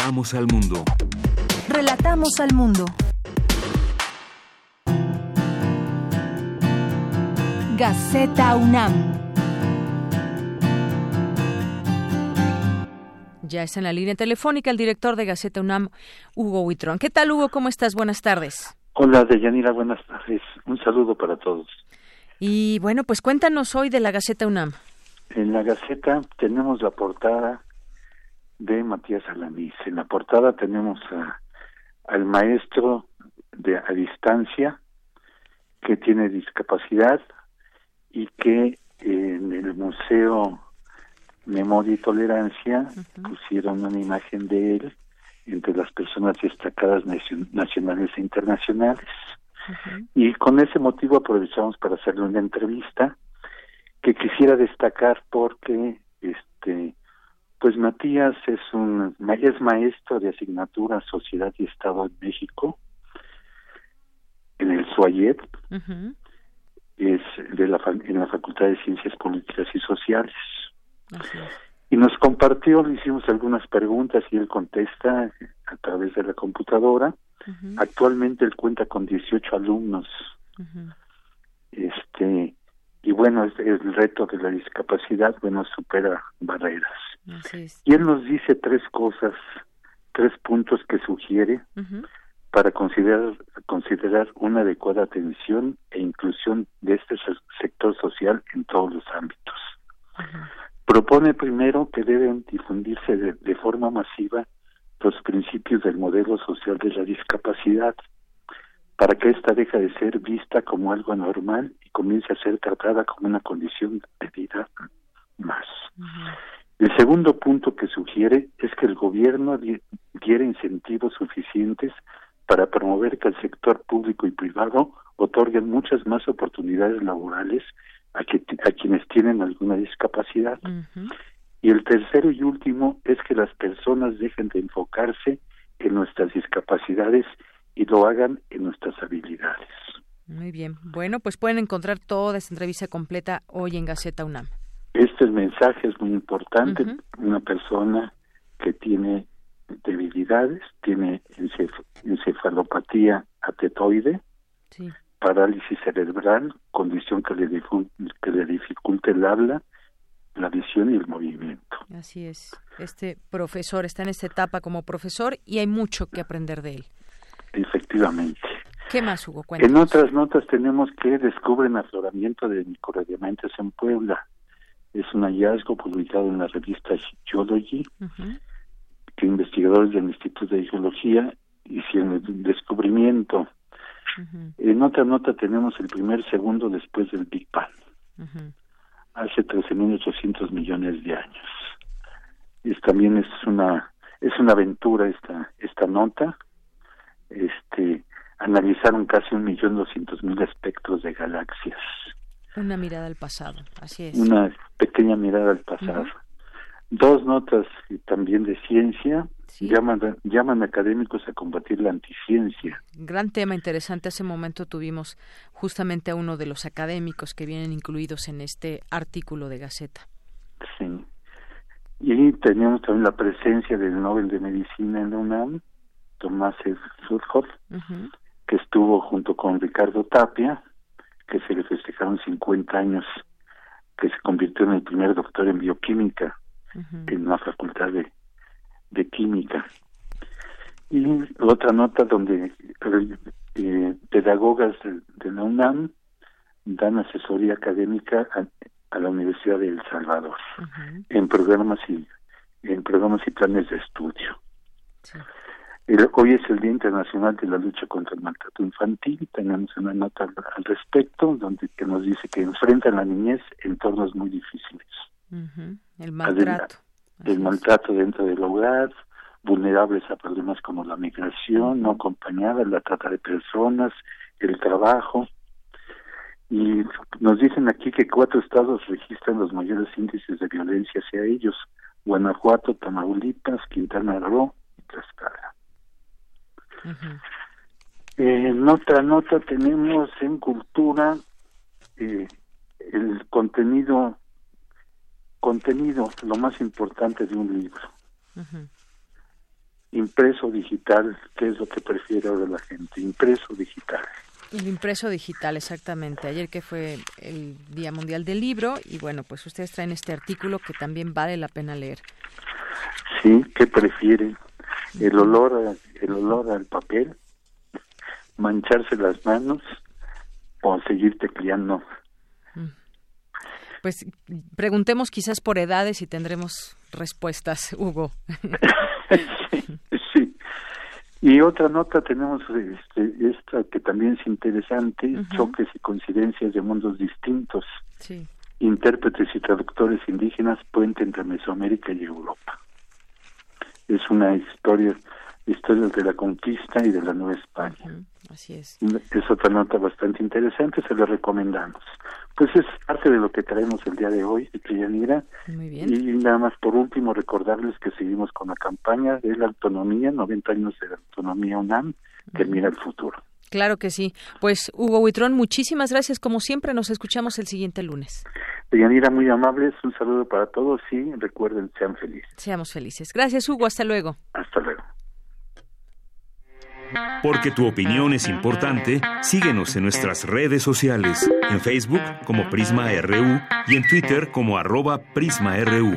Speaker 2: Relatamos al mundo.
Speaker 1: Relatamos al mundo. Gaceta UNAM.
Speaker 3: Ya está en la línea telefónica el director de Gaceta UNAM, Hugo Huitrón. ¿Qué tal, Hugo? ¿Cómo estás? Buenas tardes.
Speaker 41: Hola, Deyanira. Buenas tardes. Un saludo para todos.
Speaker 3: Y bueno, pues cuéntanos hoy de la Gaceta UNAM.
Speaker 41: En la Gaceta tenemos la portada de Matías Alanís. En la portada tenemos al maestro de a distancia que tiene discapacidad y que en el Museo Memoria y Tolerancia pusieron una imagen de él entre las personas destacadas nacionales e internacionales. Y con ese motivo aprovechamos para hacerle una entrevista que quisiera destacar porque este pues Matías es un es maestro de asignatura Sociedad y Estado en México en el SUAYET. Es de la en la Facultad de Ciencias Políticas y Sociales. Y nos compartió le hicimos algunas preguntas y él contesta a través de la computadora. Actualmente él cuenta con 18 alumnos. Este y bueno el reto de la discapacidad bueno supera barreras y él nos dice tres cosas tres puntos que sugiere para considerar considerar una adecuada atención e inclusión de este sector social en todos los ámbitos. Propone primero que deben difundirse de forma masiva los principios del modelo social de la discapacidad para que ésta deje de ser vista como algo normal y comience a ser tratada como una condición de vida más. El segundo punto que sugiere es que el gobierno diera incentivos suficientes para promover que el sector público y privado otorguen muchas más oportunidades laborales a, que, a quienes tienen alguna discapacidad. Y el tercero y último es que las personas dejen de enfocarse en nuestras discapacidades y lo hagan en nuestras habilidades.
Speaker 42: Muy bien. Bueno, pues pueden encontrar toda esta entrevista completa hoy en Gaceta UNAM.
Speaker 41: Este mensaje es muy importante. Una persona que tiene debilidades, tiene encefalopatía atetoide, parálisis cerebral, condición que le, que le dificulte el habla, la visión y el movimiento.
Speaker 42: Así es. Este profesor está en esta etapa como profesor y hay mucho que aprender de él.
Speaker 41: Efectivamente.
Speaker 42: ¿Qué más, Hugo?
Speaker 41: En otras notas tenemos que descubren afloramiento de microdiamantes en Puebla. Es un hallazgo publicado en la revista Geology, que investigadores del Instituto de Geología hicieron el descubrimiento. En otra nota tenemos el primer segundo después del Big Bang hace 13.800 millones de años. Y también es una es una aventura esta esta nota. Este analizaron casi un millón doscientos mil espectros de galaxias.
Speaker 42: Una mirada al pasado, así es.
Speaker 41: Una pequeña mirada al pasado. Dos notas también de ciencia llaman, llaman académicos a combatir la anticiencia.
Speaker 42: Gran tema interesante. Hace momento tuvimos justamente a uno de los académicos que vienen incluidos en este artículo de Gaceta.
Speaker 41: Sí. Y tenemos también la presencia del Nobel de Medicina en la UNAM, Tomás Surhoff, que estuvo junto con Ricardo Tapia, que se le festejaron 50 años, que se convirtió en el primer doctor en bioquímica en la facultad de de química. Y otra nota donde eh, pedagogas de, la UNAM dan asesoría académica a, la Universidad de El Salvador en programas y en programas y planes de estudio. Hoy es el Día Internacional de la Lucha contra el Maltrato Infantil. Tenemos una nota al, respecto donde que nos dice que enfrentan la niñez en entornos muy difíciles.
Speaker 42: El maltrato
Speaker 41: del maltrato dentro del hogar, vulnerables a problemas como la migración no acompañada, la trata de personas, el trabajo. Y nos dicen aquí que cuatro estados registran los mayores índices de violencia hacia ellos, Guanajuato, Tamaulipas, Quintana Roo y Tlaxcala. En otra nota tenemos en cultura eh, el contenido contenido, lo más importante de un libro. Impreso digital, ¿qué es lo que prefiere ahora la gente? Impreso digital.
Speaker 42: El impreso digital, exactamente. Ayer que fue el Día Mundial del Libro y bueno, pues ustedes traen este artículo que también vale la pena leer.
Speaker 41: Sí, ¿qué prefieren? El olor, el olor al papel, mancharse las manos o seguir tecleando
Speaker 42: pues preguntemos quizás por edades y tendremos respuestas, Hugo.
Speaker 41: sí, Y otra nota tenemos este, esta que también es interesante, choques y coincidencias de mundos distintos. Sí. Intérpretes y traductores indígenas, puente entre Mesoamérica y Europa. Es una historia, historia de la conquista y de la Nueva España.
Speaker 42: Así es.
Speaker 41: Es otra nota bastante interesante, se la recomendamos. Pues es parte de lo que traemos el día de hoy, Trianira.
Speaker 3: Muy bien.
Speaker 41: Y nada más por último recordarles que seguimos con la campaña de la autonomía, 90 años de la autonomía UNAM, que mira el futuro.
Speaker 3: Claro que sí. Pues Hugo Huitrón, muchísimas gracias. Como siempre, nos escuchamos el siguiente lunes.
Speaker 41: Trianira, muy amables. Un saludo para todos y recuerden, sean felices.
Speaker 3: Seamos felices. Gracias, Hugo. Hasta luego.
Speaker 41: Hasta luego.
Speaker 2: Porque tu opinión es importante, síguenos en nuestras redes sociales, en Facebook como Prisma RU y en Twitter como arroba PrismaRU.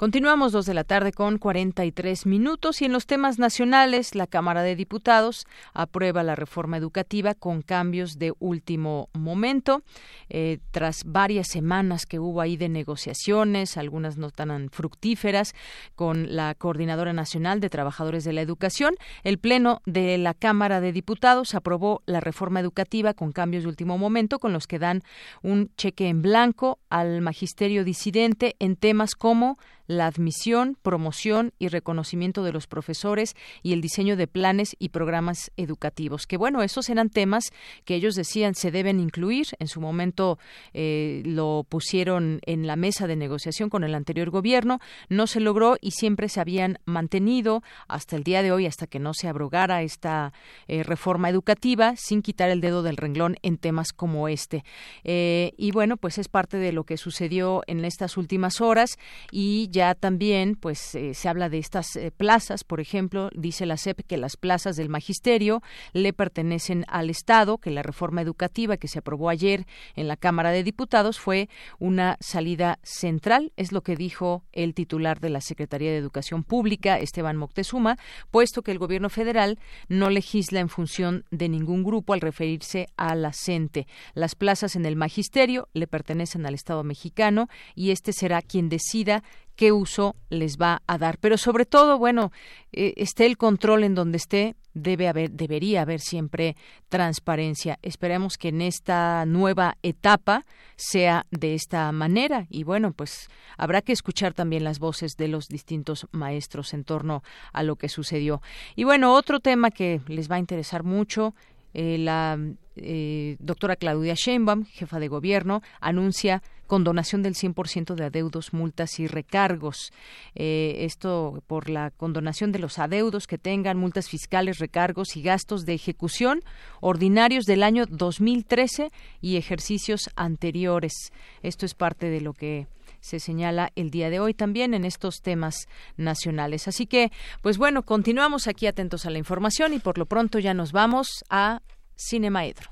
Speaker 3: Continuamos dos de la tarde con 43 minutos y en los temas nacionales la Cámara de Diputados aprueba la reforma educativa con cambios de último momento. Eh, tras varias semanas que hubo ahí de negociaciones, algunas no tan fructíferas, con la Coordinadora Nacional de Trabajadores de la Educación, el Pleno de la Cámara de Diputados aprobó la reforma educativa con cambios de último momento con los que dan un cheque en blanco al magisterio disidente en temas como la admisión, promoción y reconocimiento de los profesores y el diseño de planes y programas educativos. Que bueno, esos eran temas que ellos decían se deben incluir. En su momento eh, lo pusieron en la mesa de negociación con el anterior gobierno. No se logró y siempre se habían mantenido hasta el día de hoy, hasta que no se abrogara esta eh, reforma educativa, sin quitar el dedo del renglón en temas como este. Eh, y bueno, pues es parte de lo que sucedió en estas últimas horas y ya ya también pues eh, se habla de estas eh, plazas, por ejemplo, dice la SEP que las plazas del magisterio le pertenecen al Estado, que la reforma educativa que se aprobó ayer en la Cámara de Diputados fue una salida central, es lo que dijo el titular de la Secretaría de Educación Pública, Esteban Moctezuma, puesto que el gobierno federal no legisla en función de ningún grupo al referirse a la CENTE. Las plazas en el magisterio le pertenecen al Estado mexicano y este será quien decida qué uso les va a dar. Pero sobre todo, bueno, eh, esté el control en donde esté, debe haber, debería haber siempre transparencia. Esperemos que en esta nueva etapa sea de esta manera. Y bueno, pues habrá que escuchar también las voces de los distintos maestros en torno a lo que sucedió. Y bueno, otro tema que les va a interesar mucho eh, la eh, doctora Claudia Sheinbaum, jefa de gobierno, anuncia condonación del 100% de adeudos, multas y recargos. Eh, esto por la condonación de los adeudos que tengan multas fiscales, recargos y gastos de ejecución ordinarios del año 2013 y ejercicios anteriores. Esto es parte de lo que se señala el día de hoy también en estos temas nacionales. Así que, pues bueno, continuamos aquí atentos a la información y por lo pronto ya nos vamos a Cinemaedro.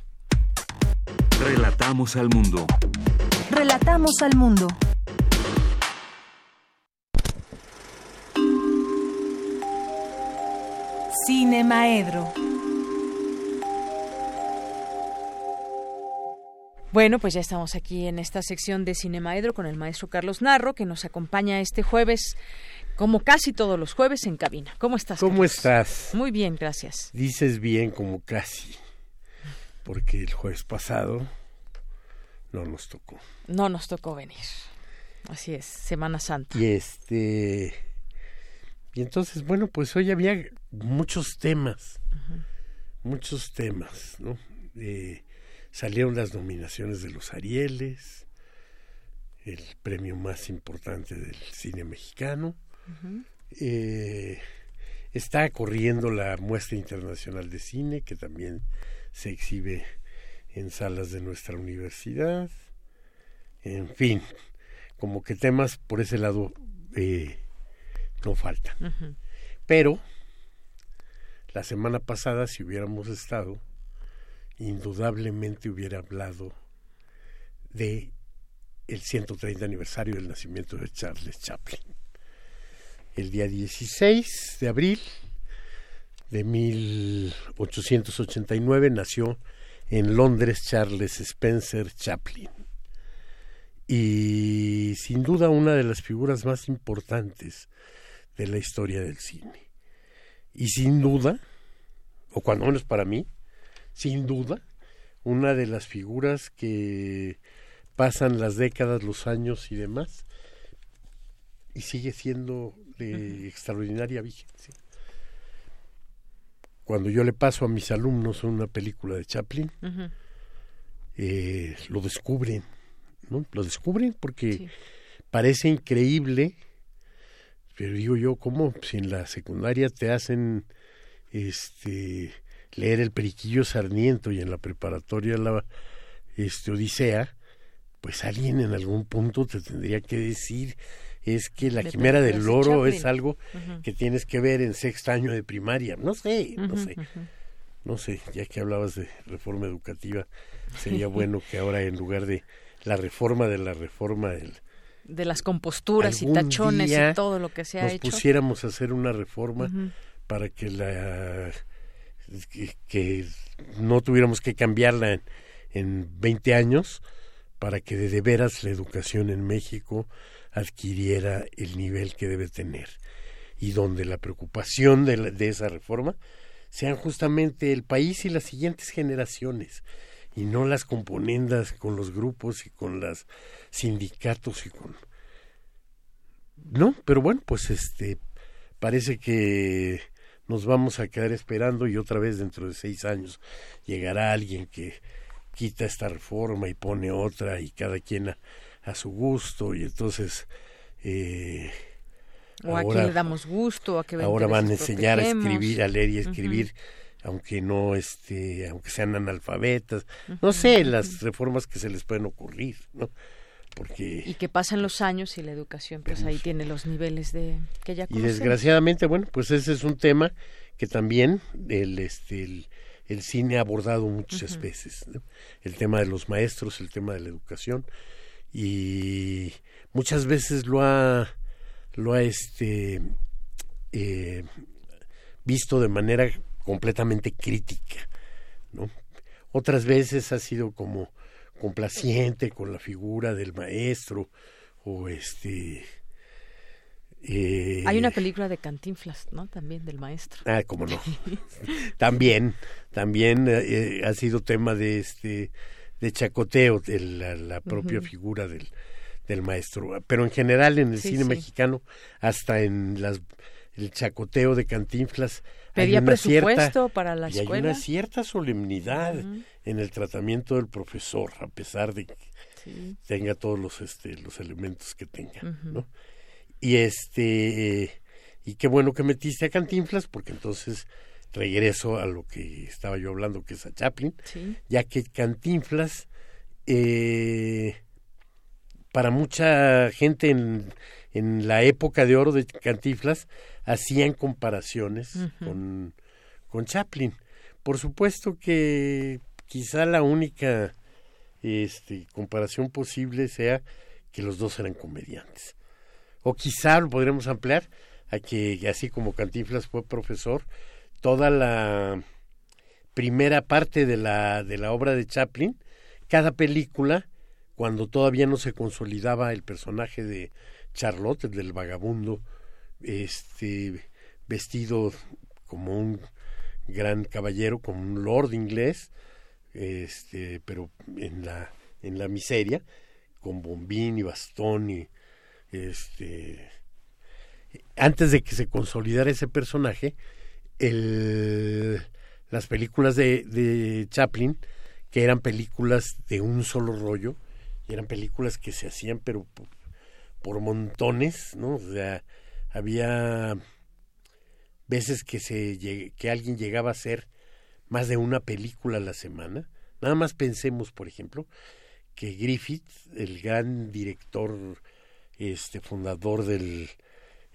Speaker 2: Relatamos al mundo.
Speaker 1: Relatamos al mundo. Cinemaedro.
Speaker 3: Bueno, pues ya estamos aquí en esta sección de Cinemaedro con el maestro Carlos Narro, que nos acompaña este jueves, como casi todos los jueves, en cabina. ¿Cómo estás?
Speaker 43: ¿Cómo estás?
Speaker 3: Muy bien, gracias.
Speaker 43: Dices bien, como casi, porque el jueves pasado no nos tocó.
Speaker 3: No nos tocó venir. Así es, Semana Santa.
Speaker 43: Y este. Y entonces, bueno, pues hoy había muchos temas. Muchos temas, ¿no? Eh, salieron las nominaciones de los Arieles, el premio más importante del cine mexicano. Eh, está corriendo la muestra internacional de cine, que también se exhibe en salas de nuestra universidad. En fin, como que temas por ese lado eh, no faltan. Pero la semana pasada, si hubiéramos estado, indudablemente hubiera hablado de el 130 aniversario del nacimiento de Charles Chaplin. El día 16 de abril de 1889 nació en Londres Charles Spencer Chaplin. Y sin duda una de las figuras más importantes de la historia del cine. Y sin duda, o cuando menos para mí, sin duda, una de las figuras que pasan las décadas, los años y demás, y sigue siendo de extraordinaria vigencia. Cuando yo le paso a mis alumnos una película de Chaplin, eh, lo descubren, ¿no? Lo descubren porque parece increíble, pero digo yo, ¿cómo si en la secundaria te hacen este leer el Periquillo Sarniento y en la preparatoria la este, Odisea, pues alguien en algún punto te tendría que decir es que la quimera del loro es algo que tienes que ver en sexto año de primaria. No sé, no sé. No sé, ya que hablabas de reforma educativa, sería bueno que ahora en lugar de la reforma de la reforma del,
Speaker 42: de las composturas y tachones y todo lo que se ha
Speaker 43: hecho. pusiéramos a hacer una reforma para que la que, no tuviéramos que cambiarla en, en 20 años para que de, veras la educación en México adquiriera el nivel que debe tener y donde la preocupación de, de esa reforma sean justamente el país y las siguientes generaciones y no las componendas con los grupos y con los sindicatos y con no pero bueno pues este parece que nos vamos a quedar esperando y otra vez dentro de seis años llegará alguien que quita esta reforma y pone otra y cada quien a, su gusto y entonces eh,
Speaker 42: o a quién le damos gusto a que
Speaker 43: ahora van a enseñar a escribir a leer y a escribir aunque no este aunque sean analfabetas. No sé las reformas que se les pueden ocurrir no porque
Speaker 42: y que pasan los años y la educación pues ahí tiene los niveles de que ya
Speaker 43: conocemos. y desgraciadamente bueno pues ese es un tema que también el este el, cine ha abordado muchas veces el tema de los maestros el tema de la educación y muchas veces lo ha lo ha este eh, visto de manera completamente crítica no otras veces ha sido como complaciente con la figura del maestro o este
Speaker 42: eh, hay una película de Cantinflas, ¿no? También del maestro.
Speaker 43: Ah, cómo no. también, también eh, ha sido tema de este de chacoteo de la, propia figura del, del maestro. Pero en general en el cine mexicano, hasta en las el chacoteo de Cantinflas
Speaker 42: pedía presupuesto para la
Speaker 43: escuela. Y hay una cierta solemnidad en el tratamiento del profesor, a pesar de que tenga todos los este los elementos que tenga, ¿no? Y este y qué bueno que metiste a Cantinflas porque entonces regreso a lo que estaba yo hablando que es a Chaplin, ya que Cantinflas eh, para mucha gente en, en la época de oro de Cantinflas hacían comparaciones con, con Chaplin. Por supuesto que quizá la única este, comparación posible sea que los dos eran comediantes. O quizá lo podremos ampliar a que, así como Cantinflas fue profesor, toda la primera parte de la, de la obra de Chaplin, cada película, cuando todavía no se consolidaba el personaje de Charlotte, el del vagabundo, este vestido como un gran caballero, como un lord inglés, este, pero en la en la miseria, con bombín y bastón y este antes de que se consolidara ese personaje, el, las películas de, Chaplin, que eran películas de un solo rollo, eran películas que se hacían pero por, por montones, ¿no? O sea, había veces que se que alguien llegaba a hacer más de una película a la semana. Nada más pensemos, por ejemplo, que Griffith, el gran director este fundador del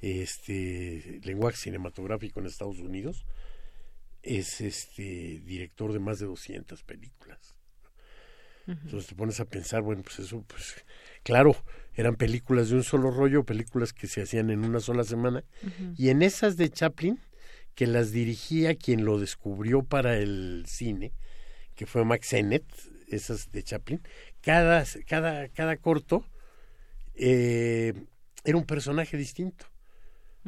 Speaker 43: este lenguaje cinematográfico en Estados Unidos, es este director de más de 200 películas. Entonces te pones a pensar, bueno, pues eso pues claro, eran películas de un solo rollo, películas que se hacían en una sola semana. Y en esas de Chaplin, que las dirigía quien lo descubrió para el cine, que fue Max Sennett, esas de Chaplin, cada, cada, cada corto eh, era un personaje distinto.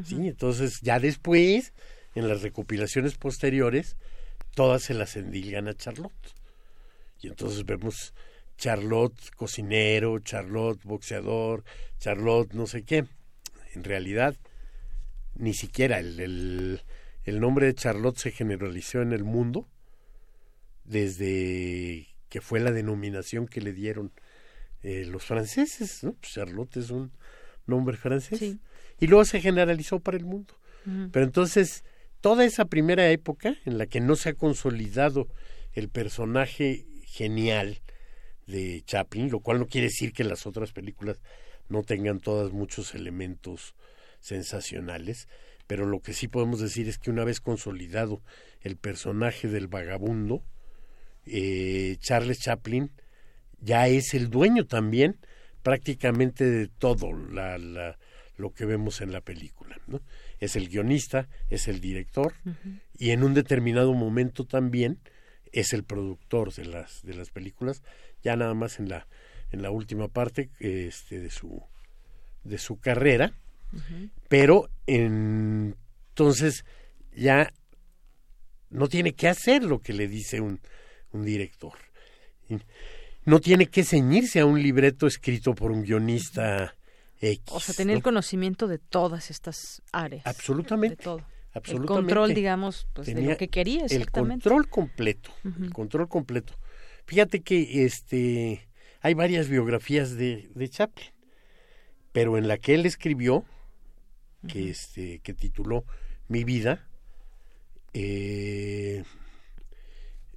Speaker 43: ¿sí? Entonces, ya después, en las recopilaciones posteriores, todas se las endilgan a Charlotte. Y entonces vemos Charlotte cocinero, Charlotte boxeador, Charlotte no sé qué. En realidad, ni siquiera el, el, nombre de Charlotte se generalizó en el mundo desde que fue la denominación que le dieron eh, los franceses. ¿no? Pues Charlotte es un nombre francés. Y luego se generalizó para el mundo. Pero entonces, toda esa primera época en la que no se ha consolidado el personaje genial de Chaplin, lo cual no quiere decir que las otras películas no tengan todas muchos elementos sensacionales, pero lo que sí podemos decir es que una vez consolidado el personaje del vagabundo, eh, Charles Chaplin ya es el dueño también prácticamente de todo la, la, lo que vemos en la película. ¿no? Es el guionista, es el director y en un determinado momento también es el productor de las, de las películas, ya nada más en la, en la última parte este, de, su, de su carrera, pero entonces ya no tiene que hacer lo que le dice un, un director. No tiene que ceñirse a un libreto escrito por un guionista X.
Speaker 42: O sea, tener el conocimiento de todas estas áreas.
Speaker 43: Absolutamente.
Speaker 42: De todo. El control, digamos, pues, de lo que quería exactamente.
Speaker 43: El control completo. El control completo. Fíjate que este hay varias biografías de, de Chaplin, pero en la que él escribió, que este, que tituló Mi vida, eh,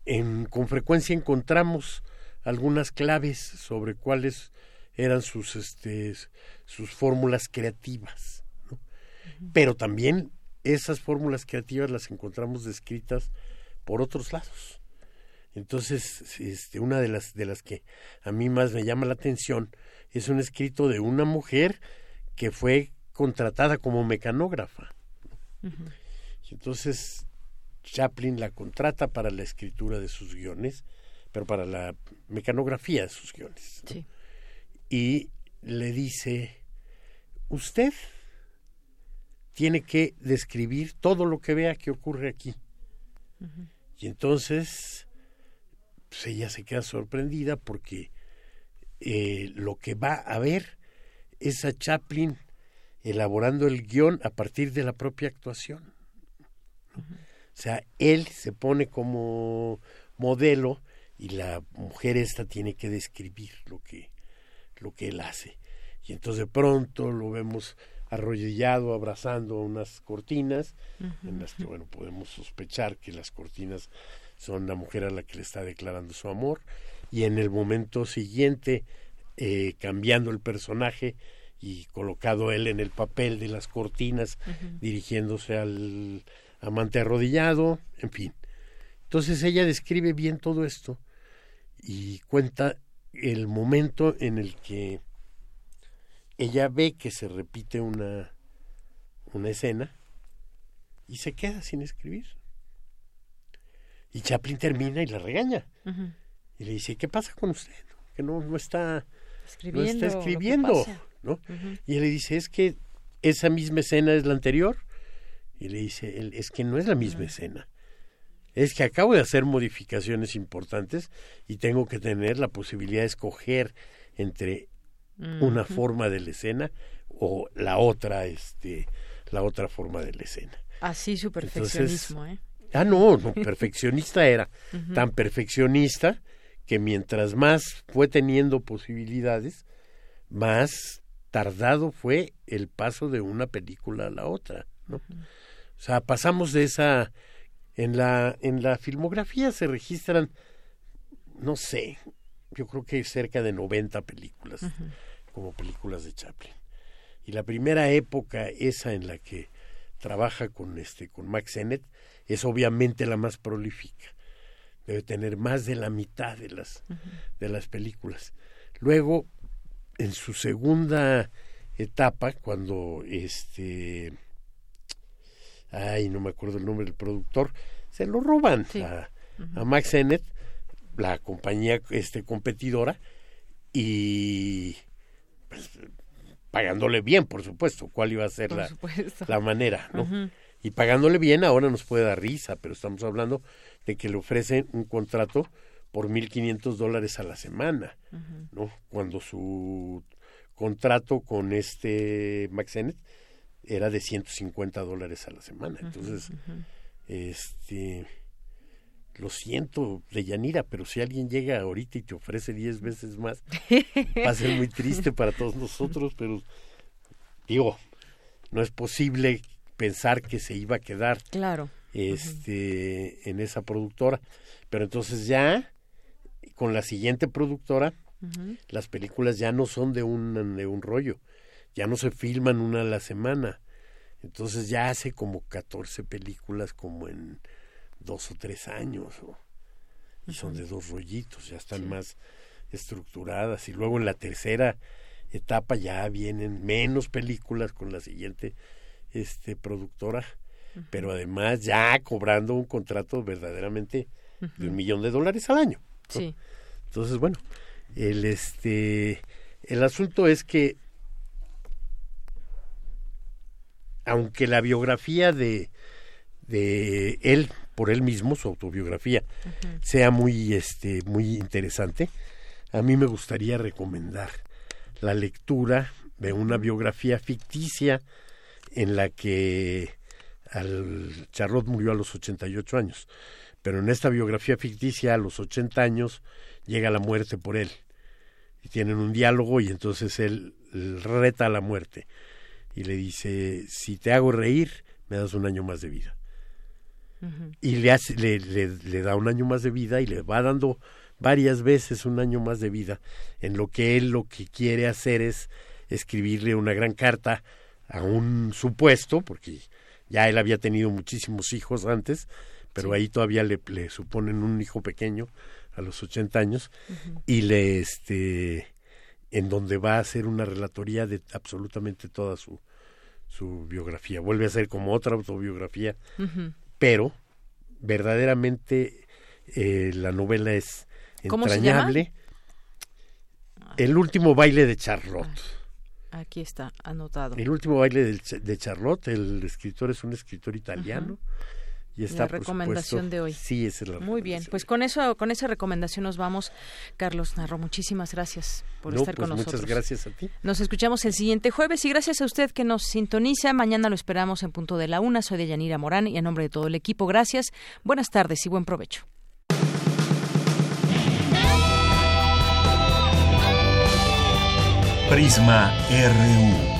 Speaker 43: en, con frecuencia encontramos algunas claves sobre cuáles eran sus este sus fórmulas creativas pero también esas fórmulas creativas las encontramos descritas por otros lados. Entonces este una de las de las que a mí más me llama la atención es un escrito de una mujer que fue contratada como mecanógrafa. Entonces Chaplin la contrata para la escritura de sus guiones pero para la mecanografía de sus guiones y le dice usted tiene que describir todo lo que vea que ocurre aquí. Y entonces pues ella se queda sorprendida porque eh, lo que va a ver es a Chaplin elaborando el guion a partir de la propia actuación. O sea, él se pone como modelo y la mujer esta tiene que describir lo que, lo que él hace. Y entonces de pronto lo vemos arrodillado abrazando unas cortinas en las que bueno podemos sospechar que las cortinas son la mujer a la que le está declarando su amor. Y en el momento siguiente eh, cambiando el personaje y colocado él en el papel de las cortinas dirigiéndose al amante arrodillado en fin. Entonces ella describe bien todo esto y cuenta el momento en el que ella ve que se repite una, una escena y se queda sin escribir. Y Chaplin termina y la regaña. Y le dice, ¿qué pasa con usted? Que no, no está escribiendo. No está escribiendo ¿no? Y él le dice, es que esa misma escena es la anterior. Y le dice, él, es que no es la misma escena. Es que acabo de hacer modificaciones importantes y tengo que tener la posibilidad de escoger entre una forma de la escena o la otra este la otra forma de la escena.
Speaker 42: Así su perfeccionismo
Speaker 43: ¿eh? ah no, no perfeccionista era. Tan perfeccionista que mientras más fue teniendo posibilidades más tardado fue el paso de una película a la otra no o sea pasamos de esa en la en la filmografía se registran no sé yo creo que cerca de 90 películas como películas de Chaplin. Y la primera época, esa en la que trabaja con este con Max Sennett, es obviamente la más prolífica. Debe tener más de la mitad de las de las películas. Luego, en su segunda etapa, cuando este ay, no me acuerdo el nombre del productor, se lo roban a, a Max Sennett, la compañía este competidora, y pues, pagándole bien, por supuesto, cuál iba a ser la, la, manera, ¿no? Y pagándole bien ahora nos puede dar risa, pero estamos hablando de que le ofrecen un contrato por 1.500 dólares a la semana, ¿no? Cuando su contrato con este Maxenet era de 150 dólares a la semana. Entonces, este, lo siento, de Yanira, pero si alguien llega ahorita y te ofrece 10 veces más, va a ser muy triste para todos nosotros, pero digo, no es posible pensar que se iba a quedar
Speaker 42: claro.
Speaker 43: este en esa productora. Pero entonces ya con la siguiente productora las películas ya no son de un de un rollo ya no se filman una a la semana. Entonces ya hace como 14 películas como en dos o tres años y son de dos rollitos ya están más estructuradas. Y luego en la tercera etapa ya vienen menos películas con la siguiente este productora, pero además ya cobrando un contrato verdaderamente de un millón de dólares al año.
Speaker 42: Sí.
Speaker 43: Entonces, bueno, el este el asunto es que aunque la biografía de de él por él mismo, su autobiografía, sea muy este muy interesante, a mí me gustaría recomendar la lectura de una biografía ficticia en la que al Charrot murió a los 88 años, pero en esta biografía ficticia a los 80 años llega la muerte por él. Y tienen un diálogo y entonces él, reta a la muerte y le dice si te hago reír me das un año más de vida y le, hace, le, le da un año más de vida y le va dando varias veces un año más de vida, en lo que él lo que quiere hacer es escribirle una gran carta a un supuesto, porque ya él había tenido muchísimos hijos antes, pero ahí todavía le, le, suponen un hijo pequeño a los 80 años y le este en donde va a hacer una relatoría de absolutamente toda su su biografía. Vuelve a ser como otra autobiografía, pero verdaderamente eh, la novela es entrañable. El último baile de Charlotte.
Speaker 42: Ah, aquí está anotado.
Speaker 43: El último baile de, de Charlotte, el escritor es un escritor italiano. Y está,
Speaker 42: la recomendación de hoy.
Speaker 43: Sí, esa es la
Speaker 42: Muy bien, pues con eso, con esa recomendación nos vamos. Carlos Narro, muchísimas gracias por estar
Speaker 43: pues
Speaker 42: con nosotros.
Speaker 43: Muchas gracias a ti.
Speaker 42: Nos escuchamos el siguiente jueves y gracias a usted que nos sintoniza. Mañana lo esperamos en punto de la una. Soy de Yanira Morán y en nombre de todo el equipo, gracias. Buenas tardes y buen provecho.
Speaker 2: Prisma RU.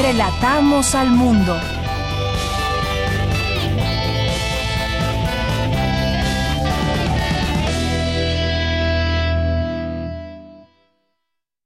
Speaker 1: Relatamos al mundo.